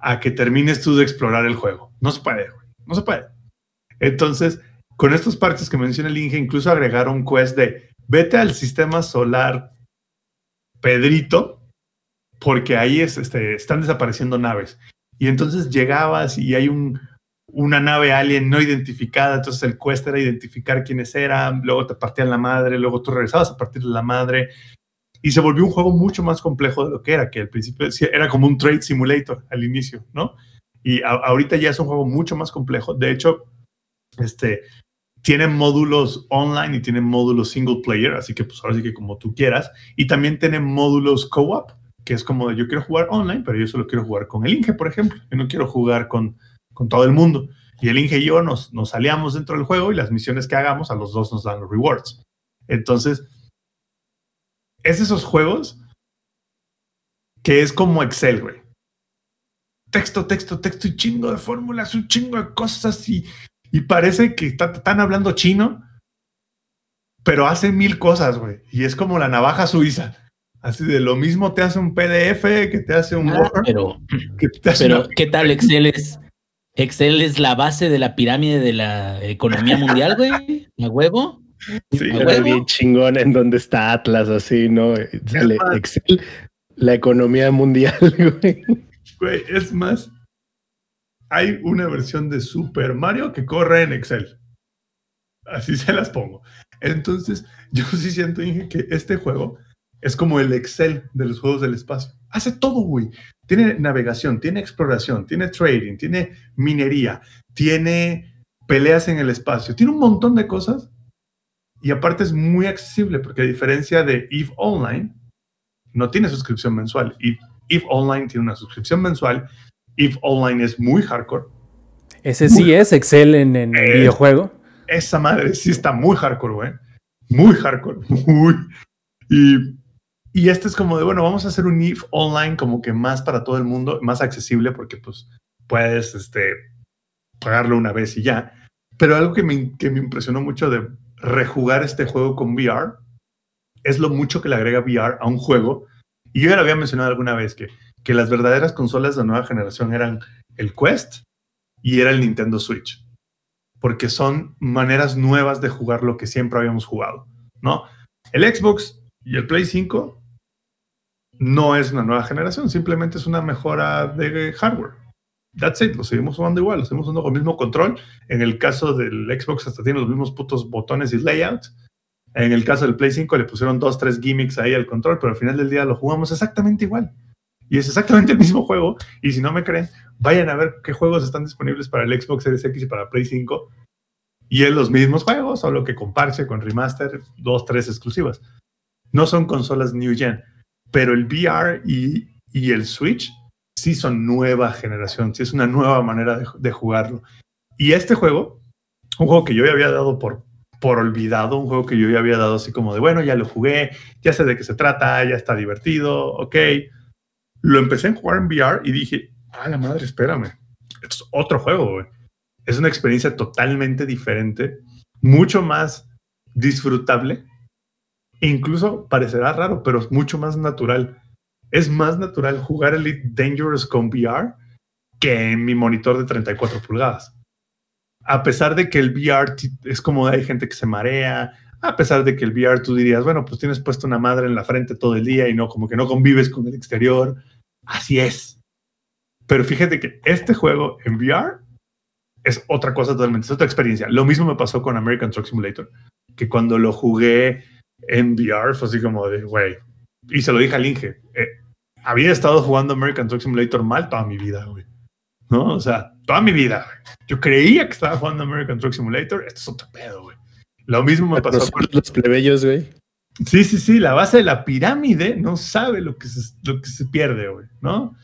a que termines tú de explorar el juego. No se puede, güey. No se puede. Entonces, con estos parches que menciona el Inge, incluso agregaron quest de vete al sistema solar Pedrito, porque ahí es, este, están desapareciendo naves. Y entonces llegabas y hay un, una nave alien no identificada, entonces el quest era identificar quiénes eran, luego te partían la madre, luego tú regresabas a partir de la madre, y se volvió un juego mucho más complejo de lo que era, que al principio era como un trade simulator al inicio, ¿no? Y ahorita ya es un juego mucho más complejo. De hecho, este, tiene módulos online y tiene módulos single player, así que pues ahora sí que como tú quieras. Y también tiene módulos co-op, que es como yo quiero jugar online, pero yo solo quiero jugar con el Inge, por ejemplo. Yo no quiero jugar con, con todo el mundo. Y el Inge y yo nos, nos aliamos dentro del juego y las misiones que hagamos a los dos nos dan los rewards. Entonces, es esos juegos que es como Excel, güey. Texto, texto, texto y chingo de fórmulas, un chingo de cosas y, y parece que están hablando chino, pero hace mil cosas, güey. Y es como la navaja suiza. Así de lo mismo te hace un PDF que te hace un ah, Pero, pero ¿qué tal Excel es? Excel es la base de la pirámide de la economía mundial, güey. ¿A huevo? Sí, era bien chingón en donde está Atlas, así, ¿no? Sale Excel, la economía mundial, güey. Güey, es más, hay una versión de Super Mario que corre en Excel. Así se las pongo. Entonces, yo sí siento, Inge, que este juego es como el Excel de los juegos del espacio. Hace todo, güey. Tiene navegación, tiene exploración, tiene trading, tiene minería, tiene peleas en el espacio, tiene un montón de cosas y aparte es muy accesible porque a diferencia de EVE Online, no tiene suscripción mensual. Y EVE Online tiene una suscripción mensual. EVE Online es muy hardcore. Ese sí es Excel en, el videojuego. Esa madre sí está muy hardcore, güey. Muy hardcore. Muy. Y, y este es como de, bueno, vamos a hacer un EVE Online como que más para todo el mundo, más accesible porque pues puedes este, pagarlo una vez y ya. Pero algo que me, que me impresionó mucho de rejugar este juego con VR es lo mucho que le agrega VR a un juego. Y yo ya lo había mencionado alguna vez que, que las verdaderas consolas de nueva generación eran el Quest y era el Nintendo Switch. Porque son maneras nuevas de jugar lo que siempre habíamos jugado, ¿no? El Xbox y el Play 5 no es una nueva generación, simplemente es una mejora de hardware. That's it, lo seguimos jugando igual, lo seguimos usando con el mismo control. En el caso del Xbox hasta tiene los mismos putos botones y layouts. En el caso del Play 5 le pusieron dos, tres gimmicks ahí al control, pero al final del día lo jugamos exactamente igual. Y es exactamente el mismo juego. Y si no me creen, vayan a ver qué juegos están disponibles para el Xbox Series X y para Play 5. Y es los mismos juegos, solo que con parche, con remaster, dos, tres exclusivas. No son consolas New Gen, pero el VR y, el Switch sí son nueva generación, sí es una nueva manera de, jugarlo. Y este juego, un juego que yo ya había dado por, olvidado, un juego que yo ya había dado así como de, bueno, ya lo jugué, ya sé de qué se trata, ya está divertido, ok. Lo empecé a jugar en VR y dije, ah, la madre, espérame, es otro juego. Es una experiencia totalmente diferente, mucho más disfrutable, incluso parecerá raro, pero es mucho más natural es más natural jugar Elite Dangerous con VR que en mi monitor de 34 pulgadas. A pesar de que el VR es como hay gente que se marea, a pesar de que el VR tú dirías, bueno, pues tienes puesto una madre en la frente todo el día y no, como que no convives con el exterior. Así es. Pero fíjate que este juego en VR es otra cosa totalmente, es otra experiencia. Lo mismo me pasó con American Truck Simulator, que cuando lo jugué en VR fue así como de, güey, y se lo dije al Inge, eh, había estado jugando American Truck Simulator mal toda mi vida, güey. ¿No? O sea, toda mi vida. Yo creía que estaba jugando American Truck Simulator. Esto es otro pedo, güey. Lo mismo me pasó con los plebeyos, güey. Sí, sí, sí. La base de la pirámide no sabe lo que se, lo que se pierde, güey. ¿No?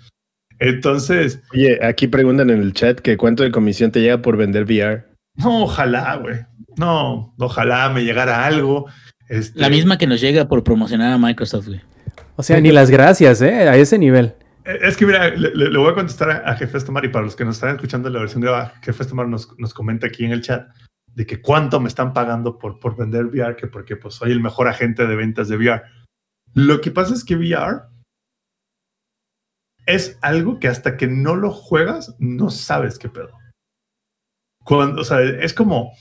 Entonces. Oye, aquí preguntan en el chat que cuánto de comisión te llega por vender VR. No, ojalá, güey. No, ojalá me llegara algo. Este la misma que nos llega por promocionar a Microsoft, güey. O sea, ni las gracias, ¿eh? A ese nivel. Es que mira, le, voy a contestar a, Jefe Estomar y para los que nos están escuchando la versión grabada, Jefe Estomar nos, nos comenta aquí en el chat de que cuánto me están pagando por, por vender VR, que porque pues soy el mejor agente de ventas de VR. Lo que pasa es que VR es algo que hasta que no lo juegas, no sabes qué pedo. Cuando, o sea, es como.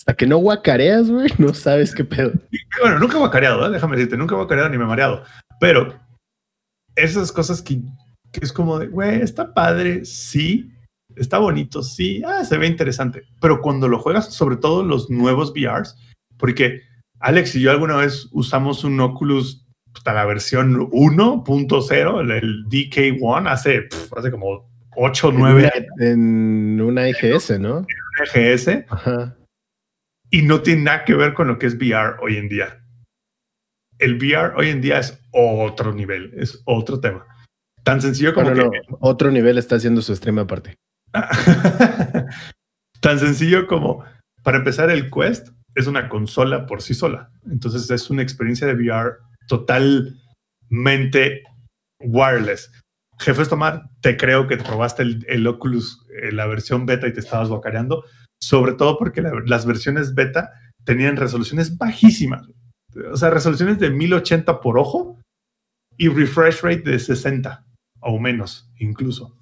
Hasta que no guacareas, güey, no sabes qué pedo. Bueno, nunca he guacareado, ¿eh? déjame decirte, nunca he guacareado ni me he mareado. Pero esas cosas que, que es como de, güey, está padre, sí, está bonito, sí, ah, se ve interesante. Pero cuando lo juegas, sobre todo los nuevos VRs, porque Alex y yo alguna vez usamos un Oculus hasta la versión 1.0, el, DK1, hace, hace como 8 o 9 En una EGS, ¿no? En una EGS. Ajá. Y no tiene nada que ver con lo que es VR hoy en día. El VR hoy en día es otro nivel, es otro tema. Tan sencillo como que. otro nivel está haciendo su stream aparte. Tan sencillo como, para empezar, el Quest es una consola por sí sola. Entonces es una experiencia de VR totalmente wireless. Jefe Tomar, te creo que te probaste el, Oculus, eh, la versión beta y te estabas guacareando, sobre todo porque las versiones beta tenían resoluciones bajísimas. O sea, resoluciones de 1080 por ojo y refresh rate de 60 o menos, incluso.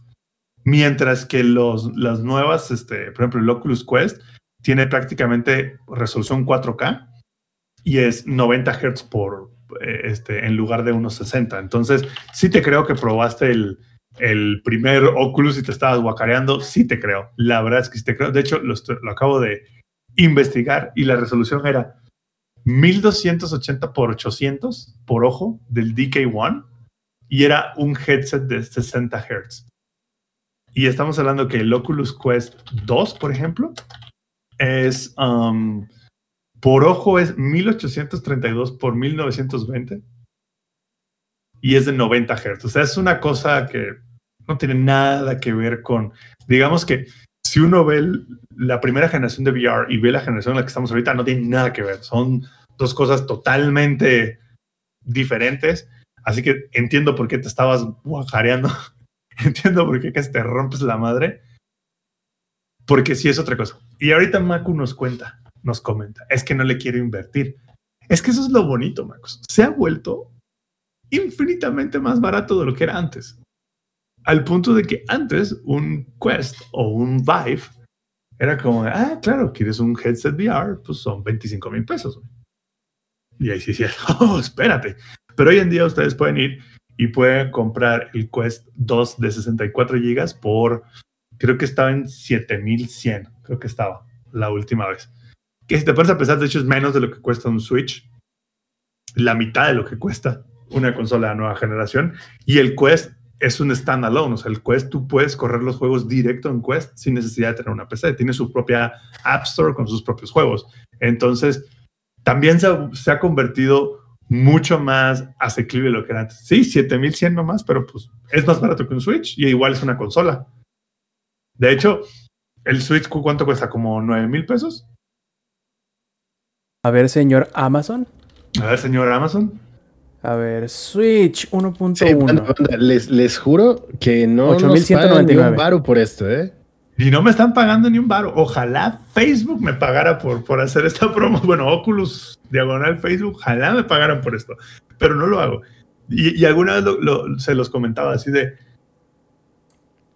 Mientras que los, las nuevas, este, por ejemplo, el Oculus Quest tiene prácticamente resolución 4K y es 90 Hz por, eh, este, en lugar de unos 60. Entonces, sí te creo que probaste el, el primer Oculus y te estabas guacareando, sí te creo. La verdad es que sí te creo. De hecho, lo, acabo de investigar y la resolución era 1280 por 800 por ojo del DK1 y era un headset de 60 Hz. Y estamos hablando que el Oculus Quest 2, por ejemplo, es um, por ojo es 1832 por 1920 y es de 90 Hz. O sea, es una cosa que no tiene nada que ver con, digamos que si uno ve la primera generación de VR y ve la generación en la que estamos ahorita, no tiene nada que ver. Son dos cosas totalmente diferentes. Así que entiendo por qué te estabas guajareando. entiendo por qué casi te rompes la madre. Porque sí es otra cosa. Y ahorita Macu nos cuenta, nos comenta, es que no le quiero invertir. Es que eso es lo bonito, Marcos. Se ha vuelto infinitamente más barato de lo que era antes. Al punto de que antes un Quest o un Vive era como, ah, claro, quieres un headset VR, pues son 25 mil pesos. Y ahí sí, sí, oh, espérate. Pero hoy en día ustedes pueden ir y pueden comprar el Quest 2 de 64 GB por creo que estaba en 7100, creo que estaba la última vez. Que si te pones a pensar, de hecho es menos de lo que cuesta un Switch, la mitad de lo que cuesta una consola de nueva generación. Y el Quest es un standalone, o sea, el Quest tú puedes correr los juegos directo en Quest sin necesidad de tener una PC. Tiene su propia App Store con sus propios juegos. Entonces, también se ha, se ha convertido mucho más asequible lo que era antes. Sí, 7100 nomás, pero pues es más barato que un Switch y igual es una consola. De hecho, el Switch, ¿cuánto cuesta? ¿Como 9 mil pesos? A ver, señor Amazon. A ver, señor Amazon. A ver, Switch 1.1. les, les juro que no nos pagan ni un baro por esto, ¿eh? Y no me están pagando ni un baro. Ojalá Facebook me pagara por, por hacer esta promo. Bueno, Oculus Diagonal Facebook, ojalá me pagaran por esto. Pero no lo hago. Y, alguna vez se los comentaba así de,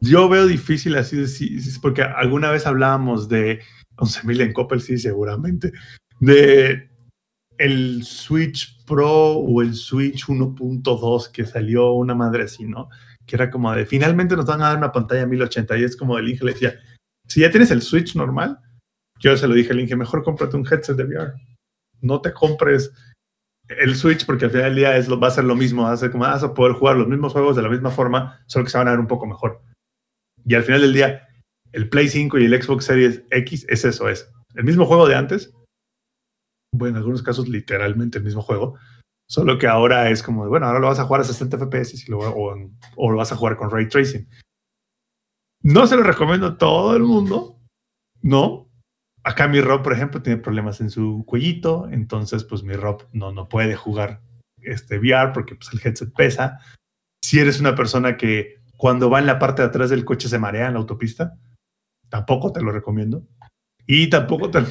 yo veo difícil así, de, porque alguna vez hablábamos de 11.000 en Coppel, sí, seguramente, de el Switch O el Switch 1.2 que salió una madre así, ¿no? Que era como de, finalmente nos van a dar una pantalla 1080 y es como el Inge le decía, si ya tienes el Switch normal, yo se lo dije al Inge, mejor cómprate un headset de VR. No te compres el Switch porque al final del día es, va a ser lo mismo, va a ser como vas a poder jugar los mismos juegos de la misma forma, solo que se van a ver un poco mejor. Y al final del día, el Play 5 y el Xbox Series X es eso, es el mismo juego de antes. Bueno, en algunos casos literalmente el mismo juego. Solo que ahora es como, bueno, ahora lo vas a jugar a 60 FPS o, lo vas a jugar con ray tracing. No se lo recomiendo a todo el mundo, ¿no? Acá mi Rob, por ejemplo, tiene problemas en su cuellito, entonces pues mi Rob no, no puede jugar este VR porque pues, el headset pesa. Si eres una persona que cuando va en la parte de atrás del coche se marea en la autopista. Tampoco te lo recomiendo. Y tampoco te...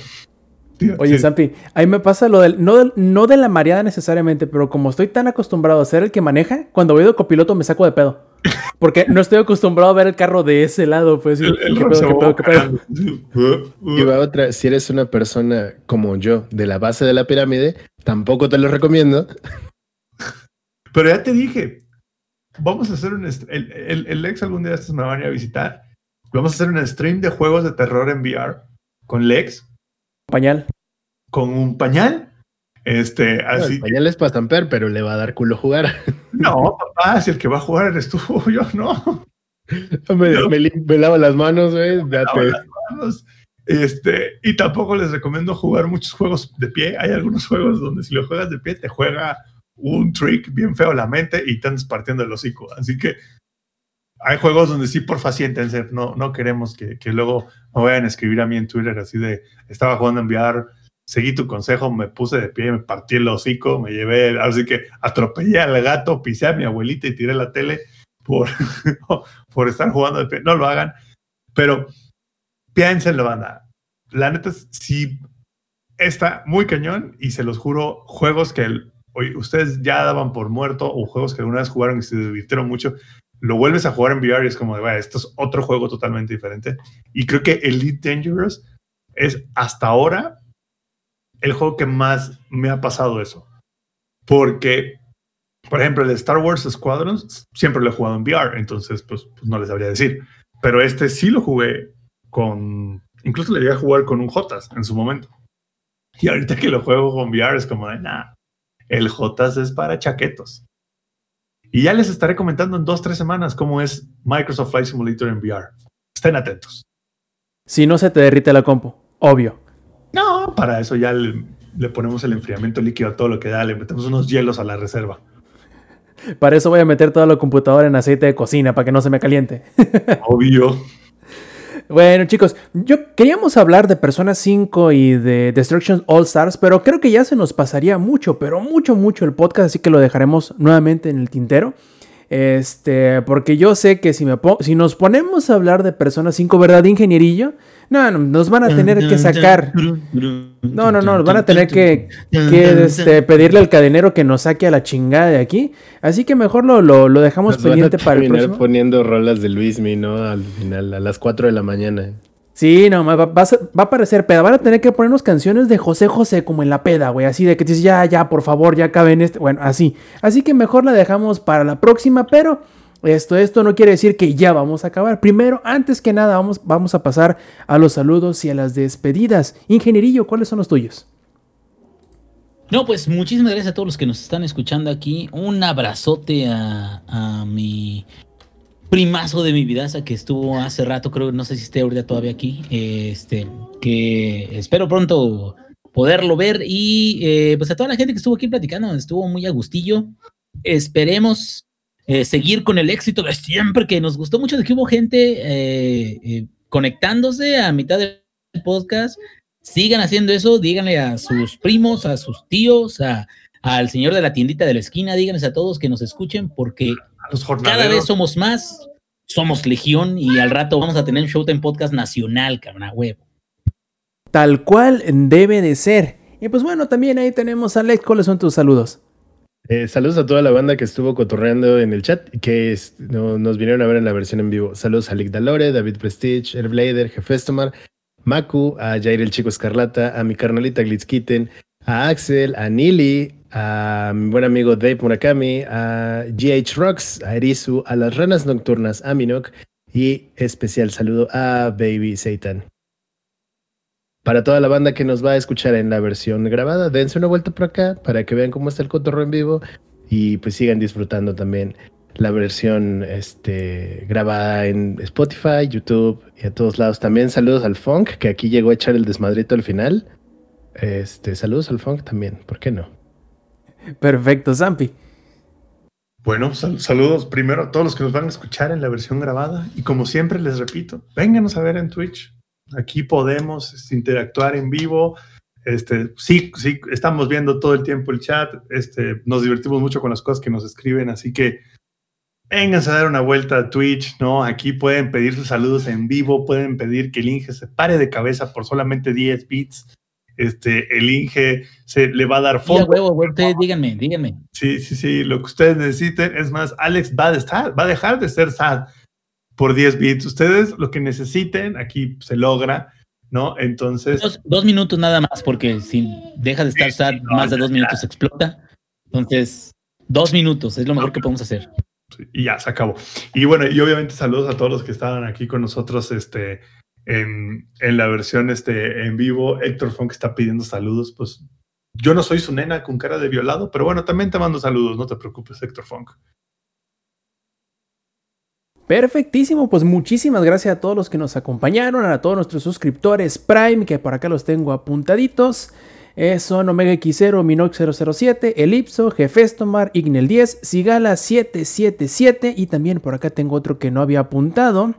Oye, Zampi, ahí me pasa lo del no, no de la mareada necesariamente, pero como estoy tan acostumbrado a ser el que maneja, cuando voy de copiloto me saco de pedo. Porque no estoy acostumbrado a ver el carro de ese lado, pues. El, el ¿qué pedo, qué pedo, qué pedo? bajando. Y va otra, si eres una persona como yo, de la base de la pirámide, tampoco te lo recomiendo. Pero ya te dije, vamos a hacer un... El, el, el Lex algún día estos me van a ir a visitar. Vamos a hacer un stream de juegos de terror en VR con Lex, Pañal. con un pañal. Este, No, así. el pañal es para estampear, pero le va a dar culo jugar. No, papá, si el que va a jugar eres tú, yo no. me, No. me lim- me lavo las manos, güey. date. Lava las manos. Este, y tampoco les recomiendo jugar muchos juegos de pie. Hay algunos juegos donde si lo juegas de pie te juega un trick bien feo la mente y te andas partiendo el hocico. Así que hay juegos donde sí, porfa, siéntense. No, no queremos que, que luego me vayan a escribir a mí en Twitter así de estaba jugando a enviar, seguí tu consejo, me puse de pie, me partí el hocico, me llevé, así que atropellé al gato, pisé a mi abuelita y tiré la tele por, por estar jugando de pie. No lo hagan, pero piénsenlo, banda. La neta, sí está muy cañón y se los juro, juegos que el- ustedes ya daban por muerto o juegos que alguna vez jugaron y se divirtieron mucho, lo vuelves a jugar en VR y es como de, "Vaya, esto es otro juego totalmente diferente. Y creo que Elite Dangerous es hasta ahora el juego que más me ha pasado eso. Porque, por ejemplo, el de Star Wars Squadrons siempre lo he jugado en VR, entonces pues, pues no les sabría decir. Pero este sí lo jugué con. Incluso le llegué a jugar con un Jotas en su momento. Y ahorita que lo juego con VR es como de nada. El Jotas es para chaquetos. Y ya les estaré comentando en dos, tres semanas cómo es Microsoft Flight Simulator en VR. Estén atentos. Si no se te derrite la compu, obvio. No, para eso ya le, le ponemos el enfriamiento líquido a todo lo que da, le metemos unos hielos a la reserva. Para eso voy a meter toda la computadora en aceite de cocina para que no se me caliente. Obvio. Bueno, chicos, yo queríamos hablar de Persona 5 y de Destruction All Stars, pero creo que ya se nos pasaría mucho, pero mucho, mucho el podcast, así que lo dejaremos nuevamente en el tintero. Este, porque yo sé que si, me po- si nos ponemos a hablar de Persona 5, ¿verdad, ingenierillo? No, no, nos van a tener que sacar. No, no, no, nos van a tener que, que este, pedirle al cadenero que nos saque a la chingada de aquí. Así que mejor lo, lo, lo dejamos Nos van a pendiente para el terminar próximo. poniendo rolas de Luismi, ¿no? Al final, a las 4 de la mañana. Sí, no, va, va a parecer peda. Van a tener que ponernos canciones de José José como en la peda, güey. Así de que te dices, ya, ya, por favor, ya caben este. Bueno, así. Así que mejor la dejamos para la próxima, pero esto, esto no quiere decir que ya vamos a acabar. Primero, antes que nada, vamos, vamos a pasar a los saludos y a las despedidas. Ingenierillo, ¿cuáles son los tuyos? No, pues muchísimas gracias a todos los que nos están escuchando aquí. Un abrazote a, a mi primazo de mi vidaza que estuvo hace rato, creo, no sé si esté ahorita todavía aquí. Este, que espero pronto poderlo ver. Y eh, pues a toda la gente que estuvo aquí platicando, estuvo muy a gustillo. Esperemos eh, seguir con el éxito de siempre, que nos gustó mucho de que hubo gente eh, eh, conectándose a mitad del podcast. Sigan haciendo eso, díganle a sus primos, a sus tíos, a, al señor de la tiendita de la esquina, díganles a todos que nos escuchen, porque Cada vez somos más, somos legión y al rato vamos a tener un Showtime Podcast nacional, cabrón, a huevo. Tal cual debe de ser. Y pues bueno, también ahí tenemos a Alex. ¿Cuáles son tus saludos? Eh, saludos a toda la banda que estuvo cotorreando en el chat y que es- no- nos vinieron a ver en la versión en vivo. Saludos a Lick Dalore, David Prestige, Airblader, Jefestomar, Maku, a Jair el Chico Escarlata, a mi carnalita Glitzkitten, a Axel, a Nili, a mi buen amigo Dave Murakami, a GH Rocks, a Erizu, a las ranas nocturnas, a Minok y especial saludo a Baby Satan. Para toda la banda que nos va a escuchar en la versión grabada, dense una vuelta por acá para que vean cómo está el cotorro en vivo y pues sigan disfrutando también la versión este, grabada en Spotify, YouTube y a todos lados. También saludos al Funk, que aquí llegó a echar el desmadrito al final. Este, saludos al Funk también, ¿por qué no? Perfecto, Zampi. Bueno, sal- saludos primero a todos los que nos van a escuchar en la versión grabada. Y como siempre les repito, vénganos a ver en Twitch. Aquí podemos este, interactuar en vivo. Este, sí, sí, estamos viendo todo el tiempo el chat. Este, nos divertimos mucho con las cosas que nos escriben, así que vénganse a dar una vuelta a Twitch, ¿no? Aquí pueden pedir sus saludos en vivo, pueden pedir que el Inge se pare de cabeza por solamente 10 bits este, el Inge se le va a dar fondo. huevo, ustedes díganme, díganme. Sí, sí, sí, lo que ustedes necesiten. Es más, Alex va a, estar, va a dejar de ser sad por 10 bits. Ustedes lo que necesiten, aquí se logra, ¿no? Entonces... Dos, minutos nada más, porque si deja de estar sad, más de dos minutos explota. Entonces, dos minutos es lo mejor que podemos hacer. Y ya, se acabó. Y bueno, y obviamente saludos a todos los que estaban aquí con nosotros, este en, la versión este, en vivo, Héctor Funk está pidiendo saludos, pues yo no soy su nena con cara de violado, pero bueno, también te mando saludos, no te preocupes, Héctor Funk. Perfectísimo, pues muchísimas gracias a todos los que nos acompañaron, a todos nuestros suscriptores Prime, que por acá los tengo apuntaditos. Eh, son Omega X0, Minox 007, Elipso, Jefestomar, Ignel 10, Sigala 777 y también por acá tengo otro que no había apuntado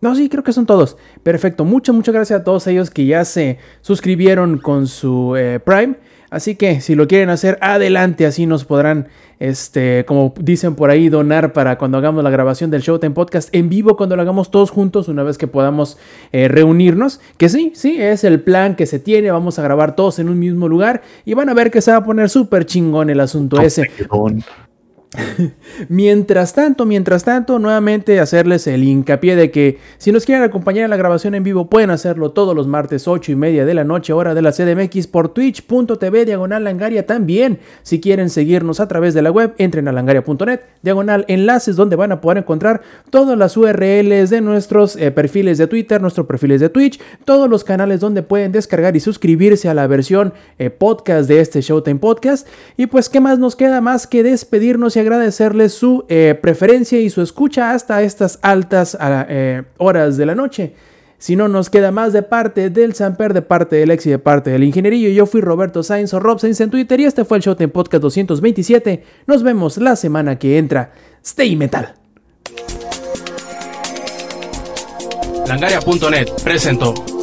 no, sí, creo que son todos. Perfecto. Muchas, muchas gracias a todos ellos que ya se suscribieron con su eh, Prime. Así que si lo quieren hacer, adelante, así nos podrán, este, como dicen por ahí, donar para cuando hagamos la grabación del Showtime Podcast en vivo, cuando lo hagamos todos juntos, una vez que podamos eh, reunirnos. Que sí, sí, es el plan que se tiene. Vamos a grabar todos en un mismo lugar y van a ver que se va a poner súper chingón el asunto ese. mientras tanto, mientras tanto, nuevamente hacerles el hincapié de que si nos quieren acompañar en la grabación en vivo, pueden hacerlo todos los martes 8 y media de la noche, hora de la CDMX, por twitch.tv, diagonal langaria también. Si quieren seguirnos a través de la web, entren a langaria.net, diagonal enlaces donde van a poder encontrar todas las URLs de nuestros eh, perfiles de Twitter, nuestros perfiles de Twitch, todos los canales donde pueden descargar y suscribirse a la versión eh, podcast de este Showtime Podcast. Y pues, ¿qué más nos queda más que despedirnos y agradecerles su eh, preferencia y su escucha hasta estas altas eh, horas de la noche. Si no nos queda más de parte del Samper, de parte del Ex y de parte del Ingenierillo, yo fui Roberto Sainz o Rob Sainz en Twitter y este fue el Showtime Podcast 227. Nos vemos la semana que entra. Stay Metal. Langaria.net presentó.